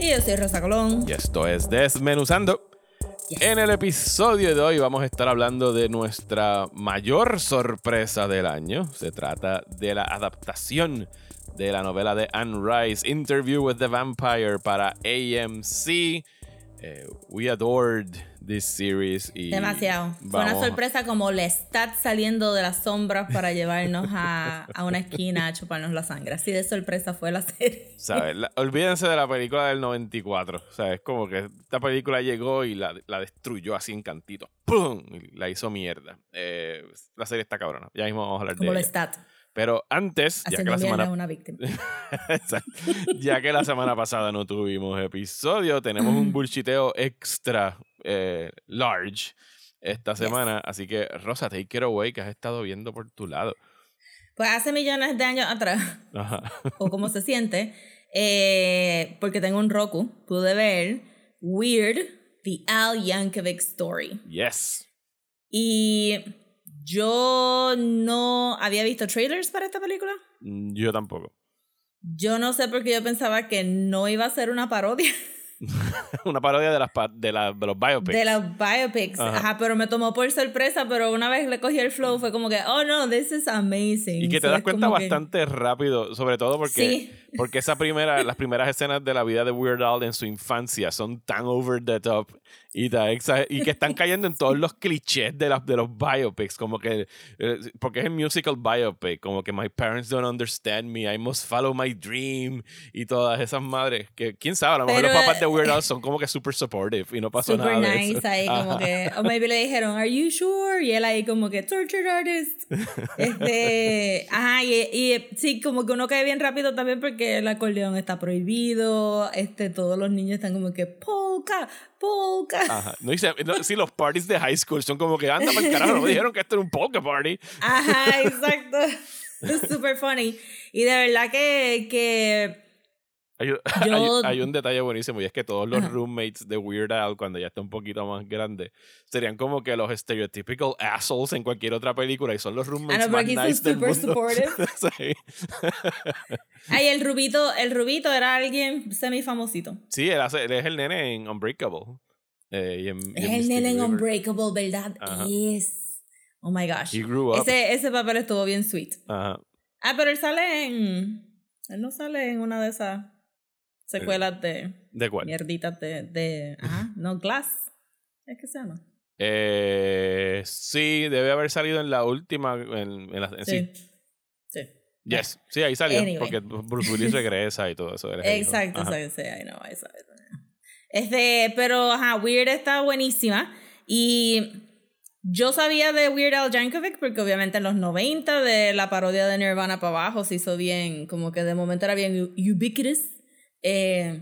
Y yo soy Rosa Colón. y esto es Desmenuzando. En el episodio de hoy vamos a estar hablando de nuestra mayor sorpresa del año. Se trata de la adaptación de la novela de Anne Rice, Interview with the Vampire para AMC. Eh, we adored this series. Y Demasiado. Fue una sorpresa como Lestat saliendo de las sombras para llevarnos a, a una esquina a chuparnos la sangre. Así de sorpresa fue la serie. ¿sabes? La- olvídense de la película del 94. O sea, es como que esta película llegó y la, la destruyó así en cantitos. ¡Pum! Y la hizo mierda. Eh, la serie está cabrona. Ya mismo vamos a hablar Como de ella. Lestat. Pero antes, ya que, la semana, una víctima. Exacto. ya que la semana pasada no tuvimos episodio, tenemos un bullshiteo extra eh, large esta semana. Así que, Rosa, take it away, que has estado viendo por tu lado. Pues hace millones de años atrás, Ajá. o como se siente, eh, porque tengo un Roku, pude ver Weird, The Al Yankovic Story. Yes. Y yo no había visto trailers para esta película. Mm, Yo tampoco. Yo no sé por qué yo pensaba que no iba a ser una parodia Una parodia de, las, de, la- de los biopics. de las biopics. Ajá. Ajá. pero me tomó por sorpresa, pero una vez le cogí el flow fue como que, oh no, this is amazing. Y que te So das cuenta como que- bastante rápido, sobre todo porque, Sí. porque esa primera, las primeras escenas de la vida de Weird Al en su infancia son tan over the top y, tan y que están cayendo en todos los clichés de, las de los biopics, como que, eh, porque es el musical biopic, como que my parents don't understand me, I must follow my dream y todas esas madres, que quién sabe, a lo mejor Pero, los papás de Weird Al son como que super supportive y no pasó Super nada de nice eso. ahí, como Ajá. que, o maybe le dijeron, ¿Are you sure? Y él ahí, como que, tortured artist. Este, ajá, y, y sí, como que uno cae bien rápido también porque el acordeón está prohibido. Este, todos los niños están como que, polka, polka. Ajá. No, se- no, sí, los parties de high school son como que anda para el carajo, no me dijeron que esto era un polka party. Ajá, exacto. Super funny. Y de verdad que, que Hay, hay- hay un detalle buenísimo y es que todos los Ajá. roommates de Weird Al, cuando ya está un poquito más grande, serían como que los stereotypical assholes en cualquier otra película y son los roommates Ah, no, más aquí nice del super mundo. supportive. Ay, el rubito, el rubito era alguien semifamosito. Sí, él, hace- él es el nene en Unbreakable. Eh, y en- y Es el nene en. Unbreakable, ¿verdad? Ajá. Es. Oh my gosh. He grew up. Ese, ese papel estuvo bien sweet. Ajá. Ah, pero él sale en. Él no sale en una de esas secuelas de ¿De cuál? mierditas de. de ajá, no, Glass. ¿Es que se llama? Eh, sí, debe haber salido en la última. En, en la, en sí. Sí. Sí. Yes. Sí, ahí salió. Anyway. Porque Bruce Willis regresa y todo eso. Exacto, exacto, sí, saw it. Este, pero ajá, Weird está buenísima. Y yo sabía de Weird Al Yankovic porque obviamente en los 90 de la parodia de Nirvana para abajo se hizo bien, como que de momento era bien ubiquitous. Eh,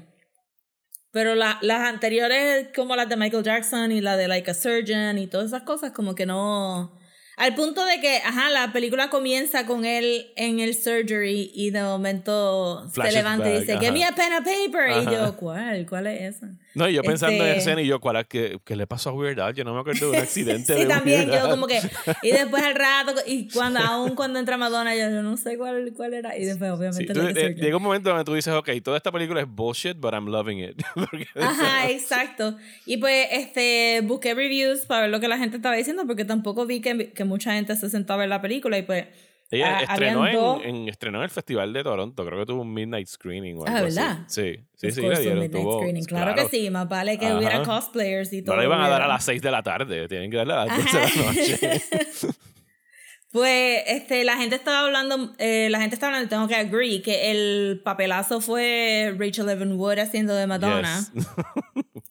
pero la- las anteriores, como las de Michael Jackson y la de Like a Surgeon y todas esas cosas, como que no... Al punto de que, ajá, la película comienza con él en el surgery y de momento Flashes se levanta y dice, ajá. give me a pen and paper. Y yo, ¿cuál? ¿Cuál es esa? No, y yo pensando en Este- escena y yo, ¿cuál es que, qué le pasó a Weird Al? Yo no me acuerdo de un accidente sí, de también, yo como que... Y después al rato, y cuando aún cuando entra Madonna, yo, yo no sé cuál, cuál era. Y después, Sí, obviamente, Like a eh, llega un momento donde tú dices, ok, toda esta película es bullshit, but I'm loving it. Ajá, exacto. Y pues este busqué reviews para ver lo que la gente estaba diciendo porque tampoco vi que, que mucha gente se sentó a ver la película y pues Ella ah, estrenó, dos- en, en- estrenó en el Festival de Toronto, creo que tuvo un midnight screening o Ah, algo así. ¿verdad? Sí, sí, of sí, dieron. midnight tuvo- screening. Claro, que sí, más vale que Ajá. hubiera cosplayers y todo. No le iban a dar a las 6 de la tarde, tienen que darle a las 12 de la noche. Pues este, la gente estaba hablando, eh, la gente estaba hablando, tengo que agree, que el papelazo fue Rachel Evan Wood haciendo de Madonna. Yes.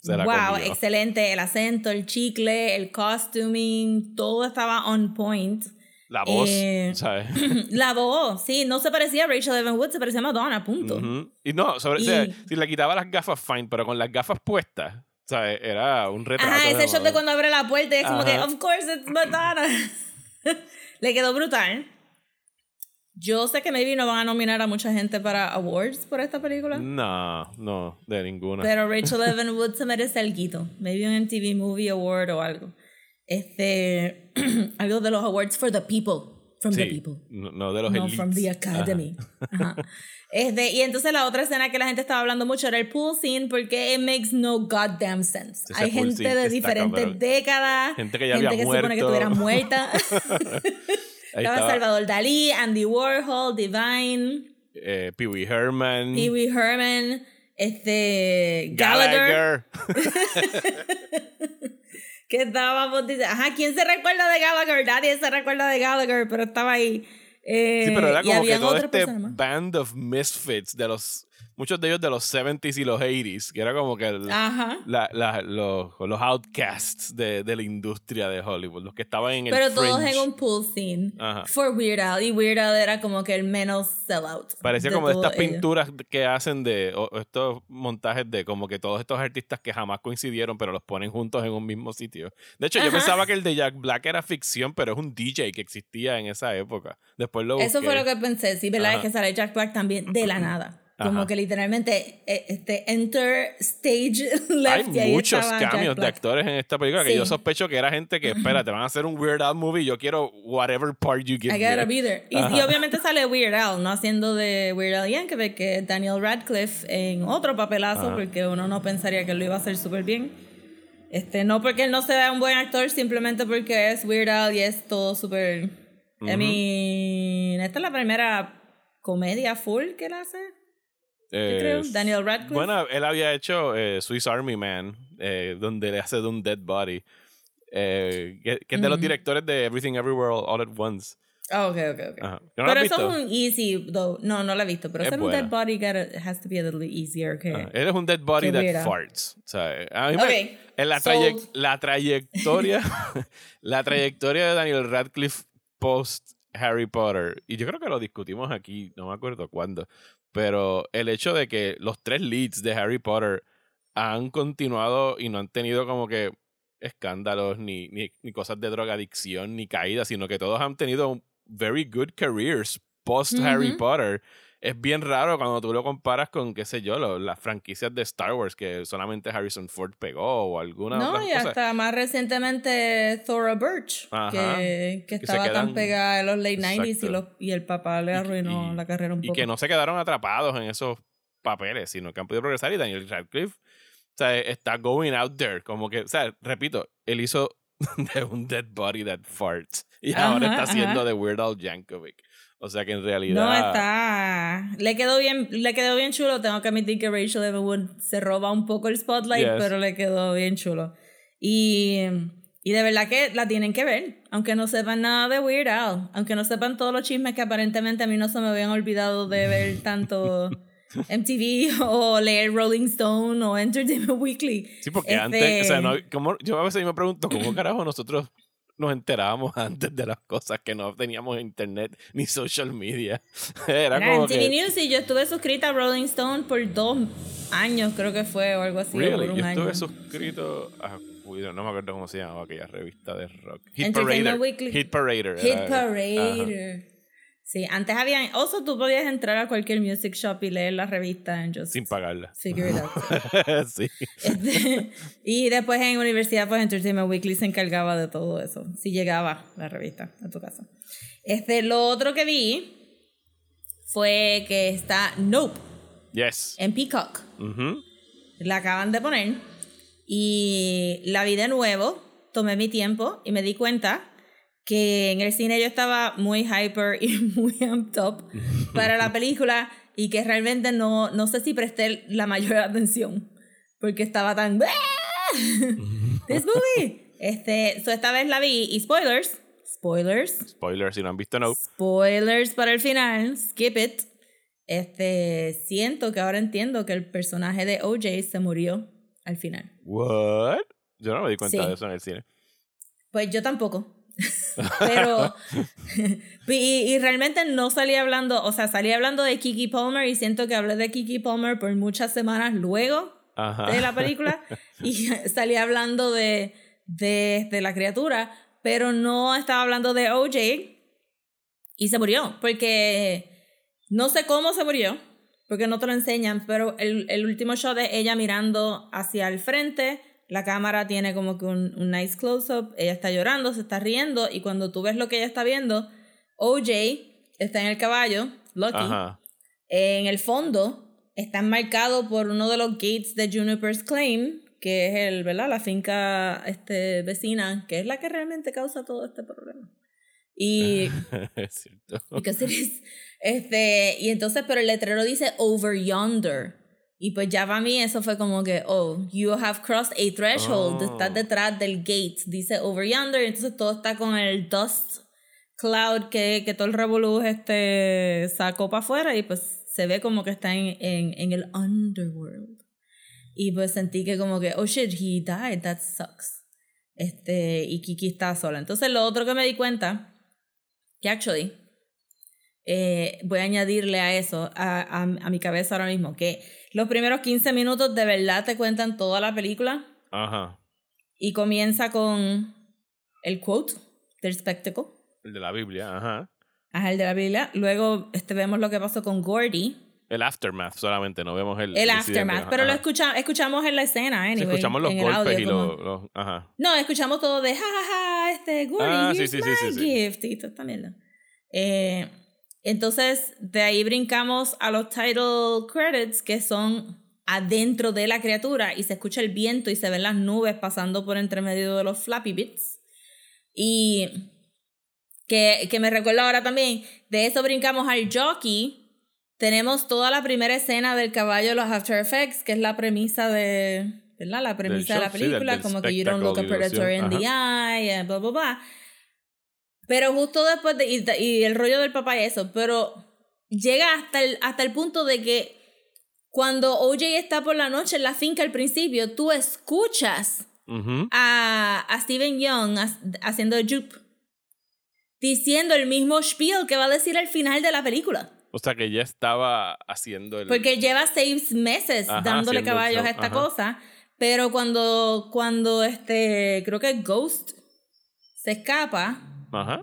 Wow, comió. excelente. El acento, el chicle, el costuming, todo estaba on point. La voz, Eh, ¿sabes? La voz, sí, no se parecía a Rachel Evan Wood, se parecía a Madonna, punto. Y no, sobre, o sea, Y- si le quitaba las gafas, fine, pero con las gafas puestas, ¿sabes? Era un retrato. Ajá, ese de shot de cuando abre la puerta y es como que, of course, it's Madonna. Le quedó brutal. Yo sé que maybe no van a nominar a mucha gente para awards por esta película. No, no, de ninguna. Pero Rachel Evan Wood se merece algo. Maybe un MTV Movie Award o algo. Este, algo de los awards for the people. From the people. no, no de los No, elites. from the academy. Ajá. Este, y entonces la otra escena que la gente estaba hablando mucho era el pool scene porque it makes no goddamn sense. Ese Hay gente de diferentes cabrón. décadas. Gente que ya había se supone que muerto. estuviera muerta. Estaba Salvador Dalí, Andy Warhol, Divine, eh, Pee Wee Herman, Pee Wee Herman, este, Gallagher. Gallagher. que estábamos diciendo, ajá, ¿quién se recuerda de Gallagher? Nadie se recuerda de Gallagher, pero estaba ahí. Eh, Sí, pero era y como que todo este personas band of misfits de los muchos de ellos de los 70s y los 80s, que era como que el- Ajá. la- la- los, los outcasts de, de la industria de Hollywood, los que estaban en el Pero todos fringe. en un pool scene. Ajá. For Weird Al. Y Weird Al era como que el menos sellout. Parecía como de estas ellos. pinturas que hacen de o- estos montajes de como que todos estos artistas que jamás coincidieron, pero los ponen juntos en un mismo sitio. De hecho, yo pensaba que el de Jack Black era ficción, pero es un DJ que existía en esa época. Después lo Eso fue lo que pensé. Sí, ¿verdad? Es que sale Jack Black también de la nada. Como Ajá. que literalmente eh, este enter stage Hay left y ahí muchos cambios de actores en esta película que yo Sí. sospecho que era gente que, espérate, van a hacer un Weird Al movie, yo quiero whatever part you give I gotta me. be there. Y, y obviamente sale Weird Al, no haciendo de Weird Al Yankovic, que Daniel Radcliffe en otro papelazo, Ajá. porque uno no pensaría que lo iba a hacer súper bien. Este, no porque él no sea un buen actor, simplemente porque es Weird Al y es todo súper... I mean, esta es la primera comedia full que él hace. Eh, creo. Daniel Radcliffe. Bueno, él había hecho eh, Swiss Army Man, eh, donde le hace de un dead body. eh, que, que es de los Ujú. directores de Everything Everywhere All, at Once. Ah, ok, ok, ok. Ajá. ¿No lo Pero eso visto? es un easy, though. No, no la he visto. Pero Es ser un dead body gotta, has to be a little easier que... Ajá. Él es un dead body that ah. farts. O sea, a mí me- Ok, en la, sold. trayec- la trayectoria la trayectoria de Daniel Radcliffe post Harry Potter y yo creo que lo discutimos aquí no me acuerdo cuándo pero el hecho de que los tres leads de Harry Potter han continuado y no han tenido como que escándalos ni, ni, ni cosas de drogadicción ni caídas sino que todos han tenido very good careers post Harry. Potter es bien raro cuando tú lo comparas con, qué sé yo, lo- las franquicias de Star Wars que solamente Harrison Ford pegó o alguna No, y hasta más recientemente Thora Birch, Ajá. que, que estaba quedan- tan pegada en los late 90s y, Exacto. los, y el papá le arruinó y- la carrera un Y poco. que no se quedaron atrapados en esos papeles, sino que han podido progresar. Y Daniel Radcliffe, o sea, está going out there. Como que, o sea, repito, él hizo de un dead body that farts. Y ahora Ajá, está haciendo de Weird Al Yankovic. O sea que en realidad. No, está... Le quedó bien le quedó bien chulo. Tengo que admitir que Rachel Evan Wood se roba un poco el spotlight, Yes. pero le quedó bien chulo. Y, y de verdad que la tienen que ver. Aunque no sepan nada de Weird Al. Aunque no sepan todos los chismes que aparentemente a mí no se me habían olvidado de ver tanto MTV o leer Rolling Stone o Entertainment Weekly. Sí, porque Este- antes, o sea, no, como, yo a veces me pregunto, ¿cómo carajo nosotros nos enterábamos antes de las cosas que no teníamos internet ni social media? Era como MTV que... News y yo estuve suscrita a Rolling Stone por dos años, creo que fue, o algo así. o Really? por un Yo año. estuve suscrito a no me acuerdo cómo se llamaba aquella revista de rock. Hit Parader. Weekly. Hit Parader. Hit era- ajá. Sí, antes habían. Also, tú podías entrar a cualquier music shop y leer la revista and just Sin pagarla. figure it out. sí. Este, y después en universidad, pues Entertainment Weekly se encargaba de todo eso. Si llegaba la revista a tu casa. Este, lo otro que vi fue que está Nope Yes. en Peacock. Ujú. La acaban de poner. Y la vi de nuevo. Tomé mi tiempo y me di cuenta que en el cine yo estaba muy hyper y muy amped up para la película y que realmente no, no sé si presté la mayor atención porque estaba tan this movie este so esta vez la vi y spoilers spoilers Spoiler, si no han visto, no. spoilers para el final skip it este siento que ahora entiendo que el personaje de OJ se murió al final What? Yo no me di cuenta Sí. de eso en el cine. Pues yo tampoco. Pero, y, y realmente no salí hablando, o sea, salí hablando de Kiki Palmer y siento que hablé de Kiki Palmer por muchas semanas luego Ajá. de la película y salí hablando de, de, de la criatura, pero no estaba hablando de OJ y se murió, porque no sé cómo se murió, porque no te lo enseñan, pero el, el último shot es ella mirando hacia el frente, la cámara tiene como que un, un nice close-up, ella está llorando, se está riendo, y cuando tú ves lo que ella está viendo, OJ está en el caballo, Lucky, Ajá. en el fondo está marcado por uno de los gates de Juniper's Claim, que es el, ¿verdad? La finca este, vecina, que es la que realmente causa todo este problema. Y es cierto. is, este, y entonces, pero el letrero dice over yonder. Y pues ya para mí eso fue como que, oh, you have crossed a threshold. Oh. Estás detrás del gate. Dice over yonder. Y entonces todo está con el dust cloud que, que todo el revolú este, sacó para afuera. Y pues se ve como que está en, en, en el underworld. Y pues sentí que como que, oh shit, he died. That sucks. Este, y Kiki está sola. Entonces lo otro que me di cuenta, que actually, eh, voy a añadirle a eso, a, a, a mi cabeza ahora mismo, que los primeros 15 minutos de verdad te cuentan toda la película Ajá. y comienza con el quote del spectacle, El de la Biblia, ajá. ajá, el de la Biblia. Luego este, vemos lo que pasó con Gordy, El aftermath solamente, no vemos el. el aftermath, pero lo ajá. escucha, escuchamos en la escena, Sí, anyway, escuchamos los golpes audio, y los, los- Ajá. No, escuchamos todo de jajaja, este Gordy, Ah, sí, here's sí, sí, my sí, sí. gift y toda esta mierda. Eh, entonces, de ahí brincamos a los title credits que son adentro de la criatura y se escucha el viento y se ven las nubes pasando por entre medio de los flappy bits. Y que, que me recuerdo ahora también, de eso brincamos al jockey. Tenemos toda la primera escena del caballo de los After Effects, que es la premisa de, ¿verdad? La premisa de la show, sí, del- película, del como que you don't look a predator in the eye, and blah, blah, blah. Pero justo después de, y, y el rollo del papá y eso, pero llega hasta el, hasta el punto de que cuando OJ está por la noche en la finca al principio, tú escuchas a, a Steven Young ha- haciendo Jupe diciendo el mismo spiel que va a decir al final de la película. O sea que ya estaba haciendo el. Porque lleva seis meses Ajá, dándole caballos a esta ajá. cosa. Pero cuando, cuando este, creo que Ghost se escapa, Ajá.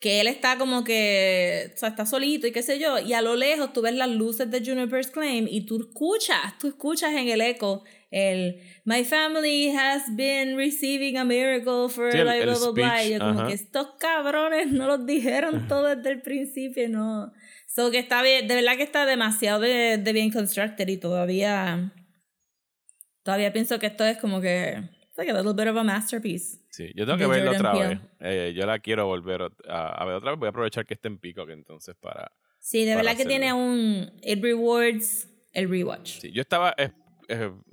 que él está como que, o sea, está solito y qué sé yo, y a lo lejos tú ves las luces de Juniper's Claim y tú escuchas, tú escuchas en el eco el My family has been receiving a miracle for Sí, like blah, blah, blah", y yo como ajá. que estos cabrones no los dijeron todo desde el principio, no. So que está bien, de verdad que está demasiado de, de bien constructed y todavía, todavía pienso que esto es como que, it's like a little bit of a masterpiece. Sí, yo tengo que verla otra Peele. vez. Eh, yo la quiero volver a, a ver otra vez. Voy a aprovechar que esté en pico, que entonces para. Sí, de para verdad que tiene hacerlo. un. It rewards el rewatch. Sí, yo estaba es-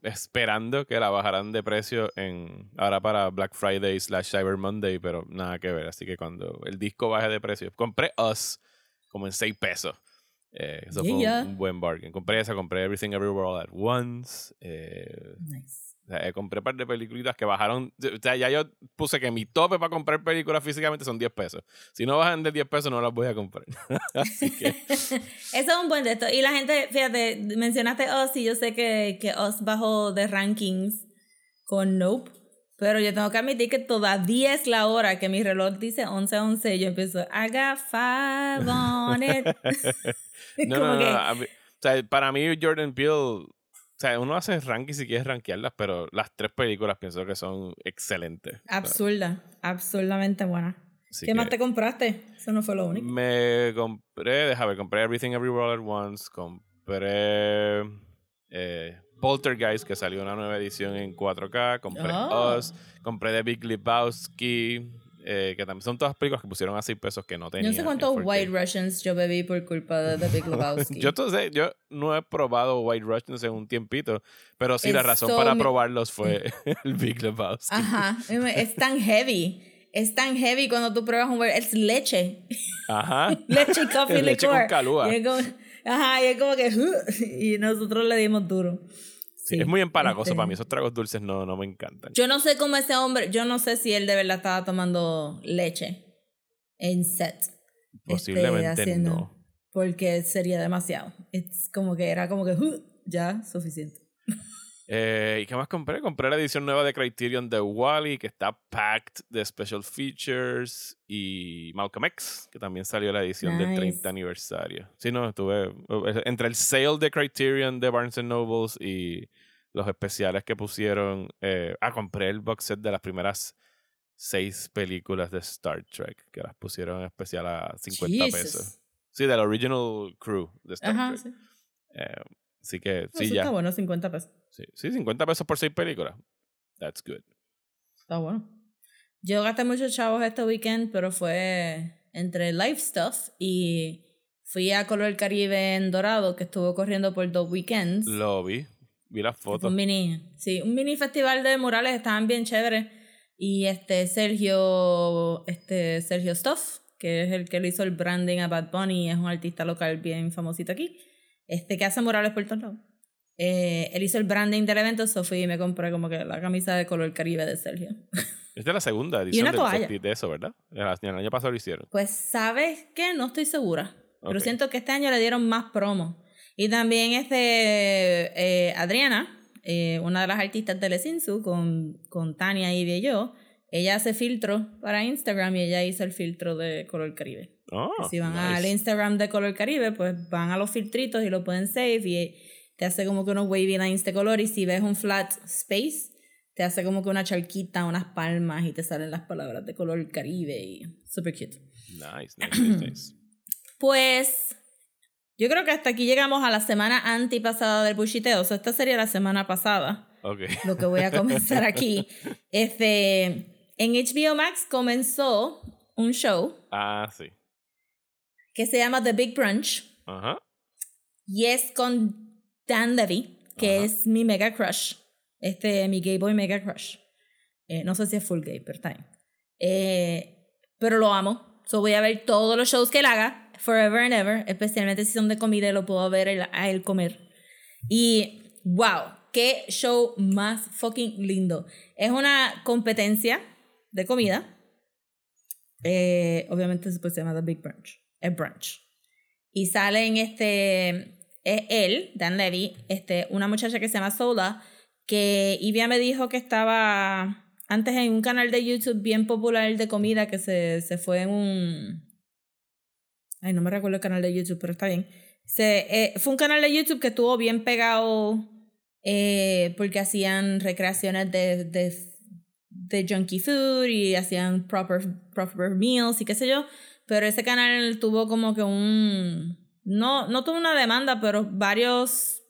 esperando que la bajaran de precio en ahora para Black Friday slash Cyber Monday, pero nada que ver. Así que cuando el disco baje de precio, compré Us como en 6 pesos. Eh, eso fue un- Yeah. un, buen bargain. Compré esa, compré Everything Everywhere All at Once. eh, Nice. O sea, eh, compré un par de películas que bajaron. O sea, ya yo puse que mi tope para comprar películas físicamente son 10 pesos. Si no bajan de 10 pesos, no las voy a comprar. Así que. Eso es un buen de esto. Y la gente, fíjate, mencionaste Us y yo sé que, que Us bajó de rankings con Nope. Pero yo tengo que admitir que todavía es la hora que mi reloj dice 11-11 y yo empiezo, I got five on it. No, no, no, que- o sea, para mí Jordan Peele, sea, uno hace rankings si quieres rankearlas, pero las tres películas pienso que son excelentes. O Absurda, absurdamente buena. así ¿Qué más te compraste? Eso no fue lo único. Me compré, déjame ver, compré Everything Everywhere at Once, compré eh, Poltergeist, que salió una nueva edición en 4K, compré Oh. Us, compré The Big Lebowski, eh, que también son todas películas que pusieron a 6 pesos que no tenían. no sé cuántos 4K. White Russians yo bebí por culpa de The Big Lebowski. Yo, entonces, yo no he probado White Russians en un tiempito, pero sí, la Es razón so para mi- probarlos fue el Big Lebowski. Ajá, es tan heavy. Es tan heavy cuando tú pruebas un White Es leche. Ajá. leche y coffee Leche con calúa. Y es como, ajá, y es como que... y nosotros le dimos duro. Sí, es muy empalagoso este- para mí. Esos tragos dulces no, no me encantan. Yo no sé cómo ese hombre, yo no sé si él de verdad estaba tomando leche en set. este, Posiblemente haciendo- no. Porque sería demasiado. Es como que era como que "Uh, ya suficiente. Eh, ¿Y qué más compré? Compré la edición nueva de Criterion de Wally, que está packed de special features. Y Malcolm X, que también salió la edición del Nice. 30 aniversario. Sí, no, estuve. eh, Entre el sale de Criterion de Barnes Nobles y los especiales que pusieron. eh, ah, compré el box set de las primeras seis películas de Star Trek, que las pusieron en especial a 50 Jesus. pesos. Sí, del original crew de Star Ajá, Trek. sí. Eh, así que, Eso sí, ya. está bueno, 50 pesos. Sí, sí, 50 pesos por seis películas. That's good. Está bueno. Yo gasté muchos chavos este weekend, pero fue entre live stuff y fui a Color Caribe en Dorado, que estuvo corriendo por dos weekends. Lo vi. Vi las fotos. Un mini, sí, un mini festival de murales, estaban bien chéveres. Y este Sergio, este Sergio Stuff, que es el que le hizo el branding a Bad Bunny, es un artista local bien famosito aquí, este que hace murales por todos lados. Eh, él hizo el branding del evento, so fui y me compré como que la camisa de color caribe de Sergio. Esta es la segunda edición una del toalla. festi- de eso, ¿verdad? El, el año pasado lo hicieron. Pues, ¿sabes qué? No estoy segura. Pero Ok. siento que este año le dieron más promo. Y también este, eh, Adriana, eh, una de las artistas de Lesinsu, con, con Tania, Ivy y yo, ella hace filtro para Instagram y ella hizo el filtro de Color Caribe. Oh, si van nice. al Instagram de Color Caribe, pues van a los filtritos y lo pueden save y te hace como que unos wavy lines de color y si ves un flat space, te hace como que una charquita, unas palmas y te salen las palabras de Color Caribe y super cute. Nice, nice, nice, nice. Pues yo creo que hasta aquí llegamos a la semana antipasada del buchiteo. O sea, esta sería la semana pasada, Ok. lo que voy a comenzar aquí. Este, en HBO Max comenzó un show Ah, sí. que se llama The Big Brunch Ajá. y es con Dan Levy, que Ajá. es mi mega crush. Este, mi gay boy mega crush. Eh, no sé si es full gay, pero está. Eh, pero lo amo. So voy a ver todos los shows que él haga, forever and ever, especialmente si son de comida y lo puedo ver a él comer. Y wow, qué show más fucking lindo. Es una competencia de comida. Eh, obviamente después se llama The Big Brunch. Es brunch. Y sale en este. Es él, Dan Levy, este, una muchacha que se llama Sola, que Ivia me dijo que estaba antes en un canal de YouTube bien popular de comida que se, se fue en un. Ay, no me recuerdo el canal de YouTube, pero está bien. Se, eh, fue un canal de YouTube que estuvo bien pegado eh, porque hacían recreaciones de, de, de junkie food y hacían proper, proper meals y qué sé yo. Pero ese canal tuvo como que un... No, no tuvo una demanda, pero varios,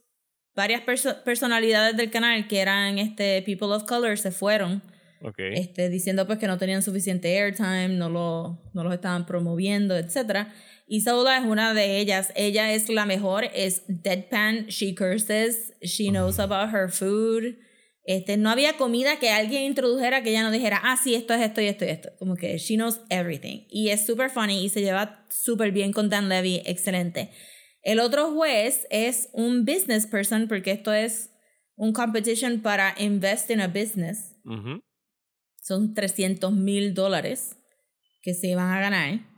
varias perso- personalidades del canal que eran este, people of color se fueron Ok. este, diciendo pues que no tenían suficiente airtime, no, lo, no los estaban promoviendo, etc. Y Sola es una de ellas. Ella es la mejor, es deadpan, she curses, she knows about her food. Este, no había comida que alguien introdujera que ella no dijera, ah, sí, esto es esto y esto y esto. Como que she knows everything. Y es super funny y se lleva súper bien con Dan Levy, excelente. El otro juez es un business person, porque esto es un competition para invest in a business son 300 mil dólares que se van a ganar.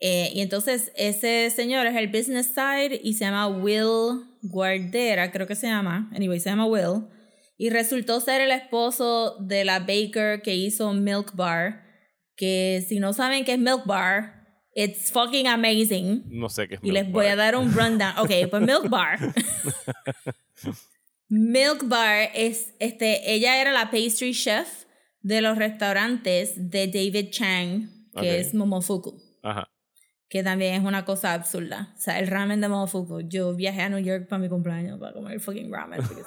Eh, y entonces ese señor es el business side y se llama Will Guardera, creo que se llama. Anyway, se llama Will. Y resultó ser el esposo de la baker que hizo Milk Bar. Que si no saben qué es Milk Bar, it's fucking amazing. No sé qué es Y les Milk voy a dar un rundown. Ok, pues Milk Bar. Milk Bar es, este, ella era la pastry chef de los restaurantes de David Chang, que Ok. es Momofuku, Ajá. Que también es una cosa absurda. O sea, el ramen de Momofuku. Yo viajé a New York para mi cumpleaños para comer fucking ramen. porque,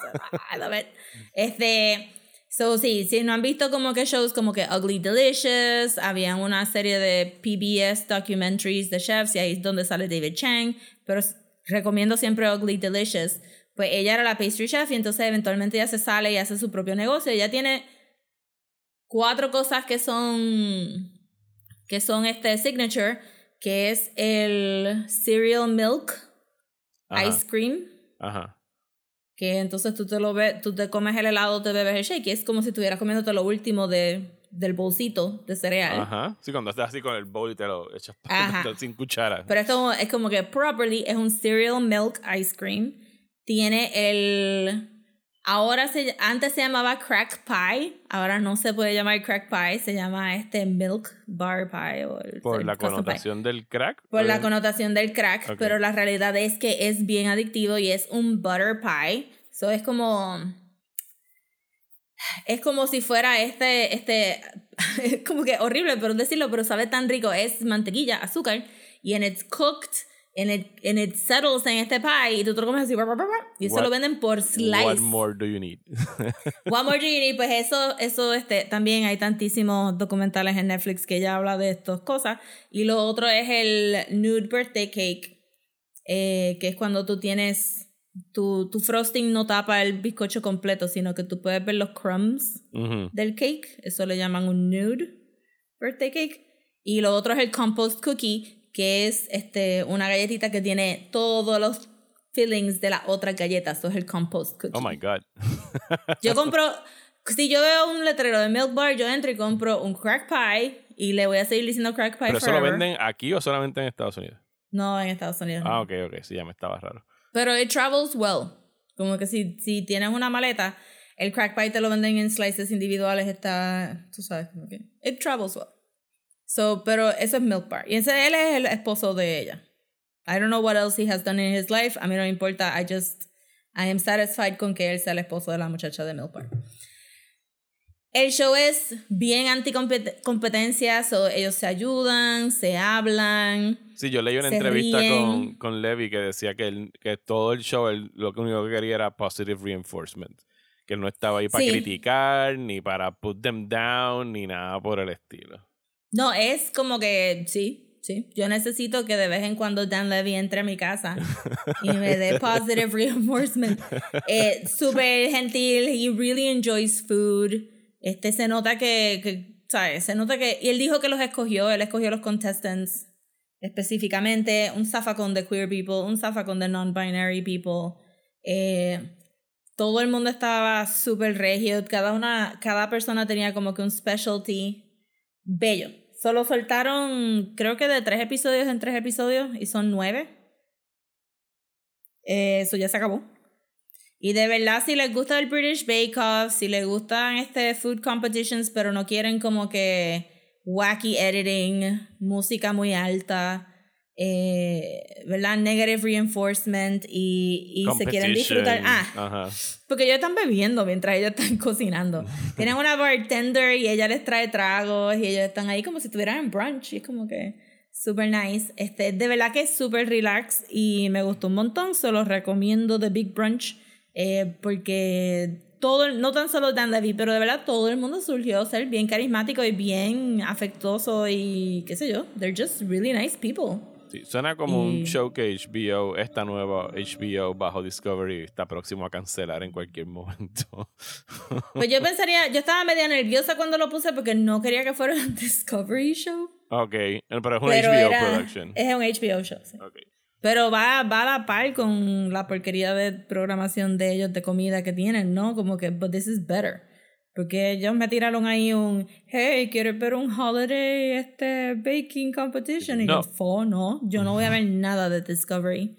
I love it. Este, so sí, si no han visto como que shows como que Ugly Delicious, había una serie de PBS documentaries de chefs y ahí es donde sale David Chang, pero recomiendo siempre Ugly Delicious. Pues ella era la pastry chef y entonces eventualmente ella se sale y hace su propio negocio. Ella tiene cuatro cosas que son que son este signature, que es el cereal milk Ajá. ice cream, Ajá. que entonces tú te lo ves, tú te comes el helado, te bebes el shake, y es como si estuvieras comiéndote lo último de, del bolsito de cereal. Ajá. Sí, cuando estás así con el bowl y te lo echas Ajá. sin cuchara. Pero esto es como que properly es un cereal milk ice cream. Tiene el ahora se antes se llamaba crack pie, ahora no se puede llamar crack pie, se llama este milk bar pie o el- Por el la pie. connotación del crack. Por la pues, connotación del crack, Ok. pero la realidad es que es bien adictivo y es un butter pie. So es como. Es como si fuera este. este es como que horrible, pero decirlo, pero sabe tan rico. Es mantequilla, azúcar, y en it's cooked, and it, and it settles en este pie, y tú te lo comes así, y eso What- lo venden por slice. What more do you need? One More Genie, pues eso, eso este, también hay tantísimos documentales en Netflix que ya habla de estas cosas. Y lo otro es el Nude Birthday Cake, eh, que es cuando tú tienes, tu, tu frosting no tapa el bizcocho completo, sino que tú puedes ver los crumbs Ujú. del cake. Eso le llaman un Nude Birthday Cake. Y lo otro es el Compost Cookie, que es este, una galletita que tiene todos los fillings de las otras galletas. Eso es el Compost Cookie. Oh my God. Yo compro, si yo veo un letrero de Milk Bar, yo entro y compro un crack pie y le voy a seguir diciendo crack pie ¿Pero eso lo venden aquí o solamente en Estados Unidos? No, en Estados Unidos. no. Ah, ok, ok. Sí, ya me estaba raro. Pero it travels well. Como que si, si tienes una maleta, el crack pie te lo venden en slices individuales, está, tú sabes, como que it travels well. So, pero eso es Milk Bar. Y ese, él es el esposo de ella. I don't know what else he has done in his life. A mí no me importa. I just, I am satisfied con que él sea el esposo de la muchacha de Milk Bar. El show es bien anticompetencia, so ellos se ayudan, se hablan. Sí, yo leí una entrevista ríen. con, con Levi que decía que, él- que todo el show él lo único que quería era positive reinforcement. Que él no estaba ahí para Sí. criticar, ni para put them down, ni nada por el estilo. No, es como que sí, sí. Yo necesito que de vez en cuando Dan Levy entre a mi casa y me dé positive reinforcement. Eh, Súper gentil, he really enjoys food. Este se nota que, que, ¿sabes? Se nota que. Y él dijo que los escogió, él escogió los contestants específicamente. Un zafacón de queer people, un zafacón de non-binary people. Eh, todo el mundo estaba súper regio. Cada, una, cada persona tenía como que un specialty bello. Solo soltaron, creo que de tres episodios en tres episodios, y son nueve. Eh, Eso ya se acabó. Y de verdad, si les gusta el British Bake Off, si les gustan este food competitions, pero no quieren como que wacky editing, música muy alta, eh, ¿verdad? Negative reinforcement y, y se quieren disfrutar. Ah, Ajá. porque ellos están bebiendo mientras ellos están cocinando. Tienen una bartender y ella les trae tragos y ellos están ahí como si estuvieran en brunch. Y es como que super nice. Este, de verdad que es súper relax y me gustó un montón. Se los recomiendo The Big Brunch eh, porque todo, no tan solo Dan Levy, pero de verdad todo el mundo surgió ser bien carismático y bien afectuoso y qué sé yo. They're just really nice people. Sí, suena como un show que HBO, esta nueva HBO bajo Discovery, está próximo a cancelar en cualquier momento. Pues yo pensaría, yo estaba media nerviosa cuando lo puse porque no quería que fuera un Discovery Show. ok, pero es un pero HBO era- production. Es un HBO show, sí. Ok. Pero va, va a la par con la porquería de programación de ellos de comida que tienen, ¿no? Como que, but this is better. Porque ellos me tiraron ahí un, hey, ¿quieres ver un holiday este baking competition? Y No. yo, fo, no, yo no voy a ver nada de Discovery.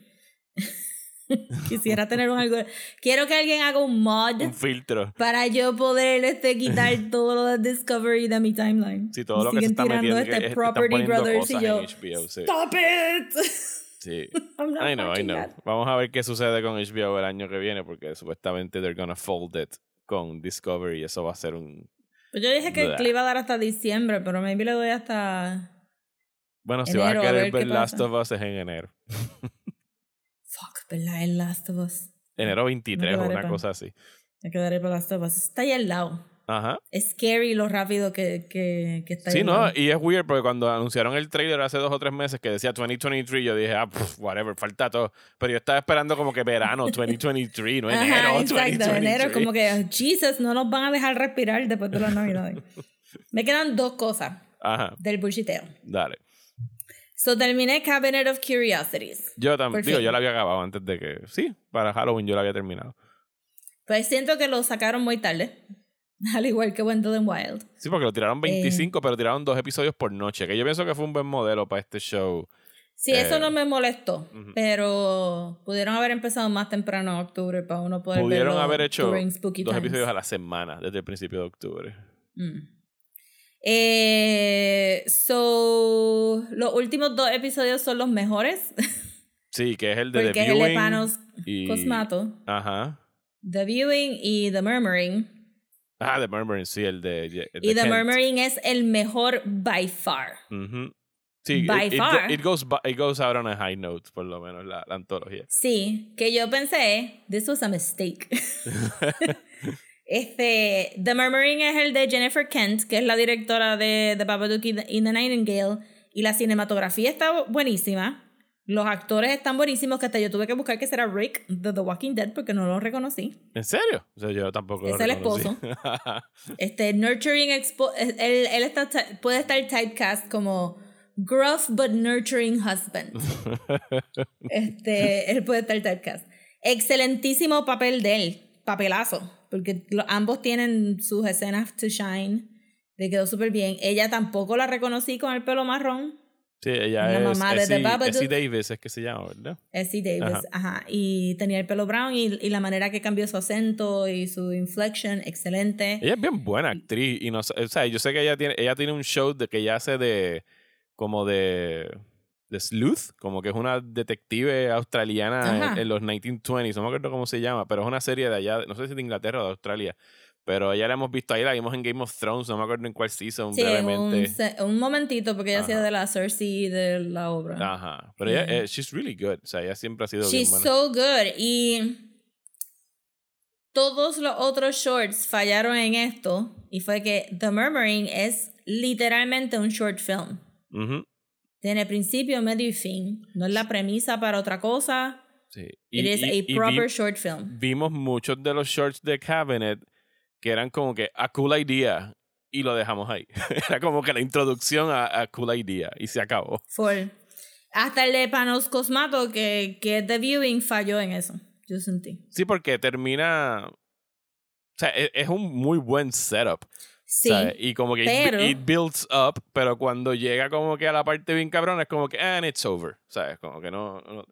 Quisiera tener un algo. Quiero que alguien haga un mod Un filtro. para yo poder este, quitar todo lo de Discovery de mi timeline. Sí, todo lo que se está metiendo. que este es- están Property poniendo Brothers y yo. HBO, sí. Stop it. Sí. I know, I know. that. Vamos a ver qué sucede con HBO el año que viene, porque supuestamente they're gonna fold it con Discovery eso va a ser un... Pues yo dije que, Blah. le iba a dar hasta diciembre, pero maybe le doy hasta. Bueno, si vas a Enero, a querer ver Last pasa. of Us es en enero. Fuck, ¿verdad? El Last of Us. Enero 23 o una cosa así. Me quedaré para Last of Us. Está ahí al lado. Ajá. Es scary lo rápido que, que, que está Sí, no, y es weird porque cuando anunciaron el trailer hace dos o tres meses que decía 2023, yo dije, ah, pff, whatever, falta todo. Pero yo estaba esperando como que verano 2023, no enero Ajá, exacto. 2023. Enero como que, Jesus, no nos van a dejar respirar después de las navidades. Me quedan dos cosas Ajá, del bullshiteo. dale. So terminé Cabinet of Curiosities. Yo también, digo, fin. yo la había acabado antes de que, sí, para Halloween yo la había terminado. Pues siento que lo sacaron muy tarde. Al igual que Wendell Wild. Sí, porque lo Eh. tiraron 25, pero tiraron dos episodios por noche. Que yo pienso que fue un buen modelo para este show. Sí, eso Eh, no me molestó. Pero pudieron haber empezado más temprano en octubre para uno poder Pudieron verlo haber hecho dos times. episodios a la semana desde el principio de octubre. Mm. Eh, so, los últimos dos episodios son los mejores. Sí, que es el de porque The es el de Viewing Panos y- Cosmato. Ajá. The Viewing y The Murmuring. Ah, The Murmuring, sí, el de. el de Y The Kent. Murmuring es el mejor by far. Ujú. Sí, By it, far. It, goes, it goes out on a high note, por lo menos, la, la antología. Sí, que yo pensé, this was a mistake. este, The Murmuring es el de Jennifer Kent, que es la directora de The Babadook y The, y The Nightingale, y la cinematografía está buenísima. Los actores están buenísimos, que hasta yo tuve que buscar que será Rick de The Walking Dead porque no lo reconocí. ¿En serio? O sea, yo tampoco lo Es el reconocí. Este, Nurturing, expo él, él está, puede estar typecast como gruff but nurturing husband. Este, él puede estar typecast. Excelentísimo papel de él, papelazo, porque lo- ambos tienen sus escenas to shine. Le quedó súper bien. Ella tampoco la reconocí con el pelo marrón. Sí, ella La es mamá de The Essie, Babadook. Essie Davis, es que se llama, ¿verdad? Essie Davis, ajá. Y tenía el pelo brown y, y la manera que cambió su acento y su inflection, excelente. Ella es bien buena actriz y no o sea, yo sé que ella tiene ella tiene un show de que ella hace de como de de sleuth, como que es una detective australiana en, Ajá. en los 1920s, no me acuerdo cómo se llama, pero es una serie de allá, no sé si de Inglaterra o de Australia, pero ella la hemos visto ahí, la vimos en Game of Thrones, no me acuerdo en cuál season Sí, en un, brevemente. se- un momentito, porque ella hacía de la Cersei de la obra. Ajá, pero ella, Yeah. eh, she's really good, o sea, ella siempre ha sido She's bien so good. Y todos los otros shorts fallaron en esto. Y fue que The Murmuring es literalmente un short film. Ujú, Tiene principio, medio y fin. No es la premisa para otra cosa. sí. It is a y proper vi- short film. vimos muchos de los shorts de Cabinet que eran como que a cool idea y lo dejamos ahí. Era como que la introducción a, a cool idea y se acabó. Full. Hasta el de Panos Cosmato, que, que es The Viewing, falló en eso. Yo sentí. Sí, porque termina. O sea, e- es, un muy buen setup. Sí. ¿sabes? Y como que it- pero- it, builds up, pero cuando llega como que a la parte bien cabrona es como que, and it's over. ¿Sabes? Como que no. no-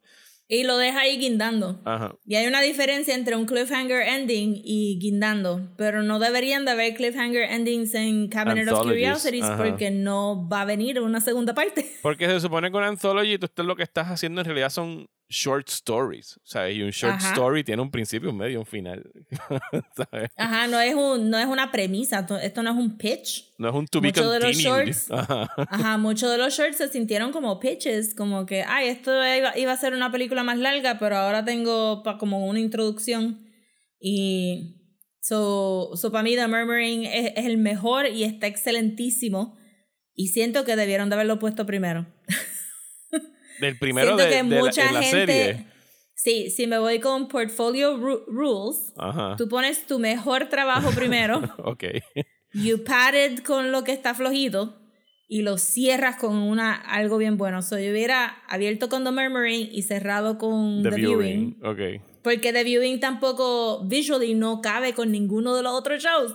Y lo deja ahí guindando. ajá. Y hay una diferencia entre un cliffhanger ending y guindando, pero no deberían de haber cliffhanger endings en Cabinet of Curiosities ajá. porque no va a venir una segunda parte. Porque se supone que una anthology, tú estás- lo que estás haciendo en realidad son short stories. ¿Sabes? Y un short Ajá. story tiene un principio, un medio un final. ¿Sabes? Ajá, no es, un, no es una premisa, to- esto no es un pitch. No es un to be Muchos de los shorts- Ajá. Ajá, muchos de los shorts se sintieron como pitches, como que, ay, esto iba, iba a ser una película más larga, pero ahora tengo pa- como una introducción. Y so, so para mí The Murmuring es, es el mejor y está excelentísimo. Y siento que debieron de haberlo puesto primero. Del primero de, que de la, mucha en la gente... serie. Sí, si me voy con Portfolio Ru- Rules, Ajá. tú pones tu mejor trabajo primero. Ok. you padded con lo que está flojito y lo cierras con una algo bien bueno. So, yo hubiera abierto con The Murmuring y cerrado con The, The, viewing. Viewing. Ok. Porque The Viewing tampoco visually no cabe con ninguno de los otros shows.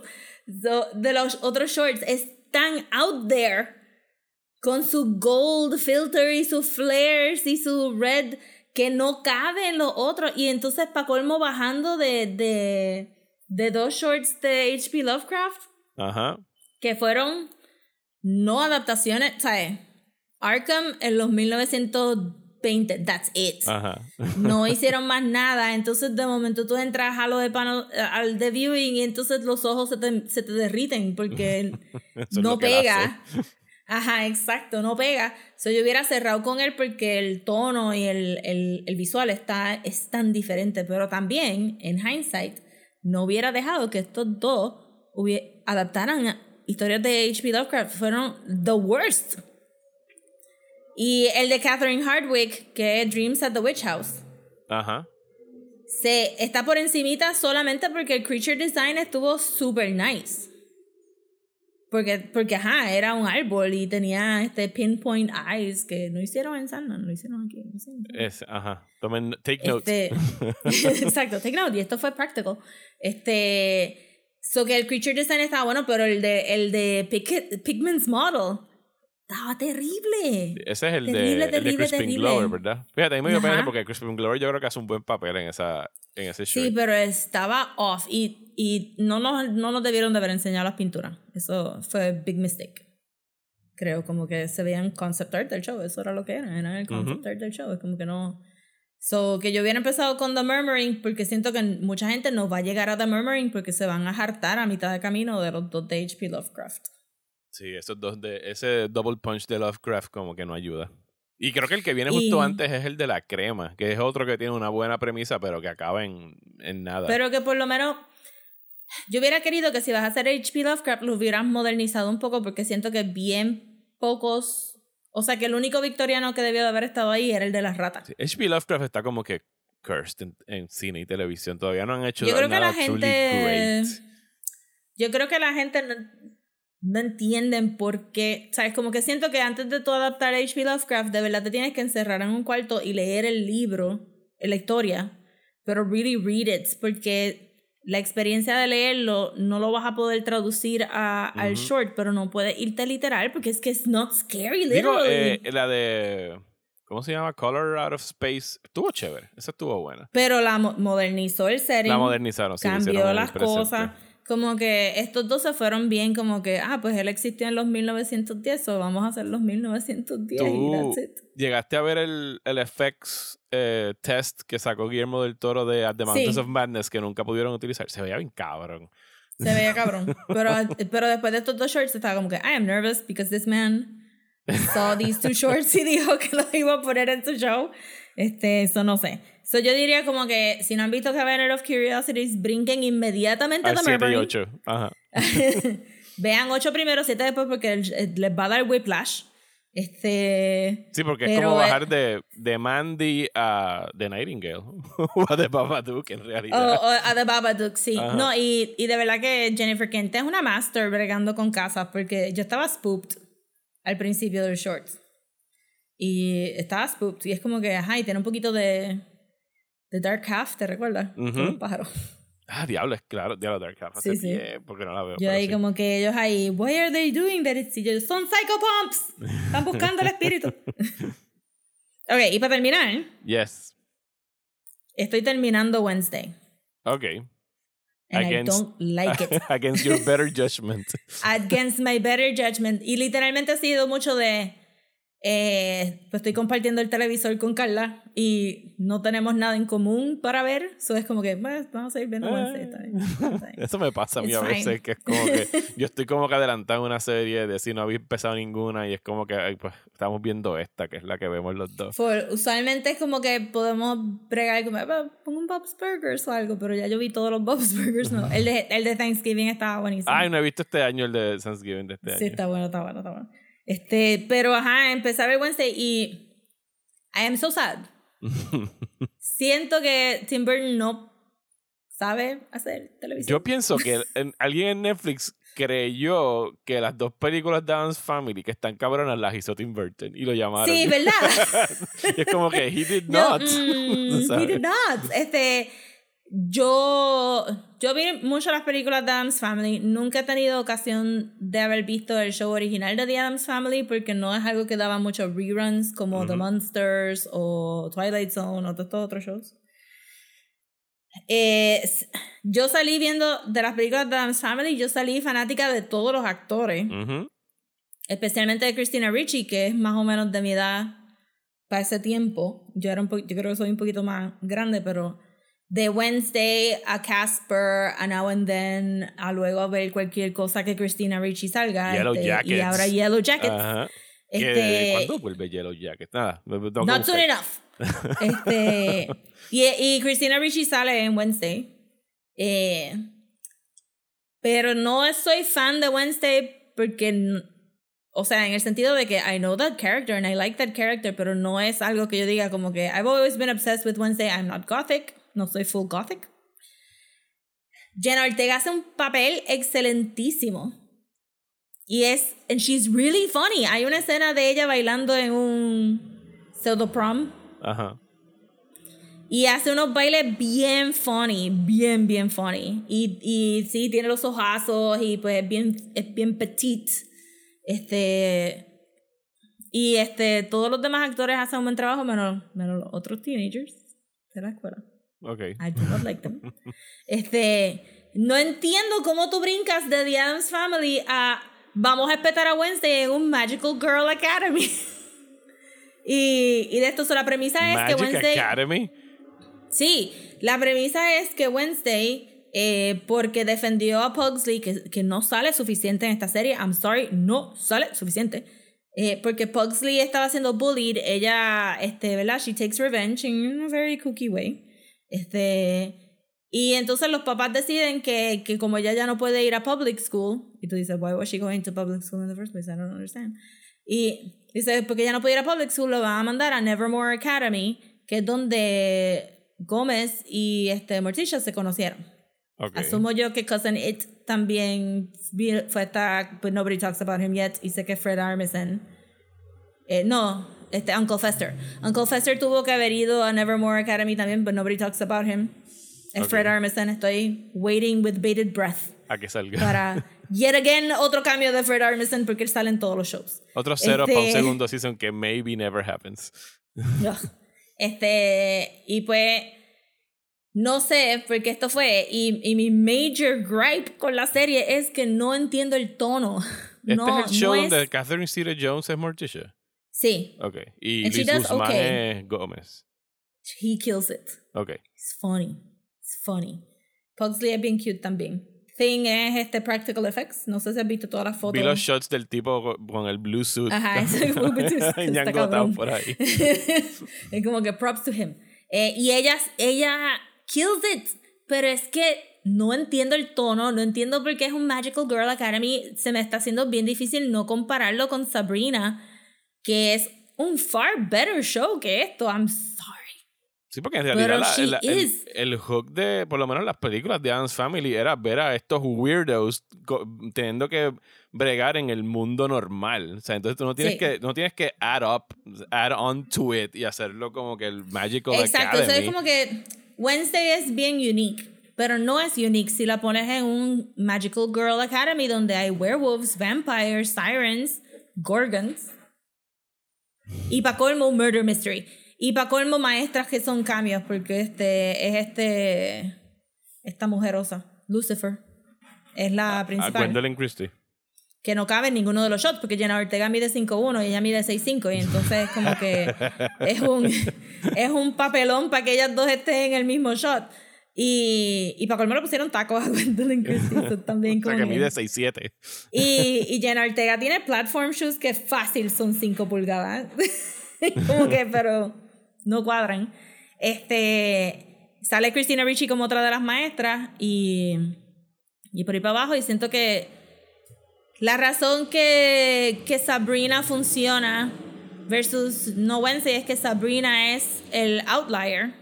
So, de los otros shorts es tan out there con su gold filter y sus flares y su red que no cabe en los otros. Y entonces, para colmo, bajando de, de, de dos shorts de H.P. Lovecraft Ajá. que fueron no adaptaciones, ¿sabes? Arkham en los 1920, that's it. Ajá. No hicieron más nada, entonces de momento tú entras a lo de pano, al de viewing y entonces los ojos se te, se te derriten porque no pega. Ajá, exacto, no pega. So, yo hubiera cerrado con él porque el tono y el, el, el visual está, es tan diferente, pero también, en hindsight, no hubiera dejado que estos dos adaptaran a historias de H.P. Lovecraft. Fueron the worst. Y el de Catherine Hardwick, que es Dreams at the Witch House Ajá. se está por encimita solamente porque el creature design estuvo super nice. Porque, porque, ajá, era un árbol y tenía este pinpoint eyes que no hicieron en Sandman, lo hicieron aquí. no aquí. Es, ajá. Tomen, take notes. Este, exacto, take note, y esto fue practical. Este, so que el creature design estaba bueno, pero el de, el de Pick- Pigment's Model estaba terrible. Ese es el Terrible, de, el de Crispin. Glover, ¿verdad? Fíjate, a mí me dio pena porque Crispin Glover yo creo que hace un buen papel en, esa, en ese show. Sí, pero estaba off y, y no, nos, no nos debieron de haber enseñado las pinturas. Eso fue big mistake. Creo como que se veían concept art del show, eso era lo que era, era el concept Ujú. art del show, es como que no... So, que yo hubiera empezado con The Murmuring porque siento que mucha gente no va a llegar a The Murmuring porque se van a hartar a mitad de camino de los dos de H.P. Lovecraft. Sí, esos dos de, ese double punch de Lovecraft como que no ayuda. Y creo que el que viene justo Y- antes es el de la crema, que es otro que tiene una buena premisa, pero que acaba en, en nada. Pero que por lo menos yo hubiera querido que si vas a hacer H.P. Lovecraft lo hubieras modernizado un poco porque siento que bien pocos, o sea que el único victoriano que debió de haber estado ahí era el de las ratas. Sí, H.P. Lovecraft está como que cursed en, en cine y televisión. Todavía no han hecho Yo creo que nada la truly gente, great. yo creo que la gente no, no entienden por qué, sabes, como que siento que antes de tú adaptar a H.P. Lovecraft de verdad te tienes que encerrar en un cuarto y leer el libro, la historia, pero really read it porque la experiencia de leerlo no lo vas a poder traducir a, al short, pero no puedes irte literal porque es que es not scary, Digo, eh, la de... ¿Cómo se llama? Color Out of Space. Estuvo chévere. Esa estuvo buena. pero la mo- modernizó el setting. La modernizaron. sí, cambió las presente. Como que estos dos se fueron bien, como que, ah, pues él existió en los 1910, o vamos a hacer los 1910 y Tú that's it. llegaste a ver el, el effects eh, test que sacó Guillermo del Toro de At the Mountains Sí. of Madness que nunca pudieron utilizar. Se veía bien cabrón. Se veía cabrón. Pero, pero después de estos dos shorts estaba como que, I am nervous because this man saw these two shorts y dijo que los iba a poner en su show. Este, eso no sé. So yo diría como que si no han visto Cabinet of Curiosities, brinquen inmediatamente a The 7 y Murmuring. 8. Ajá. Vean ocho primero, siete después porque les va a dar whiplash. Este. Sí, porque es como bajar de, de Mandy a The Nightingale. o a The Babadook, en O, realidad. o a The Babadook, sí. Ajá. No, y, y de verdad que Jennifer Kent es una master bregando con casas porque yo estaba spooked al principio del short. Y estaba spooked. Y es como que, ajá, y tiene un poquito de. De Dark Half, ¿te recuerdas? Un pájaro. Ah, diablo, es claro. Diablo, Dark Half. Sí, sí. porque no la veo. Yo ahí sí. como que ellos ahí, why are they doing that? Y yo, son psychopomps. Están buscando el espíritu. ok, y para terminar, Yes. estoy terminando Wednesday. Ok. And Against- I don't like it. Against your better judgment. Against my better judgment. Y literalmente ha sido mucho de. Eh, pues estoy compartiendo el televisor con Carla y no tenemos nada en común para ver. So es como que, pues, vamos a ir viendo bien. Eso me pasa a mí It's a veces, fine. que es como que yo estoy como que adelantado en una serie de si no había empezado ninguna y es como que pues estamos viendo esta, que es la que vemos los dos. For- usualmente es como que podemos bregar como, "Ah, pongo un Bob's Burgers o algo, pero ya yo vi todos los Bob's Burgers, no. El de, el de Thanksgiving estaba buenísimo. Ay, no he visto este año el de Thanksgiving de este Sí, año. está bueno, está bueno, está bueno. Este, pero ajá, empecé a ver Wednesday y I am so sad. Siento que Tim Burton no sabe hacer televisión. Yo pienso que en- alguien en Netflix creyó que las dos películas de Adam's Family que están cabronas las hizo Tim Burton y lo llamaron. sí, ¿verdad? y es como que he did not. mm, he did not. Este, yo, yo vi mucho las películas de Adam's Family. Nunca he tenido ocasión de haber visto el show original de The Adams Family porque no es algo que daba muchos reruns como The. Monsters o Twilight Zone o todos estos otros shows. Eh, yo salí viendo de las películas de Adams Family, yo salí fanática de todos los actores especialmente de Christina Ricci, que es más o menos de mi edad para ese tiempo. Yo, era un yo creo que soy un poquito más grande, pero de Wednesday a Casper, a Now and Then, a luego a ver cualquier cosa que Christina Ricci salga. Yellow este, y Jackets. ahora Yellow Jackets. Ajá. Este, ¿Cuándo vuelve Yellow Jacket? Nada. Not soon enough. este, y, y Christina Ricci sale en Wednesday. Eh, pero no soy fan de Wednesday porque, o sea, en el sentido de que I know that character and I like that character, pero no es algo que yo diga como que I've always been obsessed with Wednesday. I'm not gothic. No soy full gothic. Jenna Ortega hace un papel excelentísimo. Y es, and she's really funny. Hay una escena de ella bailando en un pseudo prom Ajá. y hace unos bailes bien funny, bien, bien funny. Y, y sí, tiene los ojazos y pues es bien, es bien petite. Este. Y este, todos los demás actores hacen un buen trabajo, menos, menos los otros teenagers de la escuela. Ok. I do not like them. Este, no entiendo cómo tú brincas de The Addams Family a vamos a espetar a Wednesday en un Magical Girl Academy. y, y de esto, so, la premisa es que Wednesday. Academy. Sí, la premisa es que Wednesday, eh, porque defendió a Pugsley, que, que no sale suficiente en esta serie, I'm sorry, no sale suficiente. eh, porque Pugsley estaba siendo bullied, ella, este, ¿verdad? She takes revenge in a very cookie way. Este, y entonces los papás deciden que, que como ella ya no puede ir a public school, y tú dices, why was she going to public school in the first place? I don't understand. Y dice, porque ella no puede ir a public school, lo van a mandar a Nevermore Academy, que es donde Gómez y este Morticia se conocieron. Ok. Asumo yo que Cousin It también fue esta, but nobody talks about him yet, y sé que Fred Armisen. Eh, no, este Uncle Fester. Uncle Fester tuvo que haber ido a Nevermore Academy también, but nobody talks about him. Es Ok. Fred Armisen, estoy waiting with bated breath A que salga. para yet again otro cambio de Fred Armisen porque él sale en todos los shows. Otro cero para un Este- segundo season que maybe never happens. Este, y pues, no sé, porque esto fue, y, y mi major gripe con la serie es que no entiendo el tono. Este no, es el show no donde es- Catherine Zeta Jones es Morticia. Sí, Ok. Y And Luis Guzmán okay. es Gómez. he kills it. Ok. It's funny. It's funny. Pugsley es bien cute también. Thing es este practical effects. No sé si has visto todas las fotos. Vi los shots del tipo co- con el blue suit. Ajá, ese cabrón. por ahí. es como que props to him. Eh, y ella, ella kills it. Pero es que no entiendo el tono, no entiendo por qué es un Magical Girl Academy. Se me está haciendo bien difícil no compararlo con Sabrina, que es un far better show que esto. I'm sorry. Sí, porque en realidad la- la- el, hook de, por lo menos las películas de Adam's Family, era ver a estos weirdos teniendo que bregar en el mundo normal. O sea, entonces tú no tienes Sí. que no tienes que add up, add on to it y hacerlo como que el Magical Exacto, Academy. es como que Wednesday es bien unique, pero no es unique si la pones en un Magical Girl Academy donde hay werewolves, vampires, sirens, gorgons. Y para colmo, un murder mystery. Y para colmo, maestras que son cambios, porque este es este. Esta mujerosa, Lucifer. Es la a principal. Ah, Gwendolyn Christie. que no cabe en ninguno de los shots, porque Jenna Ortega mide 5'1 y ella mide 6'5, y entonces como que es un, es un papelón para que ellas dos estén en el mismo shot. Y, y para colmo le pusieron tacos a Gwendolyn Christie, también O sea, que- mide 6'7". y, y Jenna Ortega tiene platform shoes que fácil son 5 pulgadas. como que, pero no cuadran. Este, sale Christina Ricci como otra de las maestras y, y por ahí para abajo y siento que la razón que, que Sabrina funciona versus No Wednesday es que Sabrina es el outlier,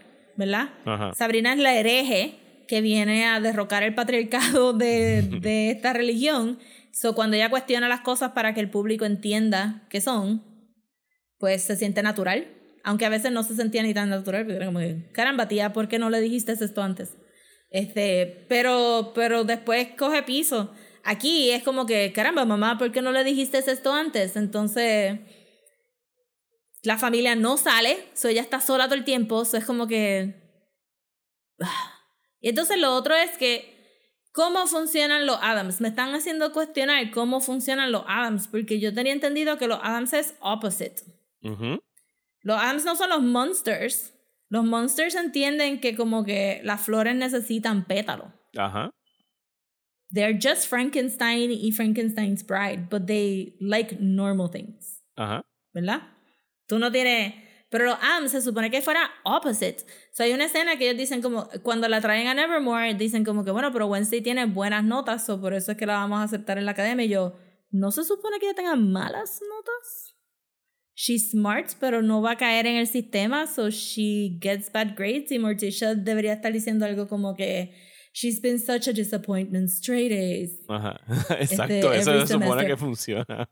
¿verdad? Ajá. Sabrina es la hereje que viene a derrocar el patriarcado de, de esta religión. So, cuando ella cuestiona las cosas para que el público entienda qué son, pues se siente natural. Aunque a veces no se sentía ni tan natural, era como que, caramba, tía, ¿por qué no le dijiste esto antes? Este, pero, pero después coge piso. Aquí es como que, caramba, mamá, ¿por qué no le dijiste esto antes? Entonces, la familia no sale, so ella está sola todo el tiempo, so es como que... Y entonces lo otro es que, ¿cómo funcionan los Adams? Me están haciendo cuestionar cómo funcionan los Adams, porque yo tenía entendido que los Adams es opposite. Ujú. Los Adams no son los monsters. Los monsters entienden que como que las flores necesitan pétalo. Ajá. They're just Frankenstein y Frankenstein's bride, but they like normal things. Ajá. ¿verdad? Tú no tienes... Pero los AMS se supone que fuera opposite. O sea, hay una escena que ellos dicen como... Cuando la traen a Nevermore, dicen como que, bueno, pero Wednesday tiene buenas notas, o por eso es que la vamos a aceptar en la academia. Y yo, ¿no se supone que ella tenga malas notas? She's smart, pero no va a caer en el sistema, so she gets bad grades. Y Morticia debería estar diciendo algo como que... She's been such a disappointment straight A's. Ajá. Exacto, eso every se supone que funciona.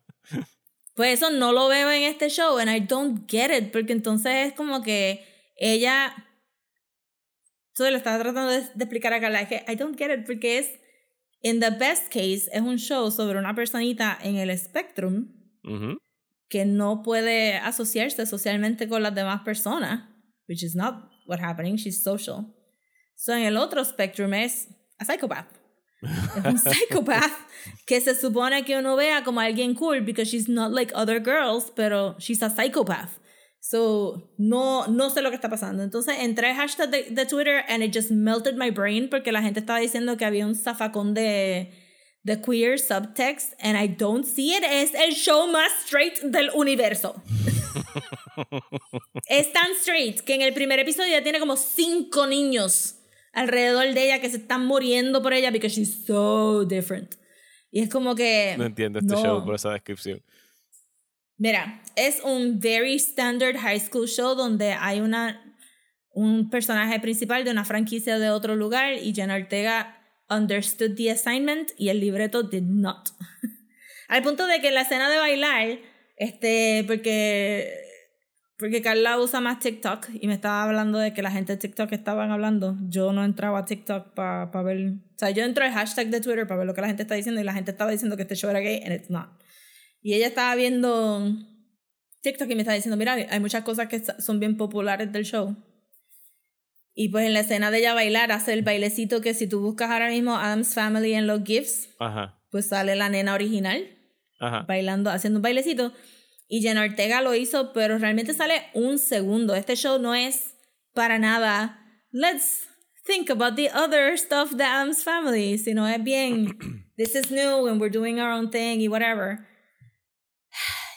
Pues eso no lo veo en este show and I don't get it porque entonces es como que ella Entonces le estaba tratando de, de explicar a Carla es que I don't get it porque es in the best case es un show sobre una personita en el spectrum Ujú. que no puede asociarse socialmente con las demás personas, which is not what happening, she's social. So en el otro spectrum es a psychopath. Es un psychopath que se supone que uno vea como alguien cool because she's not like other girls, pero she's a psychopath. So, no, no sé lo que está pasando. Entonces entré al hashtag de, de Twitter and it just melted my brain porque la gente estaba diciendo que había un zafacón de, de queer subtext and I don't see it. Es el show más straight del universo. es tan straight que en el primer episodio ya tiene como cinco niños alrededor de ella que se están muriendo por ella because she's so different. Y es como que... No entiendo este no. show por esa descripción. Mira, es un very standard high school show donde hay una un personaje principal de una franquicia de otro lugar y Jenna Ortega understood the assignment y el libreto did not. Al punto de que la escena de bailar, este, porque porque Carla usa más TikTok y me estaba hablando de que la gente de TikTok estaban hablando. Yo no entraba a TikTok para ver. O sea, yo entro al hashtag de Twitter para ver lo que la gente está diciendo y la gente estaba diciendo que este show era gay and it's not. Y ella estaba viendo TikTok y me estaba diciendo, mira, hay muchas cosas que son bien populares del show. Y pues en la escena de ella bailar, hace el bailecito que si tú buscas ahora mismo Adam's Family en los GIFs, Ajá. pues sale la nena original Ajá. bailando, haciendo un bailecito. Y Jenna Ortega lo hizo, pero realmente sale un segundo. Este show no es para nada, let's think about the other stuff de Adam's Family, sino es bien, this is new and we're doing our own thing y whatever.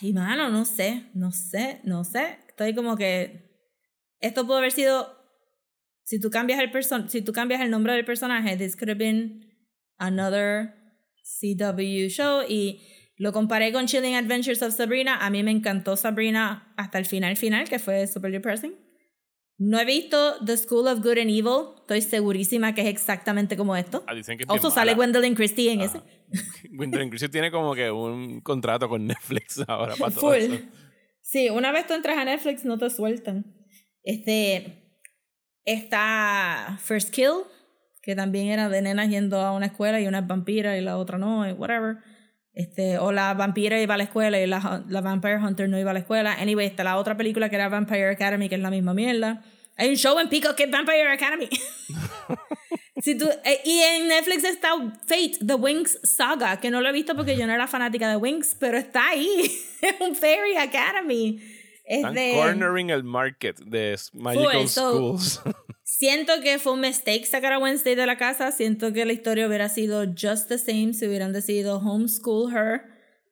Y mano, no sé, no sé, no sé. Estoy como que esto pudo haber sido si tú cambias el person si tú cambias el nombre del personaje, this could have been another CW show y lo comparé con Chilling Adventures of Sabrina. A mí me encantó Sabrina hasta el final final, que fue super depressing. No he visto The School of Good and Evil. Estoy segurísima que es exactamente como esto. Ah, dicen que es Also sale. Gwendolyn Christie en ese. Gwendolyn Christie tiene como que un contrato con Netflix ahora para todo Full. eso. Sí, una vez tú entras a Netflix no te sueltan. Este está First Kill, que también era de nenas yendo a una escuela y una es vampira y la otra no, y whatever. Este, o la vampira iba a la escuela y la, la Vampire Hunter no iba a la escuela. Anyway, está la otra película que era Vampire Academy, que es la misma mierda. Hay un show en Peacock que es Vampire Academy. Si tú, eh, y en Netflix está Fate, The Wings Saga, que no lo he visto porque yo no era fanática de Wings, pero está ahí. es un Fairy Academy. Es Están de- cornering el market de magical so- schools. Siento que fue un mistake sacar a Wednesday de la casa. Siento que la historia hubiera sido just the same si hubieran decidido homeschool her.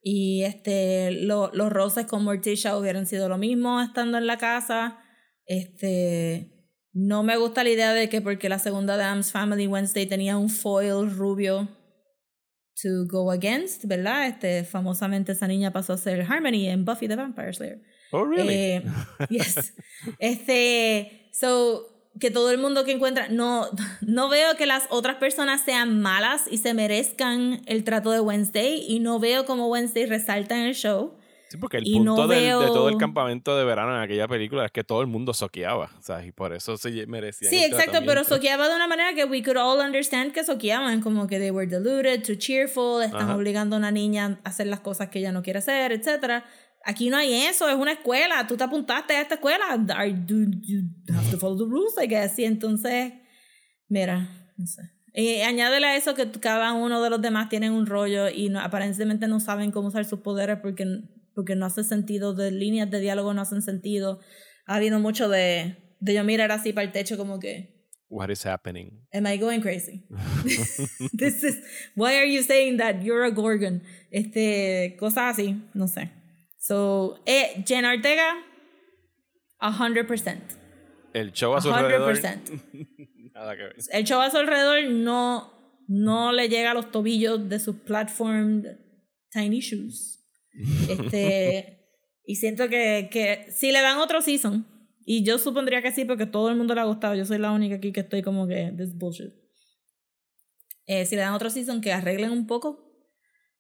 Y este, lo- los roces con Morticia hubieran sido lo mismo estando en la casa. Este, no me gusta la idea de que porque la segunda de Adam's Family Wednesday tenía un foil rubio to go against, ¿verdad? Este, famosamente esa niña pasó a ser Harmony en Buffy the Vampire Slayer. oh, really? Eh, yes. Este, so, que todo el mundo que encuentra, no, no veo que las otras personas sean malas y se merezcan el trato de Wednesday y no veo como Wednesday resalta en el show. sí, porque el y punto no del- de veo- todo el campamento de verano en aquella película es que todo el mundo soqueaba. Sea, y por eso se merecía. Sí, exacto, pero soqueaba de una manera que we could all understand que soqueaban, como que they were deluded, too cheerful, están Ajá. obligando a una niña a hacer las cosas que ella no quiere hacer, etc. Aquí no hay eso, es una escuela, tú te apuntaste a esta escuela, are, do, you have to follow the rules, I guess. Y entonces, mira, no sé. Y añádele a eso que cada uno de los demás tienen un rollo y no, aparentemente no saben cómo usar sus poderes porque, porque no hace sentido, de líneas de diálogo no hacen sentido. Ha habido mucho de, de yo mirar así para el techo como que, What is happening? Am I going crazy? This is why are you saying that you're a gorgon? Este, cosas así, no sé. So, eh, Jenna Ortega, 100%. El show a su alrededor. 100%. Nada que ver. El show a su alrededor no, no le llega a los tobillos de sus platform tiny shoes. Este, y siento que, que si le dan otro season, y yo supondría que sí porque todo el mundo le ha gustado, yo soy la única aquí que estoy como que, this is bullshit. eh, si le dan otro season, que arreglen un poco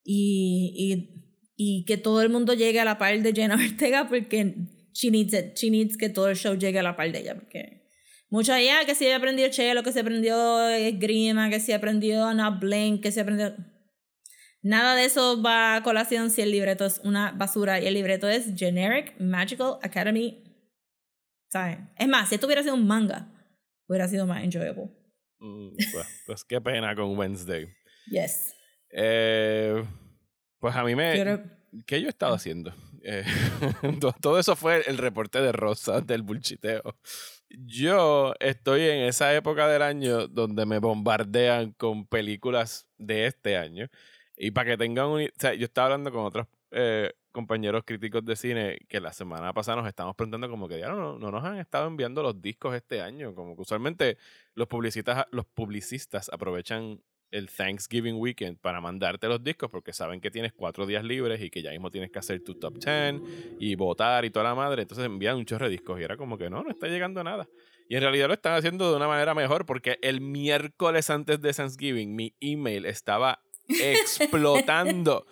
y, y, y que todo el mundo llegue a la par de Jenna Ortega porque she needs it. She needs que todo el show llegue a la par de ella porque mucho allá que si aprendió Chelo, que se aprendió Grima, que si aprendió Not Blink, que se aprendió... Nada de eso va a colación si el libreto es una basura y el libreto es Generic Magical Academy. ¿Sabes? Es más, si esto hubiera sido un manga, hubiera sido más enjoyable. Mm, pues, pues qué pena con Wednesday. Yes. Eh, pues a mí me... Quiero- ¿Qué yo he estado haciendo? Eh, to- todo eso fue el reporte de Rosa del bullchiteo. Yo estoy en esa época del año donde me bombardean con películas de este año. Y para que tengan un... O sea, yo estaba hablando con otros eh, compañeros críticos de cine que la semana pasada nos estábamos preguntando como que ya no, no nos han estado enviando los discos este año. Como que usualmente los publicistas, los publicistas aprovechan el Thanksgiving weekend para mandarte los discos porque saben que tienes cuatro días libres y que ya mismo tienes que hacer tu top 10 y votar y toda la madre. Entonces envían un chorro de discos y era como que no, no está llegando nada. Y en realidad lo están haciendo de una manera mejor porque el miércoles antes de Thanksgiving mi email estaba explotando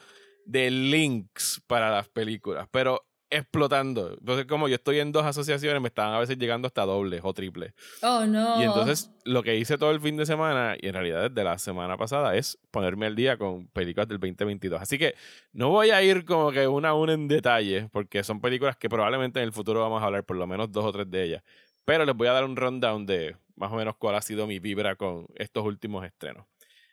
de links para las películas, pero explotando. Entonces como yo estoy en dos asociaciones me estaban a veces llegando hasta dobles o triples. Oh, no. Y entonces lo que hice todo el fin de semana, y en realidad desde la semana pasada, es ponerme al día con películas del 2022. Así que no voy a ir como que una a una en detalle, porque son películas que probablemente en el futuro vamos a hablar por lo menos dos o tres de ellas. Pero les voy a dar un rundown de más o menos cuál ha sido mi vibra con estos últimos estrenos.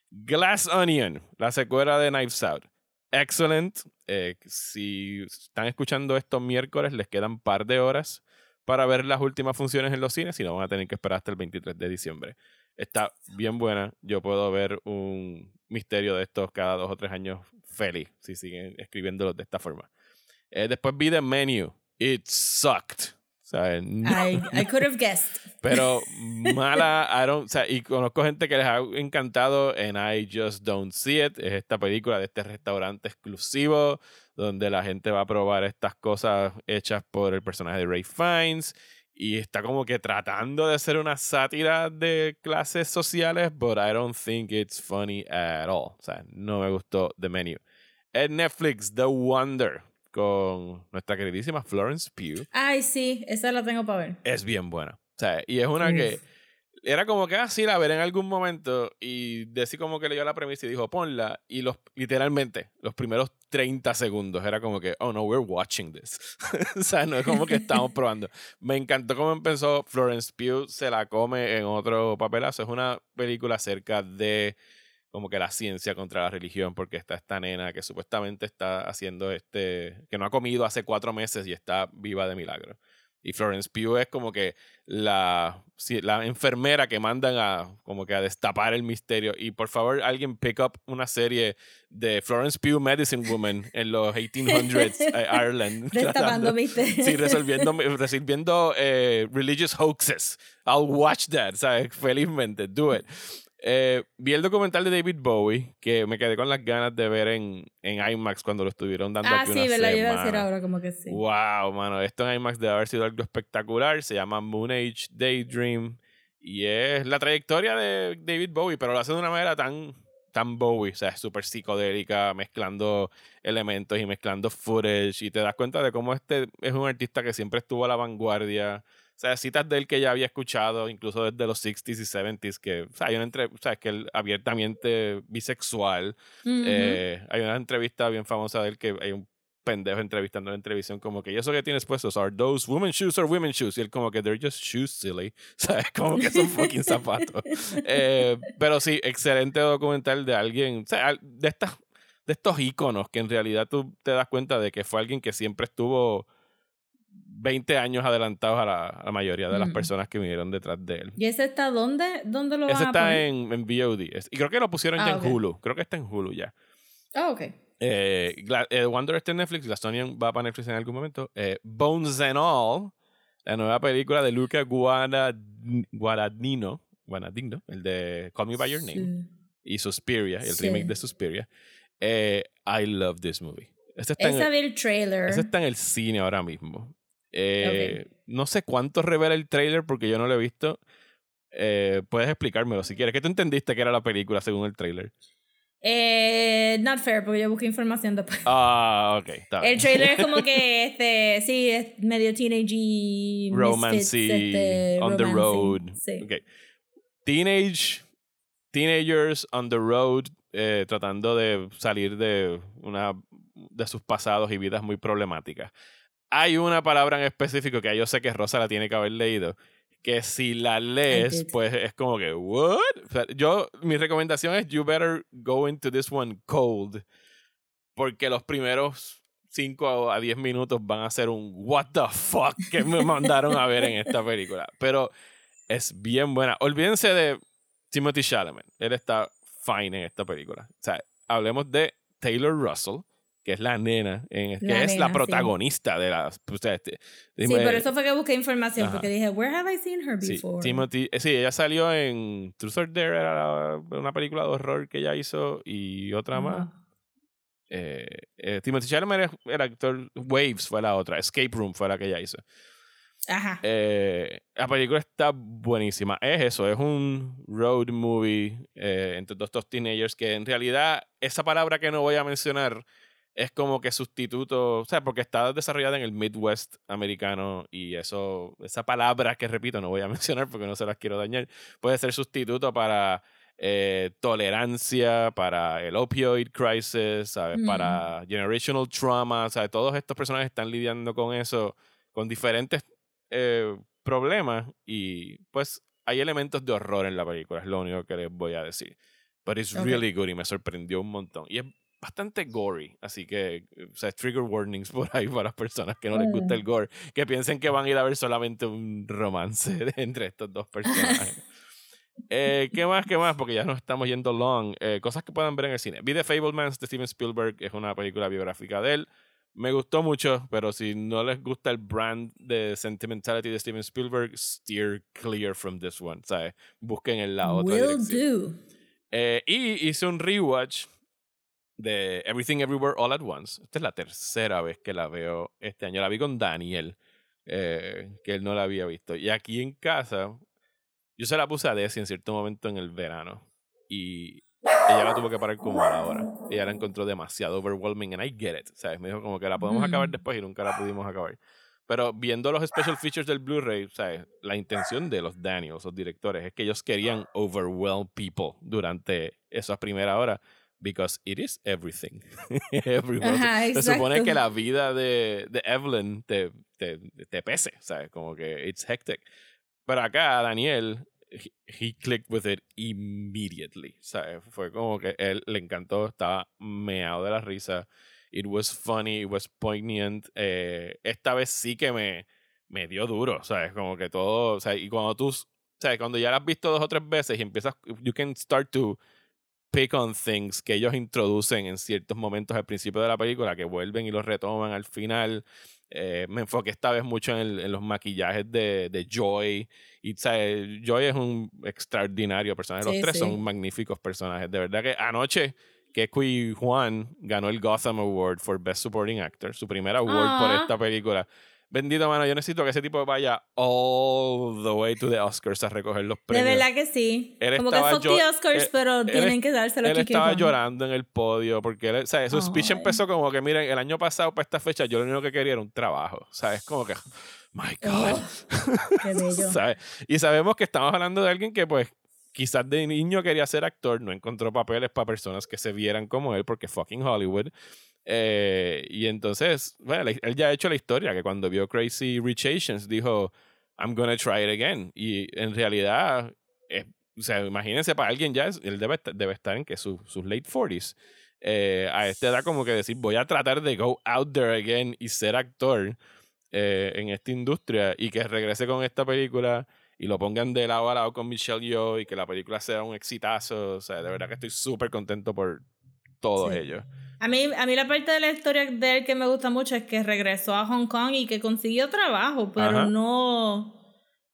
Glass Onion, la secuela de Knives Out. Excellent. Eh, si están escuchando esto miércoles, les quedan par de horas para ver las últimas funciones en los cines, si no van a tener que esperar hasta el 23 de diciembre. Está bien buena. Yo puedo ver un misterio de estos cada dos o tres años feliz si siguen escribiéndolos de esta forma. Eh, después vi The Menu. It sucked. No- I, I could have guessed. pero mala, I don't, o sea, y conozco gente que les ha encantado en I Just Don't See It, es esta película de este restaurante exclusivo donde la gente va a probar estas cosas hechas por el personaje de Ray Fiennes y está como que tratando de hacer una sátira de clases sociales, but I don't think it's funny at all. O sea, no me gustó The Menu. En Netflix, The Wonder, con nuestra queridísima Florence Pugh Ay, sí, esa la tengo para ver. es bien buena. O sea, y es una que era como que así la veré en algún momento y Desi como que leyó la premisa y dijo, ponla. Y los literalmente, los primeros 30 segundos era como que, oh no, we're watching this. o sea, no es como que estamos probando. Me encantó cómo empezó Florence Pugh, se la come en otro papelazo. Es una película acerca de como que la ciencia contra la religión, porque está esta nena que supuestamente está haciendo este, que no ha comido hace cuatro meses y está viva de milagro. Y Florence Pugh es como que la, la enfermera que mandan a como que a destapar el misterio. Y por favor, alguien pick up una serie de Florence Pugh Medicine Woman en los 1800s eh, Ireland. Destapando misterios. Sí, resolviendo, resolviendo eh, religious hoaxes. I'll watch that, ¿sabes? Felizmente, do it. Eh, vi el documental de David Bowie, que me quedé con las ganas de ver en, en IMAX cuando lo estuvieron dando Ah, aquí sí, ¿verdad? Yo iba a decir ahora como que sí. Wow, mano, esto en IMAX debe haber sido algo espectacular. Se llama Moon Age Daydream. Y es la trayectoria de David Bowie, pero lo hace de una manera tan, tan Bowie, o sea, es súper psicodélica, mezclando elementos y mezclando footage. Y te das cuenta de cómo este es un artista que siempre estuvo a la vanguardia. O sea, citas de él que ya había escuchado, incluso desde los 60s y 70s, que, o sea, hay una entre, o sea, es que él abiertamente bisexual. Ujú. Eh, hay una entrevista bien famosa de él que hay un pendejo entrevistando en televisión como que "¿Y eso que tienes puestos are those women shoes or women shoes y él como que they're just shoes silly sabes como que son fucking zapatos Eh, pero sí excelente documental de alguien o sea de estas de estos íconos que en realidad tú te das cuenta de que fue alguien que siempre estuvo 20 años adelantados a la, a la mayoría de las Mm. personas que vinieron detrás de él ¿Y ese está dónde? ¿Dónde lo van ese a está poner? en, en VOD y creo que lo pusieron Ah, ya ok. en Hulu creo que está en Hulu ya Ah, ok. eh, eh, Wonder está en Netflix, Glasonian va para Netflix en algún momento. Eh, Bones and All, la nueva película de Luca Guada- Guadagnino, Guadagnino, el de Call Me By Your Name, Sí. y Suspiria, el Sí. remake de Suspiria. Eh, I love this movie. Este está, en, el trailer. ese está en el cine ahora mismo. Eh, No sé cuánto revela el trailer porque yo no lo he visto. Eh, puedes explicármelo si quieres. ¿Qué tú entendiste que era la película según el trailer? Eh, not fair, porque yo busqué información después. Ah, ok. Está bien. El trailer es como que, este, sí, es medio teenage y Romancy, este, on the road. Sí. Ok. Teenage, teenagers on the road, eh, tratando de salir de una de sus pasados y vidas muy problemáticas. Hay una palabra en específico que yo sé que Rosa la tiene que haber leído, que si la lees, pues es como que, ¿what? O sea, yo, mi recomendación es, you better go into this one cold, porque los primeros 5 a 10 minutos van a ser un what the fuck que me mandaron a ver en esta película. Pero es bien buena. Olvídense de Timothy Chalamet. Él está fine en esta película. O sea, hablemos de Taylor Russell, que es la nena, en, que es la sí. protagonista de la... o sea, este, Sí, por eso fue que busqué información, Ajá. porque dije, where have I seen her Sí, before? Timothy, eh, sí, ella salió en Truth or Dare, era una película de horror que ella hizo y otra más. Eh, eh, Timothy Chalamet es el actor, Waves fue la otra, Escape Room fue la que ella hizo. Ajá. Eh, la película está buenísima. Es eso, es un road movie eh, entre estos teenagers que en realidad esa palabra que no voy a mencionar es como que sustituto, o sea, porque está desarrollada en el Midwest americano y eso, esa palabra que repito, no voy a mencionar porque no se las quiero dañar, puede ser sustituto para eh, tolerancia, para el opioid crisis, ¿sabes? Mm. para generational trauma, ¿sabes? Todos estos personajes están lidiando con eso, con diferentes eh, problemas y pues hay elementos de horror en la película, es lo único que les voy a decir. But it's Ok. really good y me sorprendió un montón. Y es bastante gory, así que, o sea, trigger warnings por ahí para las personas que no les gusta Mm. el gore, que piensen que van a ir a ver solamente un romance entre estos dos personajes. Eh, ¿Qué más? ¿Qué más? Porque ya nos estamos yendo long. Eh, cosas que puedan ver en el cine. Vi The Fablemans de Steven Spielberg, es una película biográfica de él. Me gustó mucho, pero si no les gusta el brand de sentimentality de Steven Spielberg, steer clear from this one. ¿sabes? Busquen en la otra Will dirección. do. Eh, y hice un rewatch de Everything Everywhere All at Once. Esta es la tercera vez que la veo este año. La vi con Daniel, eh, que él no la había visto. Y aquí en casa, yo se la puse a Desi en cierto momento en el verano. Y ella la tuvo que parar como a la hora. Ella la encontró demasiado overwhelming. And I get it. ¿sabes? Me dijo como que la podemos acabar Mm. después y nunca la pudimos acabar. Pero viendo los special features del Blu-ray, ¿sabes? la intención de los Daniels, los directores, es que ellos querían overwhelm people durante esa primera hora. Because it is everything. Everyone. Ajá, Se supone que la vida de, de Evelyn te, te, te pese, ¿sabes? Como que it's hectic. Pero acá, Daniel, he, he clicked with it immediately, ¿sabes? Fue como que él le encantó, estaba meado de la risa. It was funny, it was poignant. Eh, esta vez sí que me, me dio duro, ¿sabes? Como que todo, o sea, y cuando tú, ¿sabes? Cuando ya la has visto dos o tres veces y empiezas, you can start to pick on things que ellos introducen en ciertos momentos al principio de la película, que vuelven y los retoman al final. Eh, me enfoqué esta vez mucho en, el- en los maquillajes de, de Joy. Y ¿sabes? Joy es un extraordinario personaje. Los Sí, tres sí. son magníficos personajes. De verdad que anoche que Kui Juan ganó el Gotham Award for Best Supporting Actor, su primer award por Ah. esta película. Bendito, mano, yo necesito que ese tipo vaya all the way to the Oscars a recoger los De premios. verdad que sí. Él Como que fuck the Oscars, él- pero él tienen es- que dárselo a Él estaba llorando en el podio porque él, ¿sabes? su speech Ay. empezó como que, miren, el año pasado para esta fecha yo lo único que quería era un trabajo, ¿sabes? Como que, my God. Qué bello. Y sabemos que estamos hablando de alguien que pues quizás de niño quería ser actor, no encontró papeles para personas que se vieran como él porque fucking Hollywood. Eh, y entonces, bueno, él ya ha hecho la historia que cuando vio Crazy Rich Asians dijo, I'm gonna try it again. Y en realidad, es- o sea, imagínense para alguien ya, es- él debe, debe estar en que su- sus late 40s. Eh, a esta edad como que decir, voy a tratar de go out there again y ser actor eh, en esta industria y que regrese con esta película y lo pongan de lado a lado con Michelle Yeoh y que la película sea un exitazo. O sea, de verdad que estoy súper contento por todos Sí. ellos. A mí, a mí la parte de la historia de él que me gusta mucho es que regresó a Hong Kong y que consiguió trabajo, pero Ajá. no...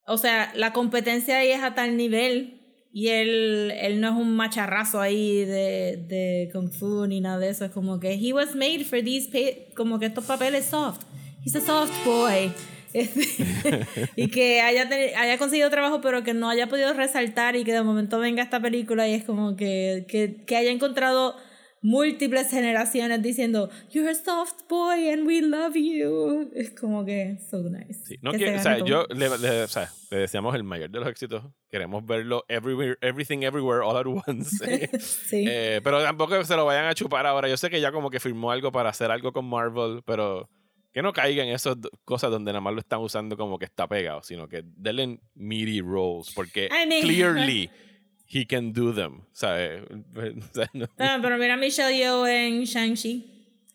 O sea, la competencia ahí es a tal nivel y él, él no es un macharrazo ahí de, de Kung Fu ni nada de eso. Es como que he was made for these, como que estos papeles soft. He's a soft boy. Y que haya, haya conseguido trabajo, pero que no haya podido resaltar y que de momento venga esta película y es como que, que, que haya encontrado múltiples generaciones diciendo You're a soft boy and we love you. Es como que so nice. Sí, no Que se quiero- o sea, yo le, le- o sea, le deseamos el mayor de los éxitos. Queremos verlo everywhere, everything everywhere all at once. sí. Eh, pero tampoco se lo vayan a chupar ahora. Yo sé que ya como que firmó algo para hacer algo con Marvel, pero que no caigan en esas cosas donde nada más lo están usando como que está pegado, sino que denle meaty roles, porque I mean- clearly he can do them. ¿sabes? O sea, no- Ah, pero mira a Michelle Yeoh en Shang-Chi.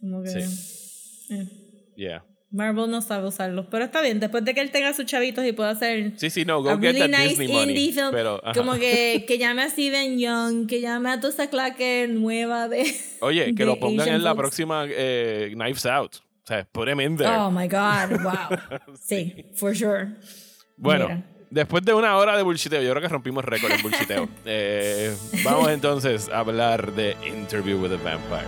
Como que. eh, yeah. Marvel no sabe usarlos. Pero está bien, después de que él tenga sus chavitos y pueda hacer Sí, sí, no, go a get really that nice Disney money. film. Pero, ajá. como que, que llame a Steven Young, que llame a toda esa claque nueva de. Oye, que de lo pongan Asian en la próxima eh, Knives Out. O sea, put him in there. Oh my god, wow. sí, for sure. Bueno, Mira. Después de una hora de bullshiteo, yo creo que rompimos récord en bullshiteo. Eh, vamos entonces a hablar de Interview with a Vampire.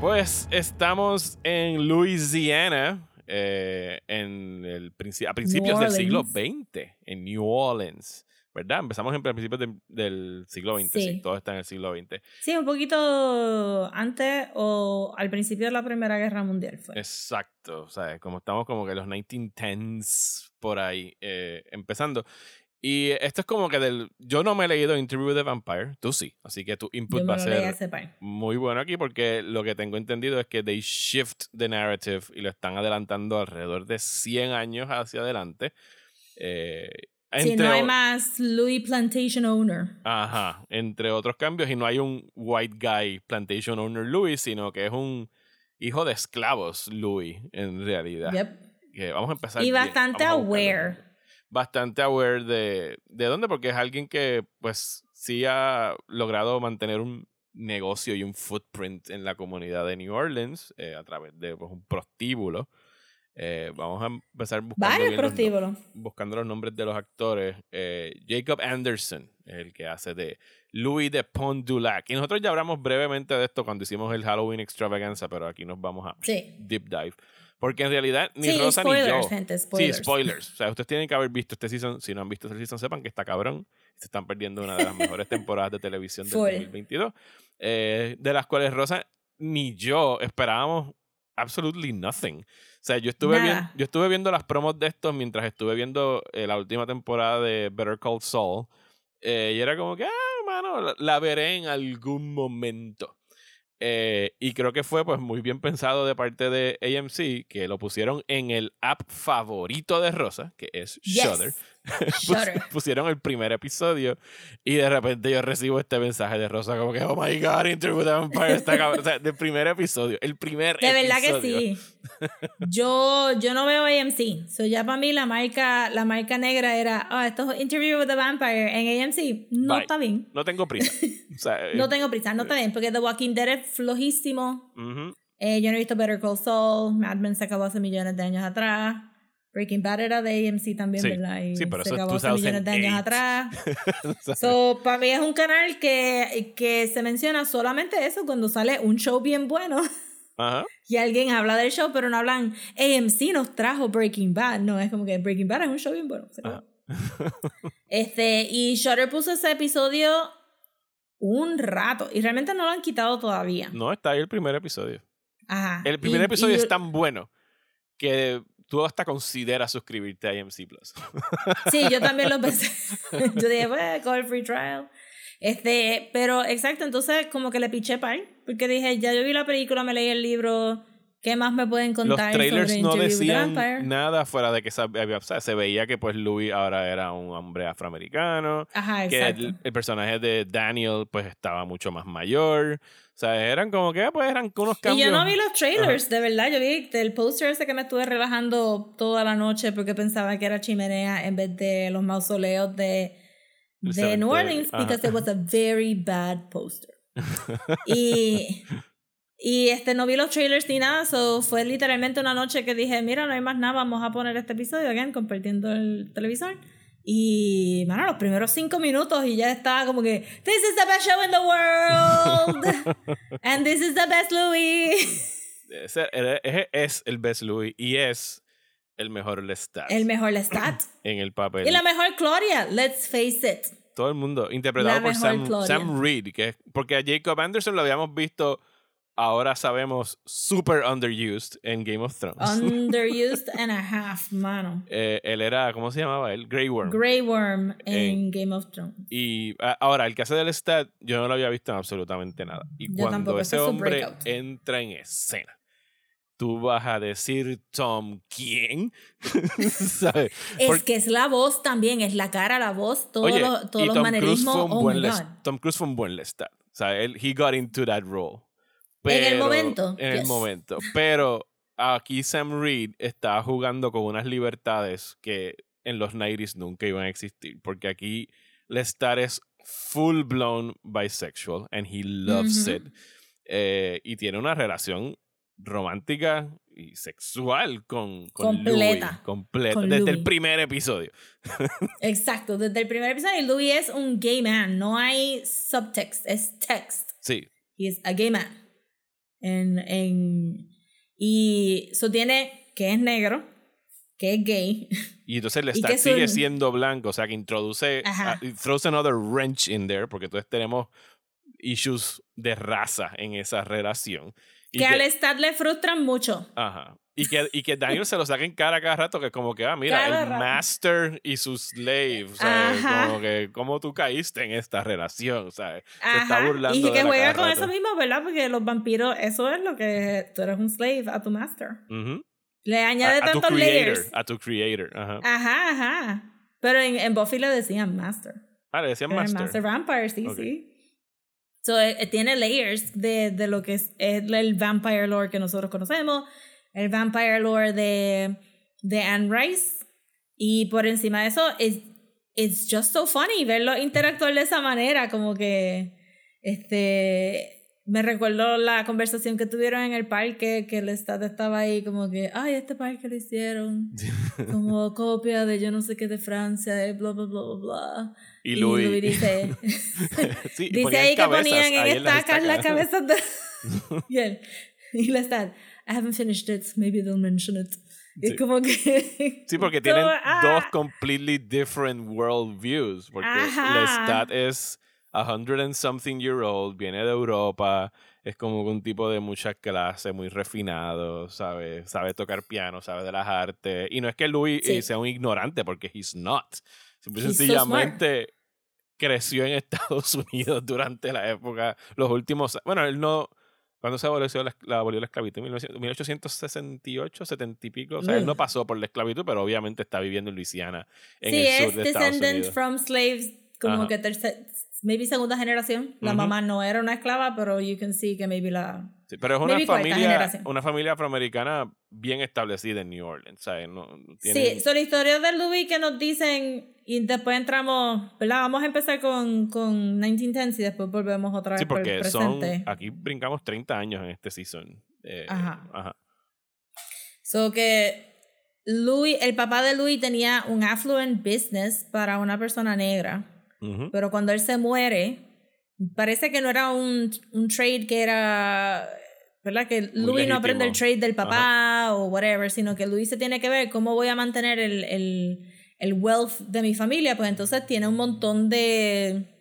Pues estamos en Louisiana, eh, en el princi- a principios del siglo. XX, en New Orleans. ¿Verdad? Empezamos en principios de- del siglo XX, sí. Sí. todo está en el siglo XX. Sí, un poquito antes o al principio de la Primera Guerra Mundial fue. Exacto, o sea, como estamos como que los 1910s por ahí eh, empezando. Y esto es como que del... Yo no me he leído Interview with the Vampire, tú sí, así que tu input Yo va a ser muy bueno aquí porque lo que tengo entendido es que they shift the narrative y lo están adelantando alrededor de 100 años hacia adelante. Eh, Entre no hay más Louis Plantation Owner. Ajá, entre otros cambios, y no hay un white guy plantation owner Louis, sino que es un hijo de esclavos Louis, en realidad. Yep. Que vamos a empezar. Y bastante aware. Bastante aware de, de dónde, porque es alguien que, pues, sí ha logrado mantener un negocio y un footprint en la comunidad de New Orleans eh, a través de pues, un prostíbulo. Eh, vamos a empezar buscando, bien los buscando los nombres de los actores. Eh, Jacob Anderson es el que hace de Louis de Pont du Lac. Y nosotros ya hablamos brevemente de esto cuando hicimos el Halloween Extravaganza, pero aquí nos vamos a Sí. deep dive. Porque en realidad ni Sí, Rosa spoilers, ni yo. gente, spoilers. Sí, spoilers. O sea, ustedes tienen que haber visto este season. Si no han visto este season, sepan que está cabrón. Se están perdiendo una de las mejores temporadas de televisión del Full. 2022. eh, de las cuales Rosa ni yo esperábamos absolutely nothing. O sea, yo estuve, viendo, yo estuve viendo las promos de estos mientras estuve viendo eh, la última temporada de Better Call Saul. eh, y era como que, ah, mano, la, la veré en algún momento. Eh, y creo que fue pues muy bien pensado de parte de AMC que lo pusieron en el app favorito de Rosa, que es Yes. Shudder. Pusieron el primer episodio y de repente yo recibo este mensaje de Rosa como que, oh my god, Interview with the Vampire está cabrón". O sea, del primer episodio, el primer De verdad que sí. Yo, yo no veo AMC. So ya para mí la marca, la marca negra era, oh, esto es Interview with the Vampire en AMC. No Bye. está bien. No tengo prisa. O sea, No eh, tengo prisa, no está bien, porque The Walking Dead es flojísimo. ujú. Eh, yo no he visto Better Call Saul. Mad Men se acabó hace millones de años atrás. Breaking Bad era de AMC también, Sí. ¿verdad? Y Sí, pero se eso es acabó hace millones de años 2008. atrás. So, para mí es un canal que, que se menciona solamente eso cuando sale un show bien bueno Ajá. y alguien habla del show, pero no hablan AMC nos trajo Breaking Bad. No, es como que Breaking Bad es un show bien bueno. este, y Shutter puso ese episodio un rato y realmente no lo han quitado todavía. No, está ahí el primer episodio. Ajá. El primer Y- episodio y- es tan bueno que tú hasta consideras suscribirte a AMC Plus. Sí, yo también lo pensé. yo dije, pues, coge el free trial. Este, pero exacto, entonces como que le piché par, porque dije, ya yo vi la película, me leí el libro, ¿qué más me pueden Los contar trailers sobre no Interview decían Vampire? nada fuera de que o sea, se veía que pues Louis ahora era un hombre afroamericano, Ajá, que el, el personaje de Daniel pues estaba mucho más mayor. O sea, eran como que pues eran unos Y cambios. yo no vi los trailers, de verdad. Yo vi el poster ese que me estuve relajando toda la noche porque pensaba que era chimenea en vez de los mausoleos de, de New Orleans, ajá. because it was a very bad poster. y, y este, no vi los trailers ni nada, so fue literalmente una noche que dije, mira, no hay más nada, vamos a poner este episodio, again, compartiendo el televisor. Y, mano, los primeros cinco minutos y ya estaba como que, This is the best show in the world. And this is the best Louis. Ese es el best Louis y es el mejor Lestat El mejor Lestat. en el papel. y la mejor Claudia, let's face it. Todo el mundo, interpretado La por Sam. Sam Reed, que es- porque a Jacob Anderson lo habíamos visto, ahora sabemos, super underused en Game of Thrones. Underused and a half, mano. Eh, él era, ¿cómo se llamaba? él? Grey Worm. Grey Worm En- en Game of Thrones. Y ahora, el que hace del stat, yo no lo había visto en absolutamente nada. Y Yo cuando ese hombre breakout. entra en escena, tú vas a decir, Tom, ¿quién? ¿Sabes? Es Porque- que es la voz también, es la cara, la voz, todos Oye, los, todos y los Tom Cruise manerismos. fue un Oh buen Les-. Tom Cruise fue un buen Lestat. O sea, él, he got into that role. En el Pero- momento, En el yes. momento. Pero aquí Sam Reed está jugando con unas libertades que en los 90s nunca iban a existir. Porque aquí Lestat es full blown bisexual and he loves Ujú. it. Eh, y tiene una relación romántica y sexual con, con Completa. Louis, completa. Con desde el Louis. primer episodio. Exacto, desde el primer episodio, Louis es un gay man, no hay subtext, es text. Sí. He is a gay man. En, en, y eso tiene que es negro, que es gay. Y entonces que es sigue siendo blanco, o sea que introduce, Ajá. ah, throws another wrench in there, porque entonces tenemos issues de raza en esa relación. Y que al Lestat le frustran mucho. ajá. Y que, y que Daniel se lo saca en cara cada rato, que como que, ah, mira, Cada el rato. master y su slave, ¿sabes? Ajá. Como que, ¿cómo tú caíste en esta relación? ¿sabes? Se está Ajá. burlando Y de que juega con rato. eso mismo, ¿verdad? Porque los vampiros, eso es lo que tú eres un slave a tu master. Ujú. Le a, añade a tu tantos creator, layers. a tu creator, ajá. Ajá, ajá. Pero en, en Buffy le decían master. Ah, le decían el master. Master Vampire, sí, Ok. sí. So, eh, eh, tiene layers de, de lo que es, es el vampire lore que nosotros conocemos, el vampire lore de, de Anne Rice. Y por encima de eso, es it's just so funny verlo interactuar de esa manera, como que este me recuerdo la conversación que tuvieron en el parque, que el Estado estaba ahí como que, ay, este parque lo hicieron como copia de yo no sé qué de Francia, de bla, bla, bla, bla, bla. Y Louis. dice, sí, y dice ahí que ponían en ahí en las estacas las cabezas de... y él, y le está, I haven't finished it, maybe they'll mention it. Sí. es como que... Sí, porque tienen ah, dos completely different world views. Porque Ajá. Lestat es a hundred and something year old, viene de Europa, es como un tipo de mucha clase, muy refinado, sabe, sabe tocar piano, sabe de las artes. Y no es que Louis Sí. eh, sea un ignorante, porque he's not. Simple He's so sencillamente creció en Estados Unidos durante la época, los últimos. Bueno, él no. ¿Cuándo se abolió la, la, abolió la esclavitud? ¿En 1868, 70 y pico. O sea, él no Ugh. pasó por la esclavitud, pero obviamente está viviendo en Luisiana, en sí, el sur es de Estados Unidos. from slaves, como Ajá. que tercera, maybe segunda generación. La mamá no era una esclava, pero you can see que maybe la... Sí, pero es una familia, una familia afroamericana bien establecida en New Orleans. ¿sabes? No, no tienen- Sí, son la historia de Louis que nos dicen y después entramos, ¿verdad? Vamos a empezar con, con 1910 y después volvemos otra vez Sí, por porque son. Aquí brincamos 30 años en este season. Eh, Ajá. ajá. So que Louis, el papá de Louis tenía un affluent business para una persona negra, Ujú. pero cuando él se muere, parece que no era un, un trade que era, ¿verdad? Que Louis no aprende el legítimo. trade del papá o whatever, sino que Louis se tiene que ver cómo voy a mantener el, el, el wealth de mi familia, pues entonces tiene un montón de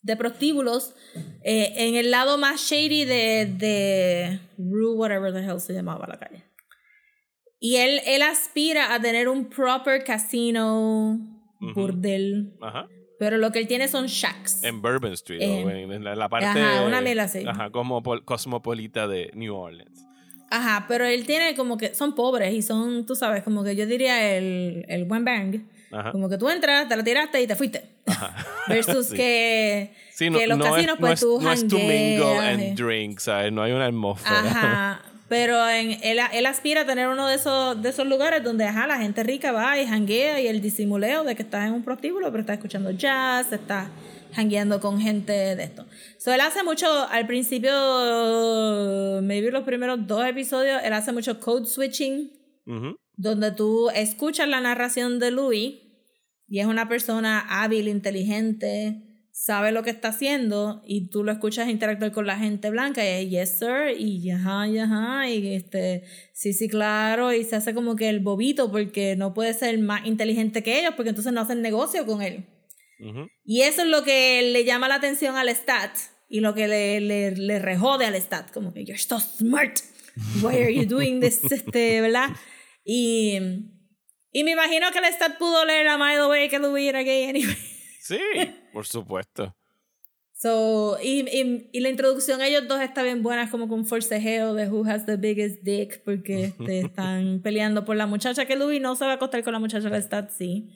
de prostíbulos eh, en el lado más shady de, de Rue, whatever the hell se llamaba la calle. Y él, él aspira a tener un proper casino, Ujú. burdel, Ajá. Pero lo que él tiene son shacks. En Bourbon Street, Eh, o en, en la, la parte. ajá, una mierda así. Ajá, como pol- cosmopolita de New Orleans. Ajá, pero él tiene como que son pobres y son, tú sabes, como que yo diría el, el buen bang. Ajá. Como que tú entras, te la tiraste y te fuiste. Versus Sí. que, Sí, no, que los no casinos, es, pues no es, no es to mingle and drink, ¿sabes? No hay una atmósfera. Ajá. Pero en, él, él aspira a tener uno de esos, de esos lugares donde ajá, la gente rica va y janguea y el disimuleo de que estás en un prostíbulo, pero estás escuchando jazz, estás jangueando con gente de esto. So, él hace mucho, al principio, maybe los primeros dos episodios, él hace mucho code switching, donde tú escuchas la narración de Louis y es una persona hábil, inteligente, sabe lo que está haciendo y tú lo escuchas interactuar con la gente blanca y es yes sir y ajá, y ajá, y este, sí, sí, claro, y se hace como que el bobito porque no puede ser más inteligente que ellos porque entonces no hacen negocio con él. Ujú. Y eso es lo que le llama la atención al stat y lo que le, le, le rejode al stat, como que you're so smart, why are you doing this, este, ¿verdad? Y, y me imagino que el stat pudo leer a the Way que Louis era gay anyway. Sí, por supuesto. So, y, y, y la introducción a ellos dos está bien buena, es como con forcejeo de who has the biggest dick, porque este, están peleando por la muchacha que Louis no se va a acostar con la muchacha del stat, sí.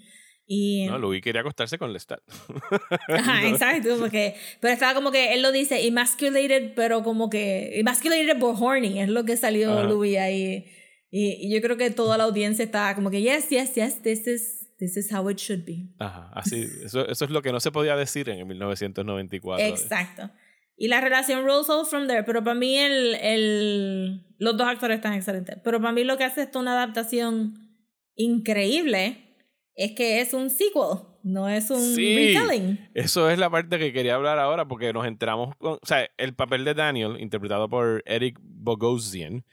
Y, No, Louis quería acostarse con Lestat. Ajá, exacto, como que, pero estaba como que él lo dice emasculated, pero como que emasculated por horny, es lo que salió. Louis ahí. Y, y yo creo que toda la audiencia estaba como que yes, yes, yes, this is this is how it should be. Ajá, así. Eso, eso es lo que no se podía decir en el 1994. Exacto. Y la relación rolls all from there, pero para mí el, el los dos actores están excelentes, pero para mí lo que hace esto una adaptación increíble es que es un sequel, no es un Sí. retelling. Eso es la parte que quería hablar ahora porque nos enteramos con, o sea, el papel de Daniel interpretado por Eric Bogosian,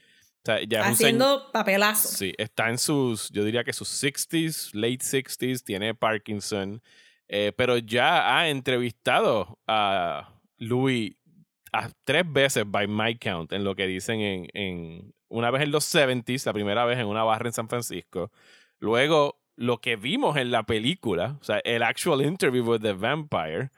o sea, ya Haciendo papelazo. Sí, está en sus, yo diría que sus 60s, late 60s, tiene Parkinson, eh, pero ya ha entrevistado a Louis a tres veces by my count en lo que dicen en, en una vez en los 70s, la primera vez en una barra en San Francisco, luego lo que vimos en la película, o sea, el actual interview with the vampire,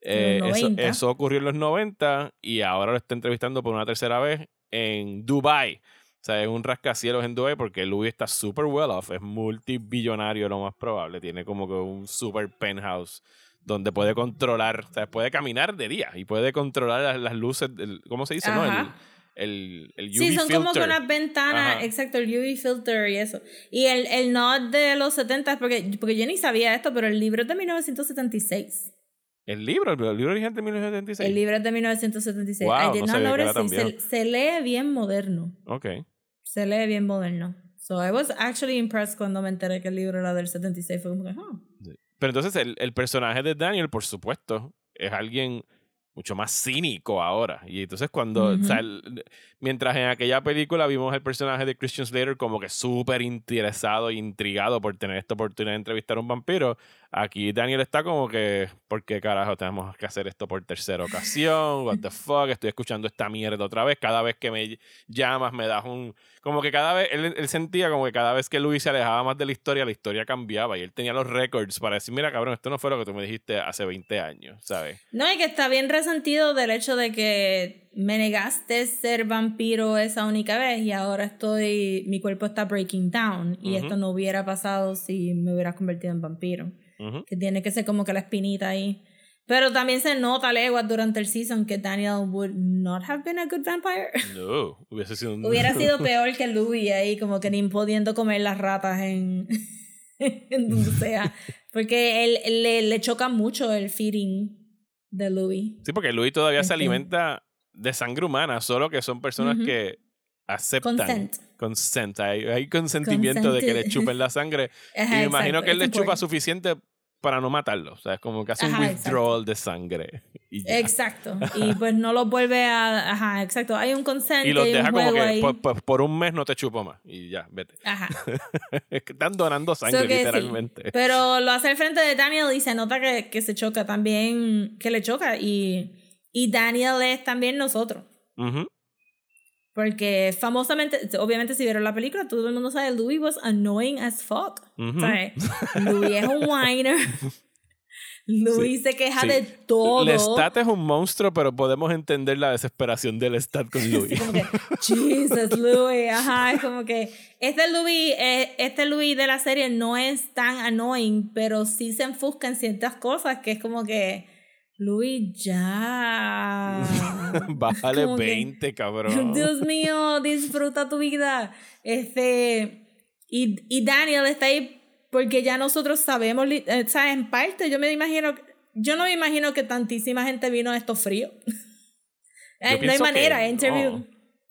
eh, eso, 90. eso ocurrió en los 90 y ahora lo está entrevistando por una tercera vez en Dubai. Sea, es un rascacielos en Dubai porque Louis está super well off, es multibillonario lo más probable, tiene como que un super penthouse donde puede controlar, o sea, puede caminar de día y puede controlar las, las luces, del- ¿cómo se dice? no? El, Ajá. el, el UV Sí, son como que filter. unas ventanas, Ajá. exacto, el UV filter y eso. Y el, el nod de los 70, porque, porque yo ni sabía esto, pero el libro es de 1976. El libro, el libro original de 1976. El libro es de 1976. Wow, I did no not y se, se lee bien moderno. Ok. Se lee bien moderno. So I was actually impressed cuando me enteré que el libro era del 76. Fue como que, oh. Pero entonces el, el personaje de Daniel, por supuesto, es alguien mucho más cínico ahora. Y entonces cuando, o sea, el- mientras en aquella película vimos el personaje de Christian Slater como que súper interesado e intrigado por tener esta oportunidad de entrevistar a un vampiro, aquí Daniel está como que, ¿por qué carajo tenemos que hacer esto por tercera ocasión? What the fuck, estoy escuchando esta mierda otra vez, cada vez que me llamas me das un... Como que cada vez, él, él sentía como que cada vez que Luis se alejaba más de la historia, la historia cambiaba y él tenía los records para decir, mira cabrón, esto no fue lo que tú me dijiste hace 20 años, ¿sabes? No, y que está bien resentido del hecho de que me negaste ser vampiro esa única vez y ahora estoy, mi cuerpo está breaking down y esto no hubiera pasado si me hubieras convertido en vampiro. Ujú. Que tiene que ser como que la espinita ahí. Pero también se nota leguas durante el season que Daniel would not have been a good vampire. No, hubiese sido un... Hubiera sido peor que Louis ahí, como que ni pudiendo comer las ratas en, en donde sea. Porque él, él le, le choca mucho el feeding de Louis. Sí, porque Luis todavía se Este. alimenta de sangre humana, solo que son personas Ujú. que aceptan. Consent. Consent. Hay, hay consentimiento de que le Consent. chupen la sangre. Ajá, y me imagino que él le chupa suficiente para no matarlo. O sea, es como que hace un Ajá, withdrawal de sangre. Y. Exacto. Y pues no los vuelve a. Ajá, exacto. Hay un consent. Y los un deja como que por, por- por un mes no te chupo más. Y ya, vete. Ajá. Están donando sangre, So que sí. literalmente. Pero lo hace al frente de Daniel y se nota que, que se choca también, que le choca. Y, y Daniel es también nosotros. Ujú. Porque famosamente, obviamente si vieron la película, todo el mundo sabe, Louis was annoying as fuck. Ujú. ¿Sabes? Louis es un whiner. Louis se queja sí. de todo. Lestat es un monstruo, pero podemos entender la desesperación del Lestat con Louis. como que, Jesus, Louis, ajá, es como que este Louis, eh, este Louis de la serie no es tan annoying, pero sí se enfusca en ciertas cosas que es como que, Louis, ya. Bájale Como que- 20, cabrón. Dios mío, disfruta tu vida. Este, y, y Daniel está ahí porque ya nosotros sabemos, eh, o sea, en parte, yo me imagino, yo no me imagino que tantísima gente vino a esto frío. Eh, no hay pienso que manera, interview.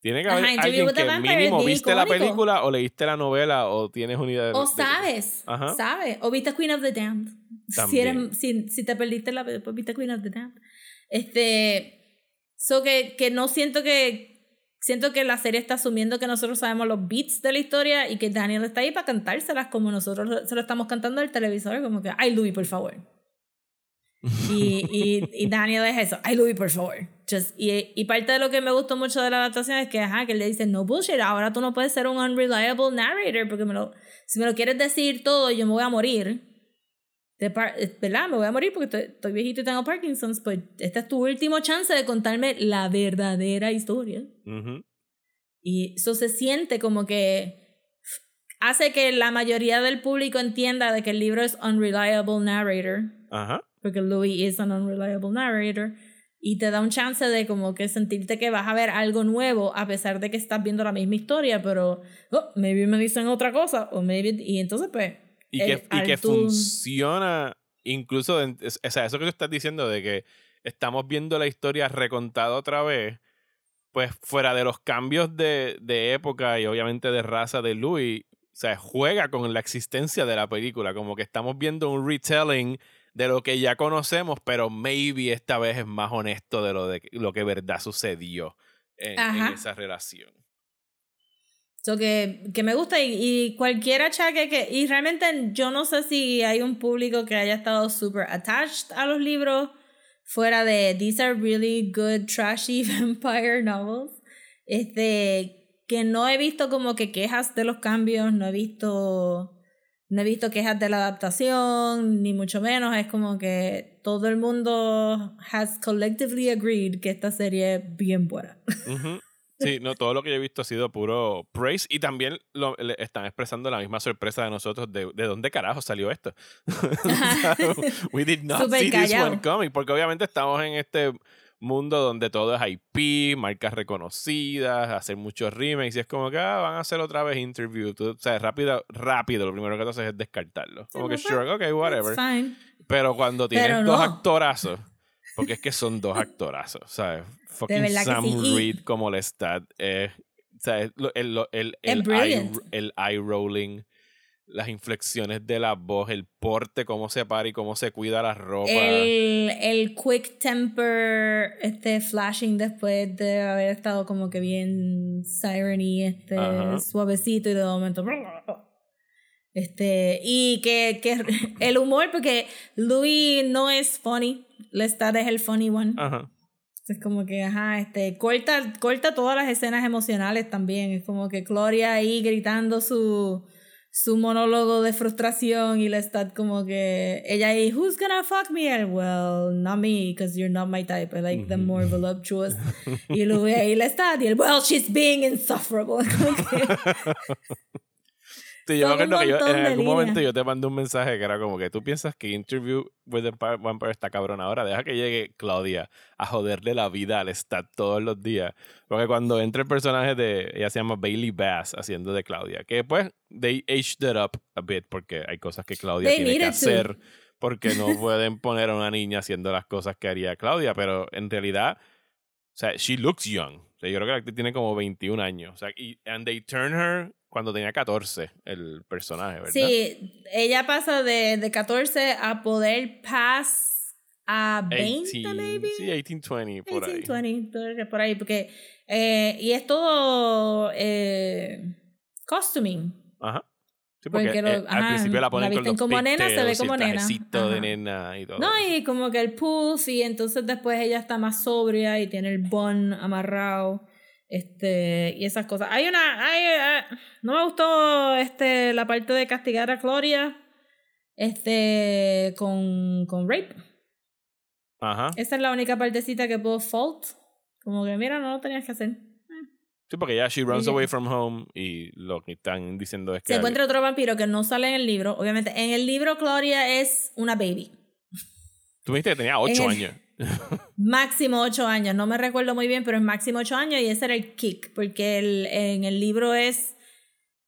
Tiene que Ajá, haber Interview alguien que mínimo viste la película o leíste la novela o tienes una idea de... O de- sabes, Ajá. sabes. O viste Queen of the Damned. Si, eres- si, si te perdiste la pues viste Queen of the Damned. Este, so que, que no siento que, siento que la serie está asumiendo que nosotros sabemos los beats de la historia y que Daniel está ahí para cantárselas como nosotros se lo estamos cantando al televisor, como que, ay Louis, por favor. Y, y, y Daniel es eso, ay Louis, por favor. Just, y, y parte de lo que me gustó mucho de la adaptación es que, ajá, que él le dice, no bullshit, ahora tú no puedes ser un unreliable narrator porque me lo, si me lo quieres decir todo, yo me voy a morir. De par- eh, ¿Verdad? Me voy a morir porque estoy, estoy viejito y tengo Parkinson's, pues este es tu último chance de contarme la verdadera historia. Ujú. Y eso se siente como que hace que la mayoría del público entienda de que el libro es unreliable narrator, Ajá. Porque Louis es un unreliable narrator, y te da un chance de como que sentirte que vas a ver algo nuevo a pesar de que estás viendo la misma historia, pero oh, maybe me dicen otra cosa, o maybe, y entonces pues... Y el- que, y que tú- funciona incluso, es- o sea, eso que tú estás diciendo de que estamos viendo la historia recontada otra vez, pues fuera de los cambios de, de época y obviamente de raza de Louis, o sea, juega con la existencia de la película, como que estamos viendo un retelling de lo que ya conocemos, pero maybe esta vez es más honesto de lo, de, lo que verdad sucedió en, esa relación. So que, que me gusta y, y cualquier achaque que... Y realmente yo no sé si hay un público que haya estado super attached a los libros fuera de These are really good trashy vampire novels. Este, que no he visto como que quejas de los cambios, no he visto... No he visto quejas de la adaptación, ni mucho menos. Es como que todo el mundo has collectively agreed que esta serie es bien buena. Ujú. Sí, no, todo lo que yo he visto ha sido puro praise y también lo, le están expresando la misma sorpresa de nosotros de, de dónde carajo salió esto. We did not Súper see this callado. one coming, porque obviamente estamos en este mundo donde todo es IP, marcas reconocidas, hacer muchos remakes y es como que ah, van a hacer otra vez interview. Tú, o sea, rápido, rápido, lo primero que tú haces es descartarlo. Como que sure, ok, whatever. Fine. Pero cuando tienes Pero dos actorazos, porque es que son dos actorazos, ¿sabes? Fucking Sam sí, Reed como Lestat. Eh, ¿sabes? El, el, el, eye, el eye rolling, las inflexiones de la voz, el porte, cómo se para y cómo se cuida la ropa. El, el quick temper, este flashing después de haber estado como que bien sireny, este Ajá. suavecito y de momento. Este, y que, que el humor, porque Louis no es funny, Lestat es el funny one. Ajá. Es como que, ajá, este, corta, corta todas las escenas emocionales también. Es como que Gloria ahí gritando su, su monólogo de frustración y le está como que ella ahí, who's gonna fuck me? And, well, not me, because you're not my type. I like them more voluptuous. y luego ahí le está, y él, well, she's being insufferable. Como que, Sí, yo me Son un acuerdo que yo, montón en algún líneas. momento yo te mandé un mensaje que era como que tú piensas que Interview with the Vampire está cabrón ahora, deja que llegue Claudia a joderle la vida al Stat todos los días. Porque cuando entra el personaje de, ella se llama Bailey Bass haciendo de Claudia, que después they aged it up a bit porque hay cosas que Claudia They tiene que hacer porque no pueden poner a una niña haciendo las cosas que haría Claudia, pero en realidad, o sea, she looks young. O sea, yo creo que la actriz tiene como 21 años. O sea, y, and they turn her cuando tenía 14, el personaje, ¿verdad? sí, ella pasa de, de 14 a poder pass a 20, 18, maybe. Sí, 18, 20, por ahí. 18, 20, todo que por ahí, porque. eh, y es todo. Eh, costuming. Ajá. Sí, porque, Porque lo- eh, al principio la la ponen con visten los como nena, se ve como nena. de y todo. No, y como que el puff, y entonces después ella está más sobria y tiene el bun amarrado. Este, y esas cosas. Hay una. Hay, eh, no me gustó este, la parte de castigar a Gloria. Este. Con, con rape. Ajá. Esa es la única partecita que puedo fault. Como que, mira, no lo tenías que hacer. Sí, porque ya she runs away from home y lo que están diciendo es que... Se encuentra otro vampiro que no sale en el libro. Obviamente, en el libro Gloria es una baby. Tú me dijiste que tenía 8 en el- años. Máximo ocho años. No me recuerdo muy bien, pero es máximo ocho años y ese era el kick. Porque el- en el libro es,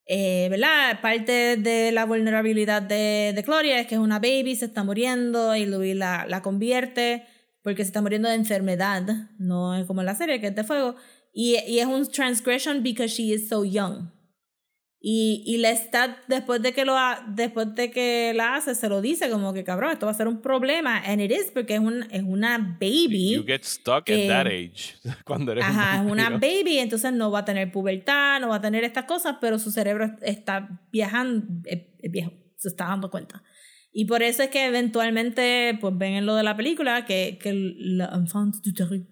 eh, ¿verdad? Parte de la vulnerabilidad de, de Gloria es que es una baby, se está muriendo y Louis la, la convierte porque se está muriendo de enfermedad. No es como en la serie que es de fuego. Y, y es un transgression because she is so young. Y, y Lestat, después de que lo ha- después de que la hace, se lo dice como que cabrón, esto va a ser un problema. And it is porque es, un, es una baby. You get stuck at eh, that age. Cuando eres Ajá, es una baby, entonces no va a tener pubertad, no va a tener estas cosas, pero su cerebro está viajando, es, es viejo, se está dando cuenta. Y por eso es que eventualmente, pues ven en lo de la película que, que la enfant du terrible,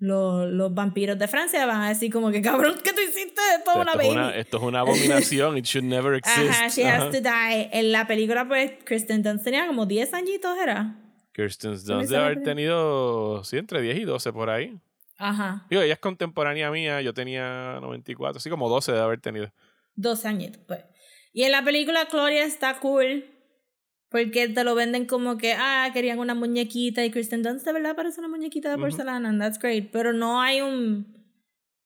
los, los vampiros de Francia van a decir como que cabrón, ¿qué tú hiciste? Es toda una baby. una, esto es una abominación. It should never exist. Ajá, she Ajá. has to die. En la película, pues, Kristen Dunst tenía como 10 añitos, ¿era? Me Dunst debe haber tenido, sí, entre 10 y 12 por ahí. Ajá, Digo, ella es contemporánea mía, yo tenía 94, así como 12 de haber tenido. 12 añitos, pues. Y en la película, Gloria está cool. Porque te lo venden como que, ah, querían una muñequita y Kristen Dunst de verdad parece una muñequita de porcelana, and that's great. Pero no hay un.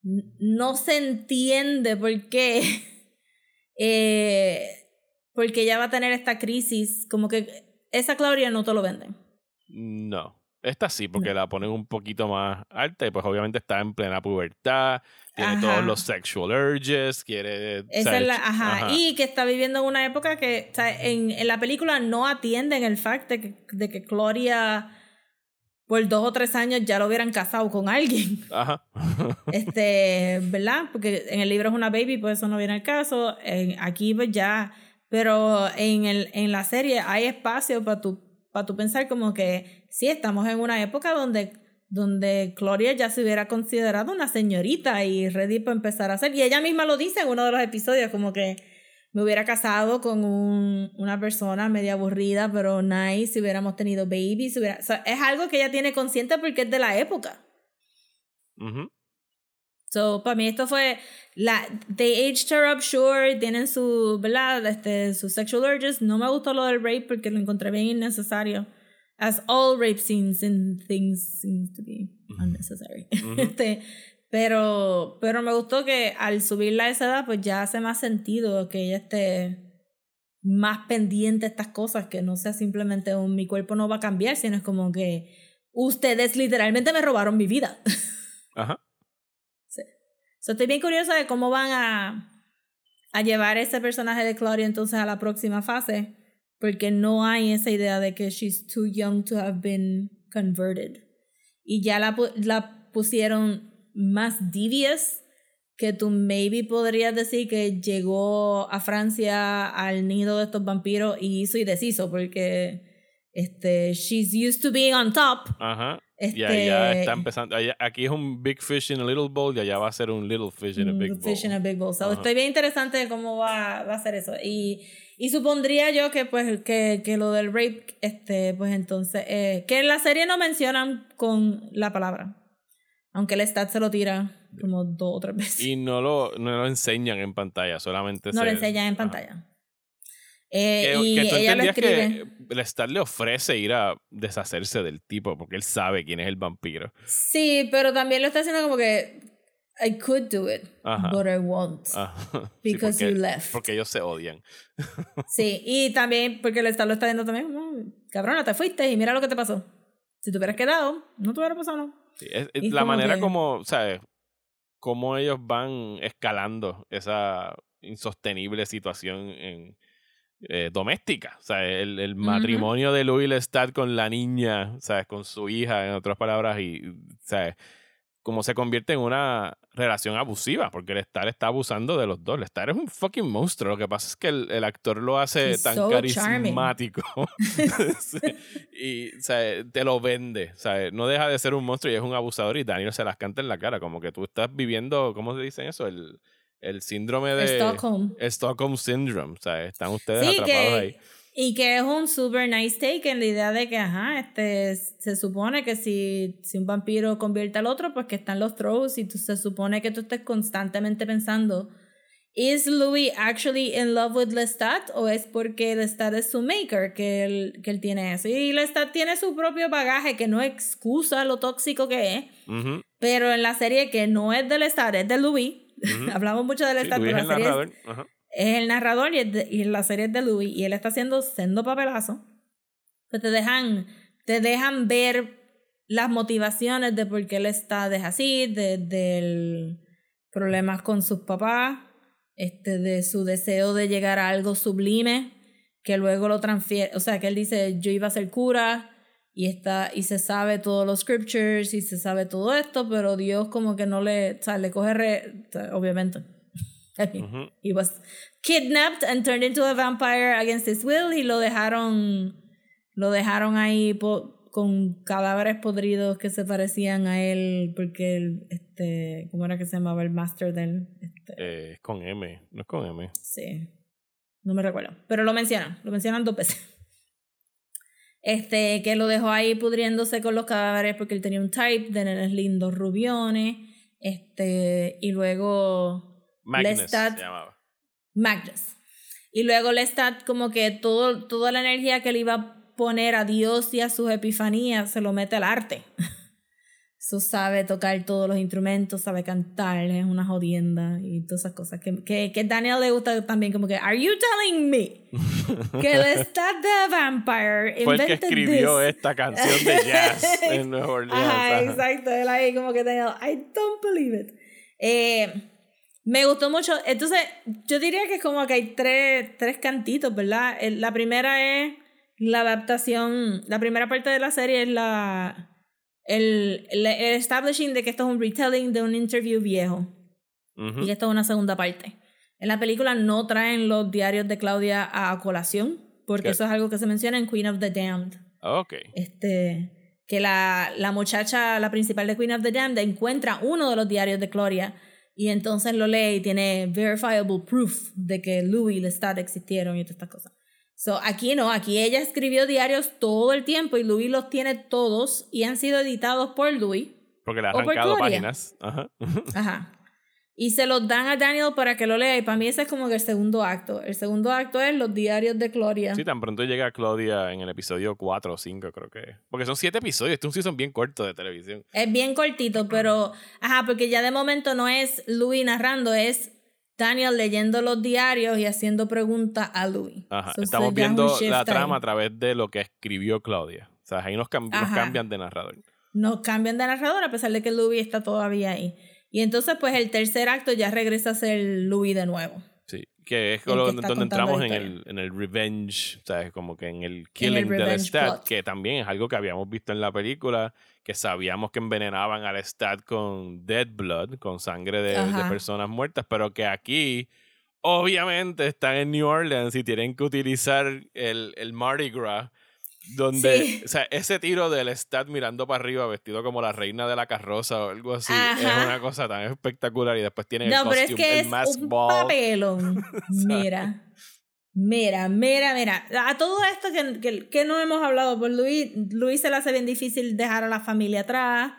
No se entiende por qué. eh, porque ella va a tener esta crisis. Como que esa Gloria no te lo venden. No. Esta sí, porque la ponen un poquito más alta y pues obviamente está en plena pubertad, tiene Ajá. todos los sexual urges, quiere... Esa es la, ajá, Y que está viviendo en una época que o sea, en, en la película no atienden el fact de que, de que Gloria por dos o tres años ya lo hubieran casado con alguien. Ajá. este, ¿verdad? Porque en el libro es una baby, pues eso no viene al caso. En, aquí pues ya, pero en, el, en la serie hay espacio para tu, para tu pensar como que sí, estamos en una época donde, donde Gloria ya se hubiera considerado una señorita y ready para empezar a hacer. Y ella misma lo dice en uno de los episodios, como que me hubiera casado con un, una persona media aburrida, pero nice, si hubiéramos tenido babies. si hubiera- o sea, es algo que ella tiene consciente porque es de la época. Ujú. So, para mí esto fue la they aged her up sure, tienen su, ¿verdad? Este, sus sexual urges. No me gustó lo del rape porque lo encontré bien innecesario. As all rape scenes and things seem to be unnecessary. Este, pero, pero me gustó que al subirla a esa edad, pues ya hace más sentido que ella esté más pendiente de estas cosas, que no sea simplemente un mi cuerpo no va a cambiar, sino es como que ustedes literalmente me robaron mi vida. Ajá. So, estoy bien curiosa de cómo van a, a llevar ese personaje de Claudia entonces a la próxima fase, porque no hay esa idea de que she's too young to have been converted. Y ya la, la pusieron más devious, que tú maybe podrías decir que llegó a Francia al nido de estos vampiros y hizo y deshizo, porque este, she's used to being on top. Ajá. Este, Y allá está empezando. allá- aquí es un big fish in a little bowl y allá va a ser un little fish in a Mm, big bowl. fish in a big bowl. So, estoy bien interesante de cómo va, va a ser eso. Y, y supondría yo que pues que, que lo del rape, este, pues entonces, eh, que en la serie no mencionan con la palabra. Aunque el stat se lo tira como dos o tres veces. Y no lo, no lo enseñan en pantalla, solamente no se- lo enseñan en Ajá. pantalla. Eh, Que, y que tú ella lo escribe. que Lestat le ofrece ir a deshacerse del tipo porque él sabe quién es el vampiro. Sí, pero también lo está haciendo como que I could do it, Ajá. but I won't. Ajá. Sí, Because porque, you left. Porque ellos se odian. Sí, y también porque el Estado lo está viendo también, "Mm, cabrona, te fuiste y mira lo que te pasó. Si te hubieras quedado, no te hubiera pasado nada. Sí, es- es la como manera que- como, ¿sabes? Cómo ellos van escalando esa insostenible situación en, eh, doméstica. O sea, el, el matrimonio de Louis Lestat con la niña, ¿sabes? Con su hija, en otras palabras, y, ¿sabes? Cómo se convierte en una relación abusiva, porque Lestat está abusando de los dos. Lestat es un fucking monstruo. Lo que pasa es que el, el actor lo hace He's tan so carismático. Y, o sea, te lo vende. O sea, no deja de ser un monstruo y es un abusador y Daniel se las canta en la cara. Como que tú estás viviendo, ¿cómo se dice eso? El, el síndrome de... Stockholm. Stockholm Syndrome. O sea, están ustedes Sí, atrapados ahí. y que es un super nice take en la idea de que, ajá, este, se supone que si, si un vampiro convierte al otro, pues que están los throws y tú, se supone que tú estés constantemente pensando, ¿is Louis actually in love with Lestat o es porque Lestat es su maker que él, que él tiene eso? Y Lestat tiene su propio bagaje que no excusa lo tóxico que es, Ujú, pero en la serie que no es de Lestat, es de Louis. Hablamos mucho de Sí, Lestat, Luis pero es el es- el narrador y, es de- y la serie es de Louis y él está haciendo sendo papelazo. Pues te dejan, te dejan ver las motivaciones de por qué él está de así, de, del problemas con sus papás, este, de su deseo de llegar a algo sublime, que luego lo transfiere, o sea, que él dice, yo iba a ser cura y está y se sabe todos los scriptures y se sabe todo esto, pero Dios como que no le, o sea, le coge re- obviamente. I mean, Ujú. He was kidnapped and turned into a vampire against his will y lo dejaron lo dejaron ahí con cadáveres podridos que se parecían a él porque él, este, ¿cómo era que se llamaba el master del este, Eh, es con M, no es con M. Sí. No me recuerdo. Pero lo mencionan. Lo mencionan dos veces. Este, que lo dejó ahí pudriéndose con los cadáveres porque él tenía un type de nenes lindos rubiones. Este, y luego Magnus Lestat- se llamaba. Magnus. Y luego Lestat como que todo, toda la energía que le iba a poner a Dios y a sus epifanías se lo mete al arte. Eso sabe tocar todos los instrumentos, sabe cantar, es una jodienda y todas esas cosas. Que, que, que Daniel le gusta también como que, ¿Are you telling me que Lestat the Vampire Fue el que escribió this? esta canción de jazz en Nueva Orleans. Ajá, exacto. Él ahí como que Daniel, I don't believe it. Eh, me gustó mucho. Entonces, yo diría que como que hay tres, tres cantitos, ¿verdad? El- La primera es la adaptación, la primera parte de la serie es la el, el, el establishing de que esto es un retelling de un interview viejo Ujú. y que esto es una segunda parte. En la película no traen los diarios de Claudia a colación, porque ¿Qué? eso es algo que se menciona en Queen of the Damned. Ok. Este, que la, la muchacha, la principal de Queen of the Damned, encuentra uno de los diarios de Gloria y entonces lo lee y tiene verifiable proof de que Louis y Lestat existieron y todas estas cosas. So, aquí no, aquí ella escribió diarios todo el tiempo y Louis los tiene todos y han sido editados por Louis. Porque le ha arrancado páginas. Ajá. Ajá. Y se los dan a Daniel para que lo lea y para mí ese es como que el segundo acto. El segundo acto es los diarios de Gloria. Sí, tan pronto llega Claudia en el episodio 4 o 5, creo que. Porque son 7 episodios. Este es un season bien corto de televisión. Es bien cortito, pero. Ajá, porque ya de momento no es Louis narrando, es Daniel leyendo los diarios y haciendo preguntas a Louis. Ajá. So, Estamos so viendo la ahí. trama a través de lo que escribió Claudia. O sea, ahí nos, cam- nos cambian de narrador. No cambian de narrador a pesar de que Louis está todavía ahí. Y entonces, pues el tercer acto ya regresa a ser Louis de nuevo. Sí. Que es que donde entramos en el, en el revenge, ¿sabes? Como que en el killing del revenge Stat, plot. que también es algo que habíamos visto en la película, que sabíamos que envenenaban al Stat con dead blood, con sangre de, personas muertas, pero que aquí obviamente están en New Orleans y tienen que utilizar el, el Mardi Gras. Donde, Sí. o sea, ese tiro del Stat mirando para arriba, vestido como la reina de la carroza o algo así, es una cosa tan espectacular. Y después tienen el No, pero es costume, que el es mask un ball. papelón. Mira. Mira, mira, mira. A todo esto que, que, que no hemos hablado, pues Luis, Luis se le hace bien difícil dejar a la familia atrás.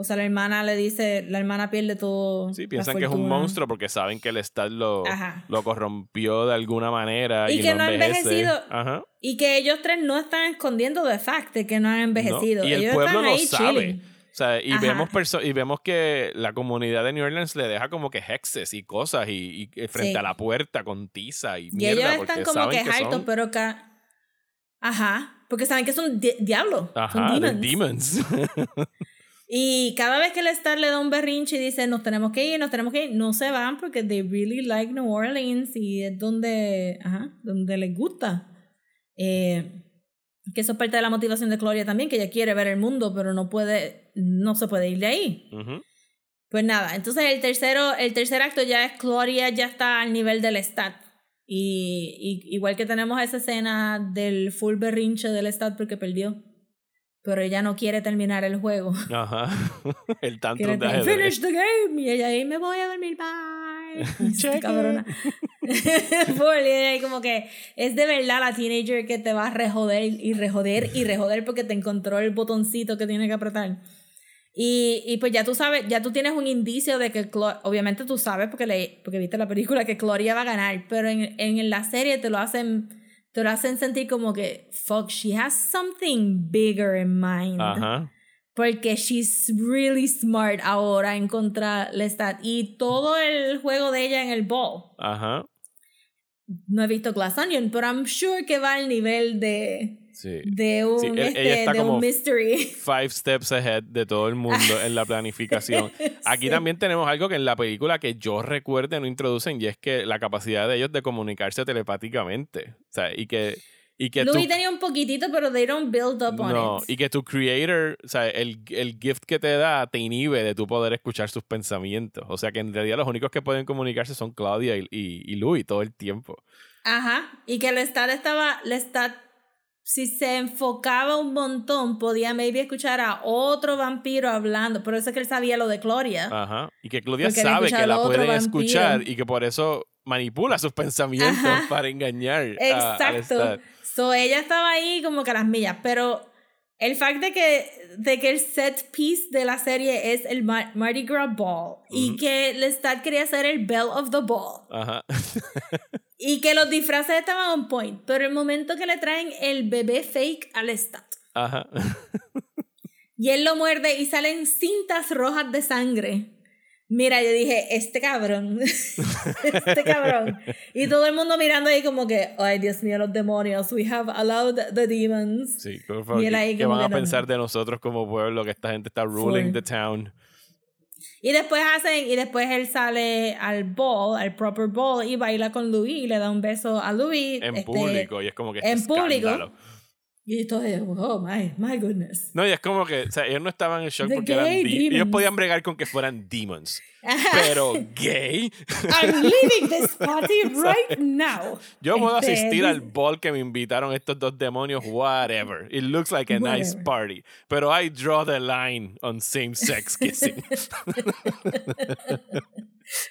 O sea, la hermana le dice, la hermana pierde todo. Sí, piensan que es un monstruo porque saben que el Stat lo, Ajá. lo corrompió de alguna manera. Y Y, que no no ha envejecido. Ajá. Y que ellos tres no están escondiendo de fact de que no han envejecido. No, y el ellos pueblo están lo ahí sabe. chilling. O sea, y Ajá. vemos, perso- y vemos que la comunidad de New Orleans le deja como que hexes y cosas y, y frente Sí. a la puerta con tiza y Y mierda ellos porque están como que que son pero que. Ajá. Porque saben que son di- diablos. ajá, son demons. Y cada vez que el Star le da un berrinche y dice, nos tenemos que ir, nos tenemos que ir, no se van porque they really like New Orleans y es donde, ajá, donde les gusta. Eh, que eso es parte de la motivación de Gloria también, que ella quiere ver el mundo, pero no puede, no se puede ir de ahí. Ujú. Pues nada, entonces el tercero, el tercer acto ya es Gloria ya está al nivel del stat. Y, y igual que tenemos esa escena del full berrinche del stat porque perdió. Pero ella no quiere terminar el juego. Ajá. el tantrum de. Finish the game. Y ella ahí me voy a dormir, bye. Cheque. cabrona. Y como que es de verdad la teenager que te va a rejoder y rejoder y rejoder porque te encontró el botoncito que tiene que apretar. Y, y pues ya tú sabes, ya tú tienes un indicio de que, obviamente tú sabes porque, le, porque viste la película que Gloria va a ganar, pero en, en la serie te lo hacen te lo hacen sentir como que, fuck, she has something bigger in mind. Ajá. Porque she's really smart ahora en contra Lestat. Y todo el juego de ella en el ball. Ajá. No he visto Glass Onion, pero I'm sure que va al nivel de, Sí. de un, Sí, él- este, ella está de como- un mystery. Five steps ahead de todo el mundo en la planificación. Aquí Sí. también tenemos algo que en la película que yo recuerde no introducen y es que la capacidad de ellos de comunicarse telepáticamente. O sea, y que, y que Louis tu- tenía un poquitito, pero they don't build up on no, it. y que tu creator, o sea, el, el gift que te da te inhibe de tu poder escuchar sus pensamientos. O sea que en realidad los únicos que pueden comunicarse son Claudia y, y, y Louis todo el tiempo. Ajá. Y que Lestat estaba. Lestat, si se enfocaba un montón, podía maybe escuchar a otro vampiro hablando. Por eso es que él sabía lo de Gloria. Ajá. Y que Claudia sabe que la pueden escuchar y que por eso manipula sus pensamientos Ajá. para engañar. a- Exacto. Lestat. So ella estaba ahí como que a las millas. Pero el fact de que, de que el set piece de la serie es el Mar- Mardi Gras Ball y que Lestat quería ser el Belle of the Ball. Ajá. Y que los disfraces estaban on point. Pero el momento que le traen el bebé fake al Lestat. Ajá. Y él lo muerde y salen cintas rojas de sangre. Mira, yo dije, este cabrón, este cabrón. Y todo el mundo mirando ahí como que, ay Dios mío, los demonios, we have allowed the demons. Sí, por favor, ¿qué- ahí ¿qué como van a pensar de nosotros como pueblo que esta gente está ruling Full. the town? Y después hacen, y después él sale al ball, al proper ball, y baila con Louis y le da un beso a Louis. En este, público, y es como que en este público. escándalo. Y entonces, oh my, my goodness. No, y es como que, o sea, ellos no estaban en shock The porque eran gay de- Ellos demons. podían bregar con que fueran demons. Pero gay. I'm leaving this party right now. Yo puedo asistir al ball que me invitaron estos dos demonios, whatever. It looks like a nice party. Pero I draw the line on same-sex kissing.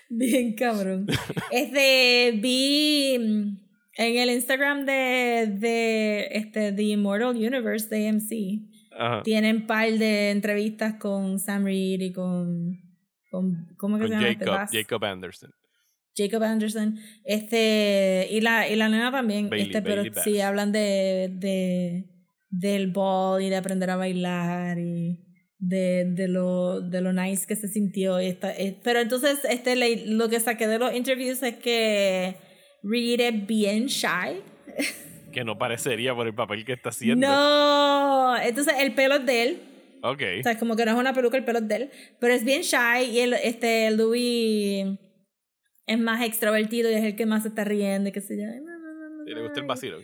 Bien cabrón. Este, vi mm, en el Instagram de, de este, The Immortal Universe de AMC. Ajá. Tienen par de entrevistas con Sam Reed y con, con ¿cómo que Con se llama? este? Jacob, Bass? Jacob Anderson. Jacob Anderson. Este, y la, y la nena también. Bailey- este, pero Bailey Bass. sí, hablan de, de del ball y de aprender a bailar y de, de lo, de lo nice que se sintió. y esta- eh, pero entonces, este, lo que saqué de los interviews es que Reed es bien shy. Que no parecería por el papel que está haciendo. No, entonces el pelo es de él. Ok. O sea, como que no es una peluca, el pelo es de él. Pero es bien shy y el, este, Louis es más extrovertido y es el que más se está riendo y qué sé yo. Ay, no, no, no, no, Y le gusta el vacilo.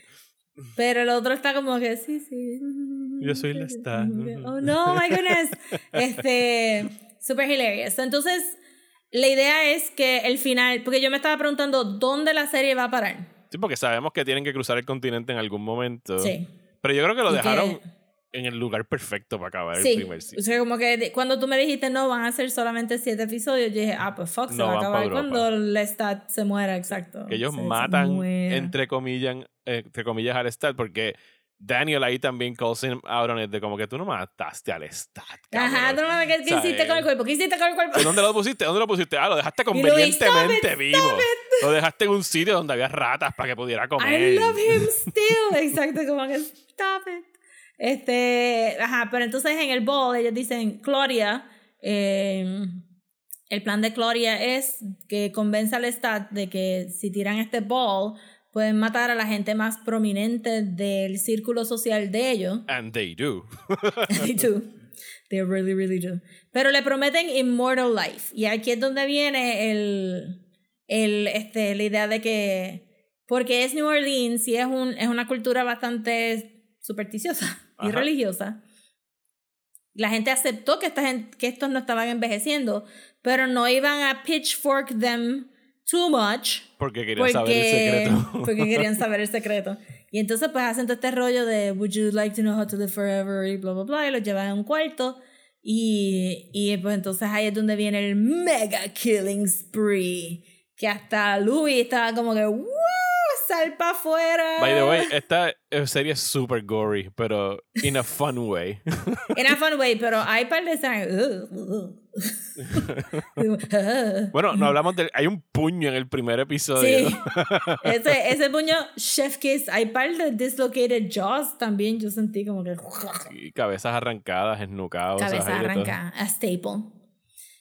Pero el otro está como que, sí, sí. Yo soy la star. Oh, no, my goodness. Este, super hilarious. Entonces, la idea es que el final, porque yo me estaba preguntando dónde la serie va a parar. Sí, porque sabemos que tienen que cruzar el continente en algún momento. Sí. Pero yo creo que lo que- dejaron en el lugar perfecto para acabar el Sí, primer o season. sea, como que cuando tú me dijiste no, van a ser solamente siete episodios, yo dije, ah, pues fuck, se No, va a acabar cuando Lestat se muera, exacto. Que ellos Se- se matan, entre comillas, eh, entre comillas, al Stat, porque Daniel ahí también calls him out on it, de como que tú no mataste al Stat. Ajá, cabrón". tú no me ¿qué, qué hiciste con eh, el cuerpo? ¿Qué hiciste con el cuerpo? ¿Dónde lo pusiste? ¿Dónde lo pusiste? Ah, lo dejaste convenientemente "Stop it, vivo. stop Lo dejaste en un sitio donde había ratas para que pudiera comer. I love him still. Exacto, como que stop it. Este, ajá, pero entonces en el ball ellos dicen, Gloria, eh, el plan de Gloria es que convenza al Stat de que si tiran este ball, pueden matar a la gente más prominente del círculo social de ellos. And they do. They do. They really, really do. Pero le prometen immortal life. Y aquí es donde viene el, el, este, la idea de que, porque es New Orleans y es, un, es una cultura bastante supersticiosa y Ajá. religiosa, la gente aceptó que, esta gente, que estos no estaban envejeciendo, pero no iban a pitchfork them too much Porque querían saber el secreto. porque querían saber el secreto. Y entonces pues hacen todo este rollo de Would you like to know how to live forever y bla bla bla y los llevan a un cuarto y, y pues entonces ahí es donde viene el mega killing spree que hasta Louis estaba como que ¡Wow! ¡Sal para afuera! By the way, esta eh, serie es super gory, pero in a fun way. In a fun way, pero hay par de escenas. bueno, no hablamos de. Hay un puño en el primer episodio. Sí. Ese, ese puño, Chef Kiss, hay par de dislocated jaws también. Yo sentí como que. Y cabezas arrancadas, esnucados. cabeza ahí de todo. arrancada, a staple.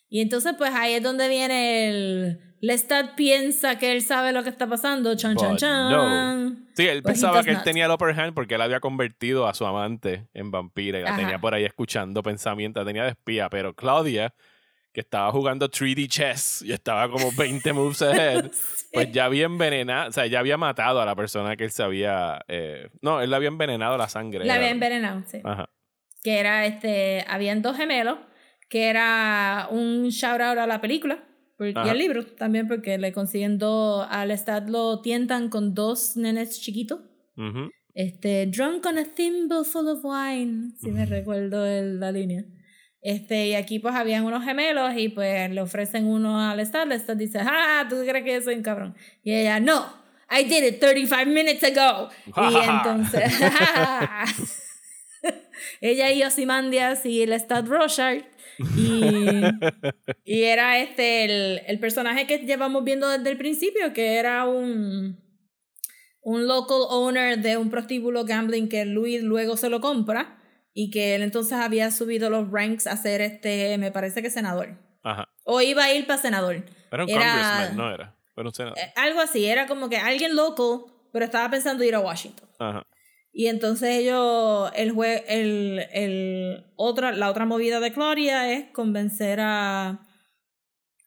Y entonces, pues ahí es donde viene el. Lestat piensa que él sabe lo que está pasando. Chan, chan, chan. Sí, él But pensaba que él not. tenía el upper hand porque él había convertido a su amante en vampira y la Ajá. tenía por ahí escuchando pensamientos, la tenía de espía, pero Claudia, que estaba jugando 3D chess y estaba como 20 moves ahead, pues ya había envenenado, o sea, ya había matado a la persona que él sabía, eh, no, él le había envenenado la sangre. La había envenenado, sí. Ajá. Que era este. Habían dos gemelos, que era un shout out a la película. Por- Y al libro también, porque le consiguen dos. Al Lestat lo tientan con dos nenes chiquitos. Ujú. Este, drunk on a thimble full of wine, si me recuerdo el- la línea. Este, y aquí pues habían unos gemelos y pues le ofrecen uno al Lestat. Lestat dice, ah, ¿tú crees que yo soy un cabrón? Y ella, no, I did it 35 minutes ago. y entonces, ella y Ozymandias y Lestat Rochard. Y, y era este el, el personaje que llevamos viendo desde el principio, que era un un local owner de un prostíbulo gambling que Louis luego se lo compra y que él entonces había subido los ranks a ser este, me parece que senador. Ajá. O iba a ir para senador. Era un Era- congressman, no era. Era un senador. Eh, Algo así, era como que alguien local, pero estaba pensando ir a Washington. Ajá. Y entonces ellos, el jue el, el otra, la otra movida de Gloria es convencer a,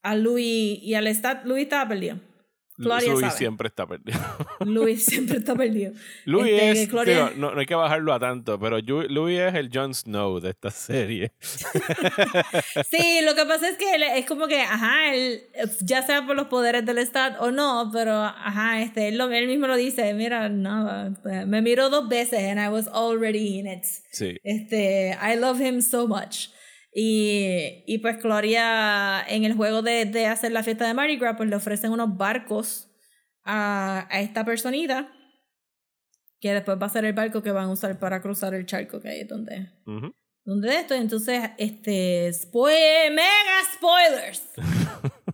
a Louis y al Stat. Louis estaba. Claudia Louis sabe. siempre está perdido. Louis siempre está perdido. Louis Este, es, Gloria- no, no hay que bajarlo a tanto, pero Louis es el Jon Snow de esta serie. Sí, lo que pasa es que él es como que, ajá, él, ya sea por los poderes del Estado o no, pero ajá, este, él, lo- él mismo lo dice, mira, no, me miró dos veces and I was already in it. Sí. Este, I love him so much. Y, y pues Gloria, en el juego de, de hacer la fiesta de Mardi Gras, pues le ofrecen unos barcos a, a esta personita, que después va a ser el barco que van a usar para cruzar el charco, que ahí es donde, Ujú. donde de esto. Entonces, este, spoil- mega spoilers.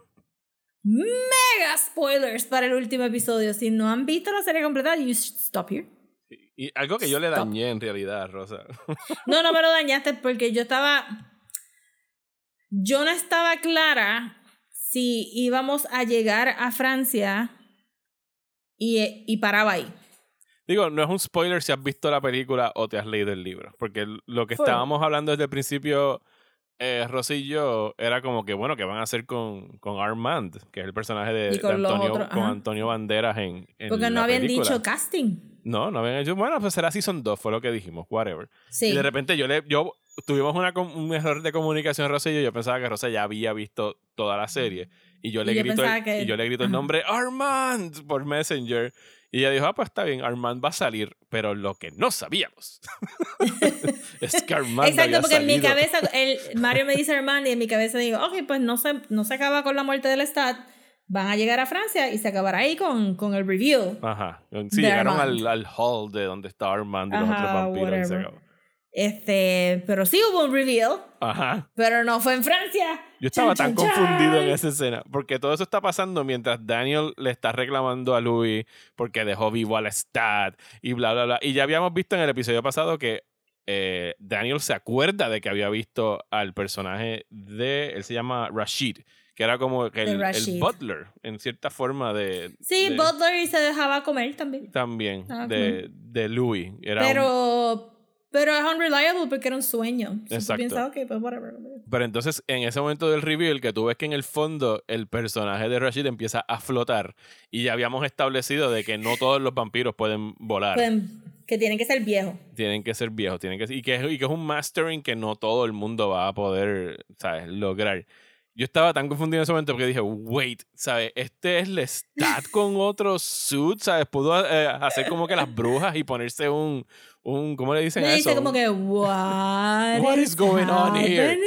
mega spoilers para el último episodio. Si no han visto la serie completa, you should stop here. Y algo que yo le dañé en realidad, Rosa. No, no me lo dañaste porque yo estaba. Yo no estaba clara si íbamos a llegar a Francia y, y paraba ahí. Digo, no es un spoiler si has visto la película o te has leído el libro. Porque lo que estábamos hablando desde el principio, eh, Rosy y yo, era como que, bueno, ¿qué van a hacer con, con Armand? Que es el personaje de, con de Antonio, otros, con. Antonio Banderas en, en Porque no la habían película. dicho casting. No, no habían hecho. Bueno, pues será Season 2, fue lo que dijimos, whatever. Sí. Y de repente yo le. Yo, tuvimos una, un error de comunicación, y yo. Yo pensaba que Rosa ya había visto toda la serie. Y yo le Y yo grito, el, que- y yo le grito el nombre Armand por Messenger. Y ella dijo, ah, pues está bien, Armand va a salir. Pero lo que no sabíamos es que Armand Exacto, había porque en mi salido. cabeza, el, Mario me dice Armand y en mi cabeza digo, ok, pues no se, no se acaba con la muerte del Estado, van a llegar a Francia y se acabará ahí con, con el review. Ajá. Sí, llegaron al, al hall de donde está Armand y los Ajá, otros vampiros. y se acabó. Este, pero sí hubo un reveal, Ajá. pero no fue en Francia. Yo estaba Chan, tan chan, confundido chan. en esa escena, porque todo eso está pasando mientras Daniel le está reclamando a Louis porque dejó vivo a la Stat y bla, bla, bla. Y ya habíamos visto en el episodio pasado que eh, Daniel se acuerda de que había visto al personaje de, él se llama Rashid, que era como el, el butler, en cierta forma de... Sí, de- Butler y se dejaba comer también. También, de, de Louis. Era un- Pero, es unreliable porque era un sueño. So, Exacto. piensas, ok, pues whatever. Pero entonces, en ese momento del reveal, que tú ves que en el fondo el personaje de Rashid empieza a flotar y ya habíamos establecido de que no todos los vampiros pueden volar. Pues, que tienen que ser viejos. Tienen que ser viejos, tienen que y que, es- y que es un mastering que no todo el mundo va a poder, ¿sabes? Lograr. Yo estaba tan confundido en ese momento porque dije, wait, ¿sabes? Este es Lestat con otro suit, ¿sabes? Pudo eh, hacer como que las brujas y ponerse un, un ¿cómo le dicen Me a dice eso? como Un- que, what, What is going on here?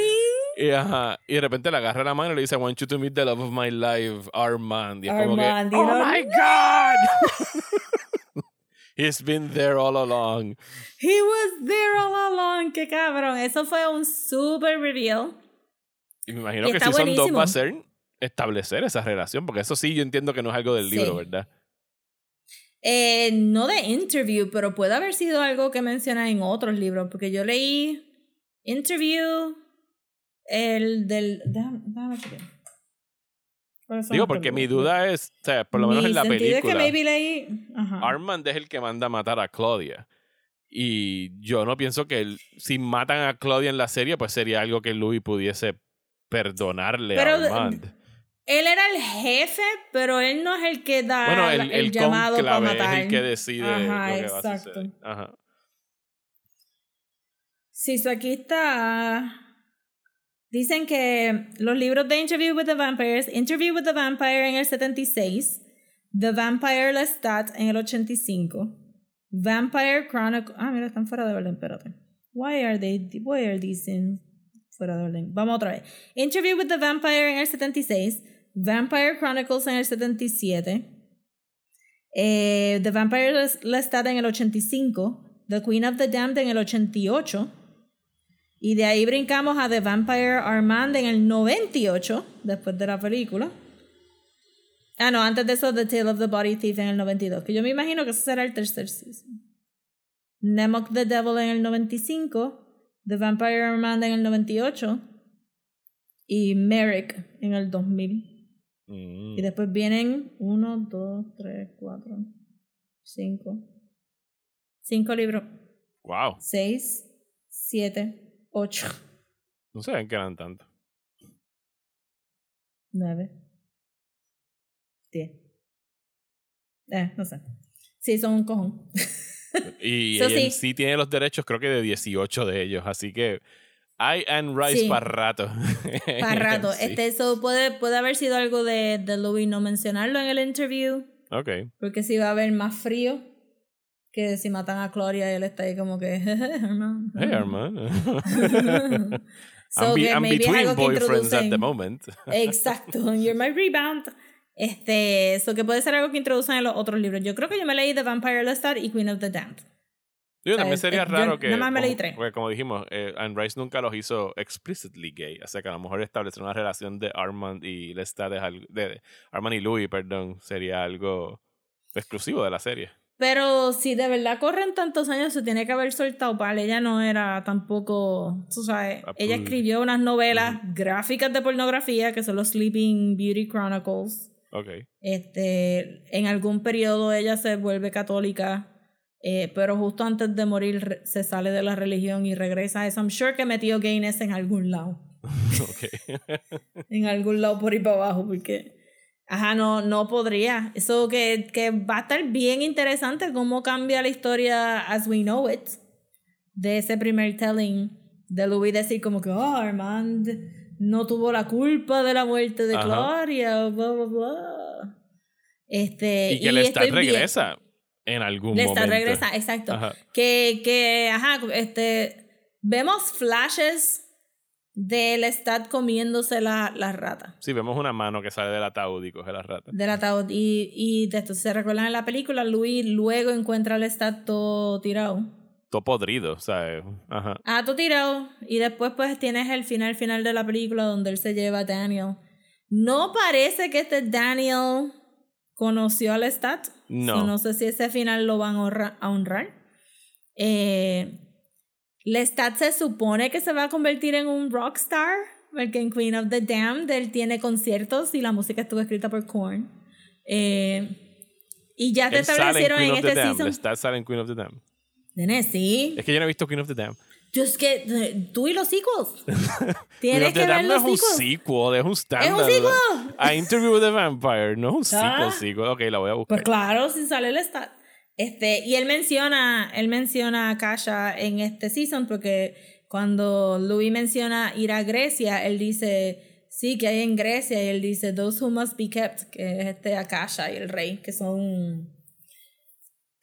Y, ajá, y de repente le agarra la mano y le dice, I want you to meet the love of my life, Armand. Y es como que, Armand, y oh no- my God. He's been there all along. He was there all along. Qué cabrón. Eso fue un super reveal. Y me imagino Y que si son dos va a ser establecer esa relación, porque eso sí yo entiendo que no es algo del Sí. libro, ¿verdad? Eh, no de interview, pero puede haber sido algo que menciona en otros libros, porque yo leí interview, el del... Déjame, déjame. Por Digo, porque mi duda es, o sea, por lo menos Mi en la película, es que maybe leí. Ajá. Armand es el que manda a matar a Claudia. Y yo no pienso que si matan a Claudia en la serie, pues sería algo que Louis pudiese perdonarle Pero a Armand. Él era el jefe, pero él no es el que da Bueno, el, el, el llamado para matar. es el que decide Ajá, lo que va a exacto. suceder. Ajá. Sí, so aquí está. Dicen que los libros de Interview with the Vampires, Interview with the Vampire en el 76, The Vampire Lestat en el 85, Vampire Chronicle. Ah, mira, están fuera de orden, espérate. Why are they, why are these in fuera de orden? Vamos otra vez. Interview with the Vampire en el 76, Vampire Chronicles en el 77, eh, The Vampire Les- Lestat en el 85, The Queen of the Damned en el 88, y de ahí brincamos a The Vampire Armand en el 98, después de la película. Ah, no, antes de eso, The Tale of the Body Thief en el 92, que yo me imagino que ese será el tercer season. Nemok the Devil en el 95, The Vampire Armand en el 98 y Merrick en el 2000. Mm. Y después vienen 1, 2, 3, 4, 5. 5 libros. Wow. 6, 7, 8, No se ven que eran tanto. 9, 10. Eh, no sé. Sí, son un cojón. Y So, sí tiene los derechos, creo que de 18 de ellos. Así que hay and Rice Sí. para rato. Para rato. Sí. Este, eso puede, puede haber sido algo de, de Louis no mencionarlo en el interview. Ok. Porque si va a haber más frío que si matan a Gloria y él está ahí como que. Hey, Armand. So I'm, be- I'm between boyfriends at the moment. Exacto, you're my rebound. Este, eso que puede ser algo que introducen en los otros libros. Yo creo que yo me leí The Vampire Lestat y Queen of the Damned. Digo, también sea, sería eh, yo raro que. nada más me leí tres. Porque como dijimos, eh, Anne Rice nunca los hizo explicitly gay. O sea que a lo mejor establecer una relación de Armand y Lestat. De, de Armand y Louis, perdón, sería algo exclusivo de la serie. Pero si de verdad corren tantos años, se tiene que haber soltado para ella no era tampoco, tú sabes, ella pues, escribió unas novelas gráficas de pornografía que son los Sleeping Beauty Chronicles. Ok. Este, en algún periodo ella se vuelve católica, eh, pero justo antes de morir se sale de la religión y regresa a eso. I'm sure que metió gayness en algún lado. ok. en algún lado por ahí para abajo, porque, ajá, no, no podría. Eso que, que va a estar bien interesante cómo cambia la historia as we know it, de ese primer telling, de Louis decir como que, oh, Armand no tuvo la culpa de la muerte de Ajá. Gloria, bla, bla, bla. Este, y que estoy bien- regresa en algún momento. regresa, exacto. Ajá. Que, que, ajá, este, vemos flashes de Lestat comiéndose la, la rata. Sí, vemos una mano que sale del ataúd y coge la rata. del ataúd. Y, y de esto, se recuerdan en la película, Louis luego encuentra al Lestat todo tirado. Todo podrido, ¿sabes? Ajá. Ah, todo tirado. Y después pues tienes el final final de la película donde él se lleva a Daniel. No parece que este Daniel conoció al Lestat. No. So, no sé si ese final lo van a honra- a honrar. Eh, Lestat se supone que se va a convertir en un rockstar, porque en Queen of the Damned él tiene conciertos y la música estuvo escrita por Korn. Eh, y ya te en establecieron en este season. Lestat sale en Queen of the Dam. Nene, sí. Es que yo no he visto Queen of the Dam. Yo es que eh, tú y los sequels. Tienes que ver Dam no los es un sequel, es un stand un sequel? A Interview with the Vampire, no es un sequel, Ah. sequel. Ok, la voy a buscar. Pues claro, si sale el stat. Este, y él menciona, él menciona a Kasha en este season porque cuando Louis menciona ir a Grecia, él dice, sí, que hay en Grecia, y él dice, those who must be kept, que es este Akasha y el rey, que son...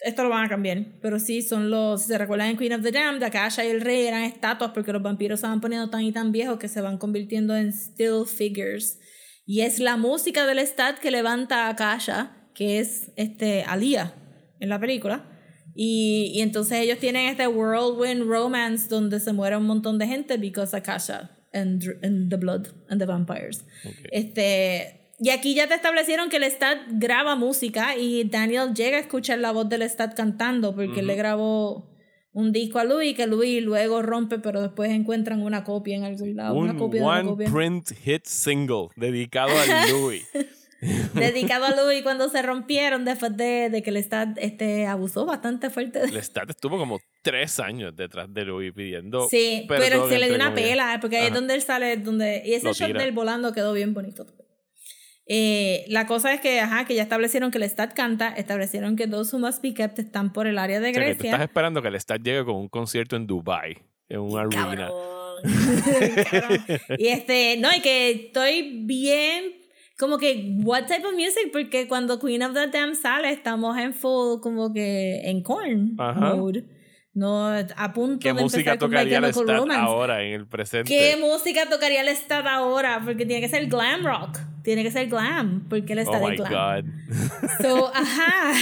Esto lo van a cambiar, pero sí, son los, si se recuerdan en Queen of the Damned, Akasha y el rey eran estatuas porque los vampiros se van poniendo tan y tan viejos que se van convirtiendo en still figures. Y es la música del stat que levanta a Akasha, que es este Alia en la película. Y, y entonces ellos tienen este whirlwind romance donde se muere un montón de gente because Akasha and, and the blood and the vampires. Este, y aquí ya te establecieron que el Stat graba música y Daniel llega a escuchar la voz del Stat cantando porque él le grabó un disco a Louis que Louis luego rompe pero después encuentran una copia en algún lado. una un copia de una one copia. print hit single dedicado a Louis. dedicado a Louis cuando se rompieron después de, de que el Stat este, abusó bastante fuerte de Lestat estuvo como tres años detrás de Louis pidiendo. Sí, pero se le dio una comillas. pela, porque ahí es donde él sale, donde y ese Lo shot tira. del volando quedó bien bonito. Eh, la cosa es que, ajá, que ya establecieron que el Stat canta, establecieron que Those Who Must Be Kept están por el área de O sea, que tú Grecia. estás esperando que Lestat llegue con un concierto en Dubai en una arena. Y este, no, y que estoy bien, como que, what type of music, porque cuando Queen of the Dam sale, estamos en full, como que en corn Ajá. mode. No, a punto ¿Qué de música My tocaría Lestat Romance. ahora en el presente? ¿Qué música tocaría el Stat ahora? Porque tiene que ser glam rock. Tiene que ser glam, porque él está oh my glam. God. So, ajá.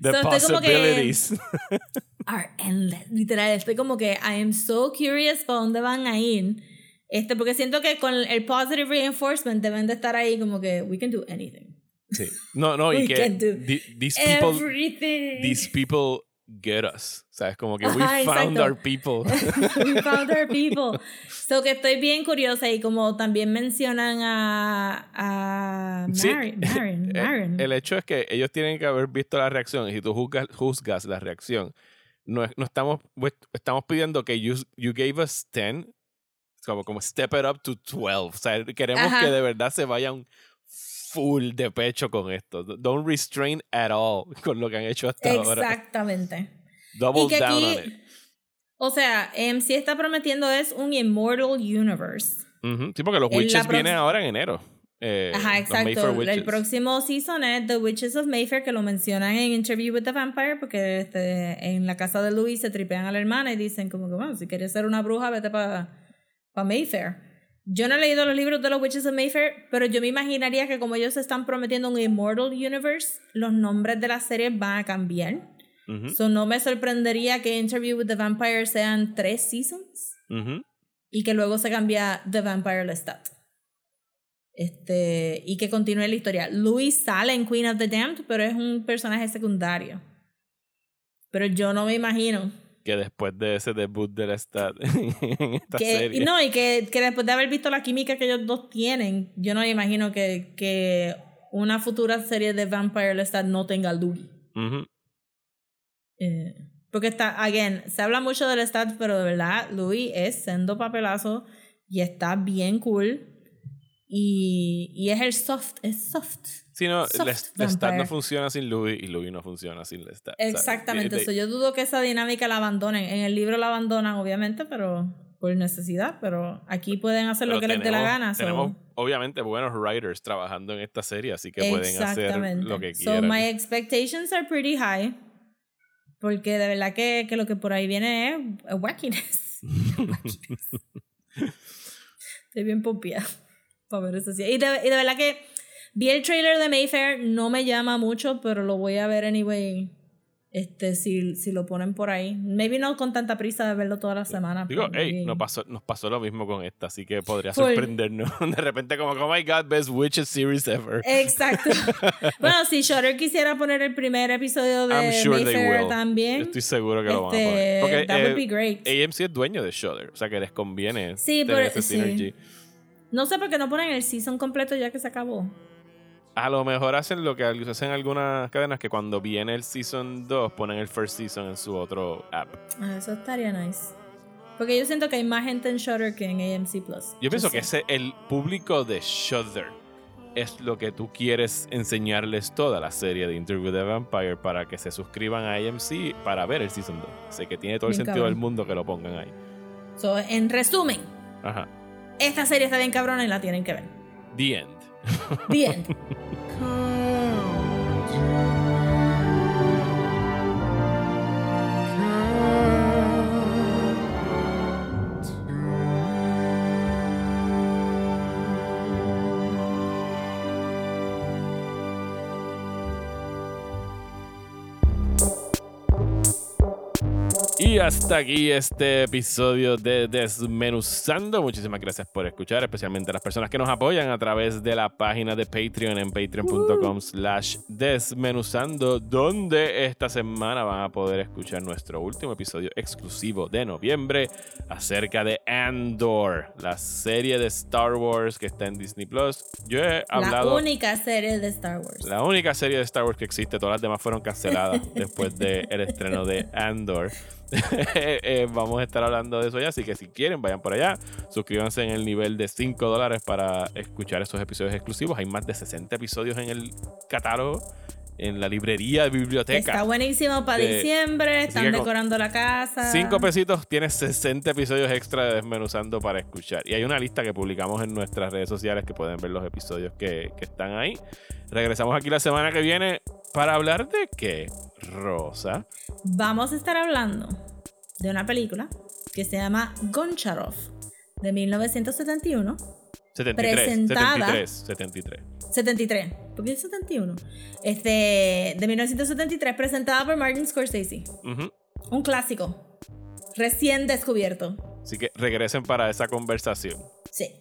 The So, estoy como que- possibilities. are endless. Literal, estoy como que I am so curious para dónde van a ir. Este, porque siento que con el positive reinforcement deben de estar ahí como que we can do anything. Sí. No, no, y que these people, Everything. these people get us. ¿Sabes? Como que we Ajá, found exacto. our people. we found our people. So que estoy bien curiosa y como también mencionan a, a Sí. Marin, Marin, Marin. El hecho es que ellos tienen que haber visto la reacción y si tú juzgas, juzgas la reacción, no, es- no estamos, pues, estamos pidiendo que you, you gave us 10, como, como step it up to 12. O sea, queremos Ajá. que de verdad se vayan full de pecho con esto. Don't restrain at all con lo que han hecho hasta ahora. Exactamente. Double y que down aquí, on it. o sea, MC está prometiendo es un Immortal Universe. Ujú, Sí, porque los en Witches vienen ahora en enero. Eh, Ajá, exacto. El próximo season es The Witches of Mayfair, que lo mencionan en Interview with the Vampire, porque este, en la casa de Louis se tripean a la hermana y dicen como que, bueno, si quieres ser una bruja, vete para Mayfair. Yo no he leído los libros de los Witches of Mayfair, pero yo me imaginaría que como ellos están prometiendo un Immortal Universe, los nombres de las series van a cambiar. So no me sorprendería que Interview with the Vampire sean tres seasons y que luego se cambia The Vampire Lestat. Este, y que continúe la historia. Louis sale en Queen of the Damned, pero es un personaje secundario. Pero yo no me imagino Que después de ese debut de la Stat en esta que, serie. no, y que, que después de haber visto la química que ellos dos tienen, yo no me imagino que, que una futura serie de Vampire Lestat no tenga a Louis. Eh, porque está, again, se habla mucho del stat, pero de verdad, Louis es sendo papelazo y está bien cool. Y, y es el soft, es soft. Sí, no, Soft Lestat vampire. no funciona sin Louis y Louis no funciona sin o sea, Exactamente. de- So, yo dudo que esa dinámica la abandonen. En el libro la abandonan, obviamente, pero por necesidad. Pero aquí pueden hacer lo que les dé la tenemos- gana. so- Tenemos, obviamente, buenos writers trabajando en esta serie, así que pueden hacer lo que So quieran. my expectations are pretty high. Porque de verdad que, que lo que por ahí viene es es wackiness. Wackiness. Estoy bien pompeada para ver eso. Y de, y de verdad que vi el trailer de Mayfair, no me llama mucho, pero lo voy a ver anyway. Este, si, si lo ponen por ahí. Maybe no con tanta prisa de verlo toda la semana. Digo, hey, nos pasó, nos pasó lo mismo con esta, así que podría sorprendernos. De repente, como, oh my god, best witches series ever. Exacto. bueno, si Shutter quisiera poner el primer episodio de sure Mayfair también. Estoy seguro que lo van a este, poner. Porque that eh, would be great. AMC es dueño de Shudder, o sea que les conviene Sí, tener pero- ese sí. synergy. No sé por qué no ponen el season completo ya que se acabó. A lo mejor hacen lo que hacen algunas cadenas que cuando viene el season 2 ponen el first season en su otro app. Ah, eso estaría nice. Porque yo siento que hay más gente en Shutter que en AMC Plus. Yo pienso que ese, el público de Shudder es lo que tú quieres enseñarles toda la serie de Interview the Vampire para que se suscriban a AMC para ver el season 2. Sé que tiene todo el sentido cabrón. del mundo que lo pongan ahí. So, en resumen, Ajá. esta serie está bien cabrona y la tienen que ver. The end. The end. Y hasta aquí este episodio de Desmenuzando. Muchísimas gracias por escuchar, especialmente a las personas que nos apoyan a través de la página de Patreon en patreon.com slash desmenuzando, donde esta semana van a poder escuchar nuestro último episodio exclusivo de noviembre acerca de Andor, la serie de Star Wars que está en Disney Plus. Yo he hablado... La única serie de Star Wars. La única serie de Star Wars que existe, todas las demás fueron canceladas después del estreno de Andor. Eh, vamos a estar hablando de eso ya, así que si quieren, vayan por allá. Suscríbanse en el nivel de 5 dólares para escuchar esos episodios exclusivos. Hay más de 60 episodios en el catálogo, en la librería de biblioteca. Está buenísimo para de- diciembre, están decorando la casa. 5 pesitos tienes 60 episodios extra de desmenuzando para escuchar. Y hay una lista que publicamos en nuestras redes sociales que pueden ver los episodios que, que están ahí. Regresamos aquí la semana que viene para hablar de qué, Rosa. Vamos a estar hablando de una película que se llama Goncharov de 1971. 73, Presentada. 73, 73. 73. ¿Por qué el 71? Este, de 1973, presentada por Martin Scorsese. Ujú. Un clásico. Recién descubierto. Así que regresen para esa conversación. Sí.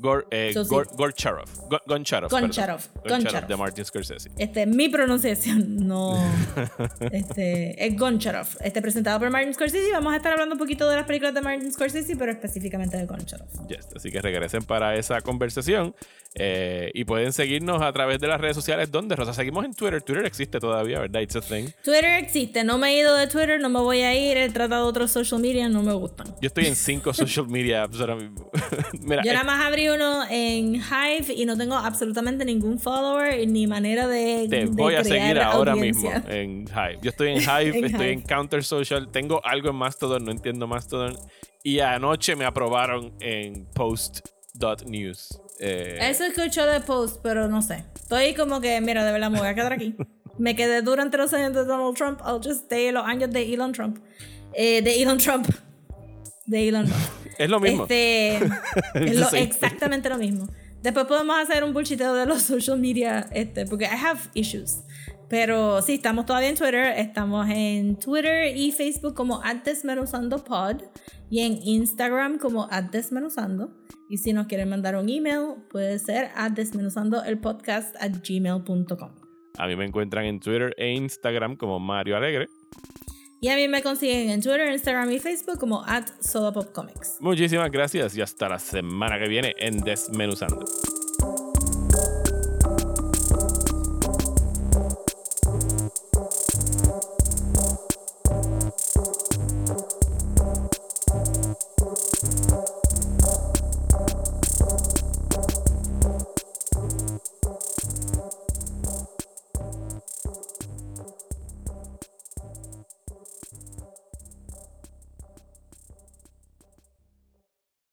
Gor, eh, So, sí. Gor- Gorcharov. Go- Goncharov. Goncharov. Goncharov de Martin Scorsese. Este, mi pronunciación, no. este, es Goncharov. Este, presentado por Martin Scorsese. Vamos a estar hablando un poquito de las películas de Martin Scorsese, pero específicamente de Goncharov. Yes, Así que regresen para esa conversación. Eh, y pueden seguirnos a través de las redes sociales. donde Rosa? Seguimos en Twitter. Twitter existe todavía, ¿verdad? It's a thing. Twitter existe. No me he ido de Twitter, no me voy a ir. He tratado otros social media, no me gustan. Yo estoy en cinco social media apps ahora mismo. Mira, Yo eh, nada más abrí uno en Hive y no tengo absolutamente ningún follower ni manera de. te de voy a seguir ahora audiencia. mismo en Hive. Yo estoy en Hive, En estoy Hive. en Counter Social. Tengo algo en Mastodon, no entiendo Mastodon. Y anoche me aprobaron en Post.news. Eh, Eso escucho de post, pero no sé. Estoy como que, mira, de verdad me voy a quedar aquí. Me quedé durante los años de Donald Trump. I'll just stay los años de Elon Trump. Eh, de Elon Trump. De Elon Trump. es lo mismo. Este, es lo- exactamente lo mismo. Después podemos hacer un bullshiteo de los social media, este, porque I have issues. Pero sí, estamos todavía en Twitter. Estamos en Twitter y Facebook como @desmenuzandopod y en Instagram como @desmenuzando. Y si nos quieren mandar un email, puede ser a desmenuzandoelpodcast at gmail.com. A mí me encuentran en Twitter e Instagram como Mario Alegre. Y a mí me consiguen en Twitter, Instagram y Facebook como at. Muchísimas gracias y hasta la semana que viene en Desmenuzando.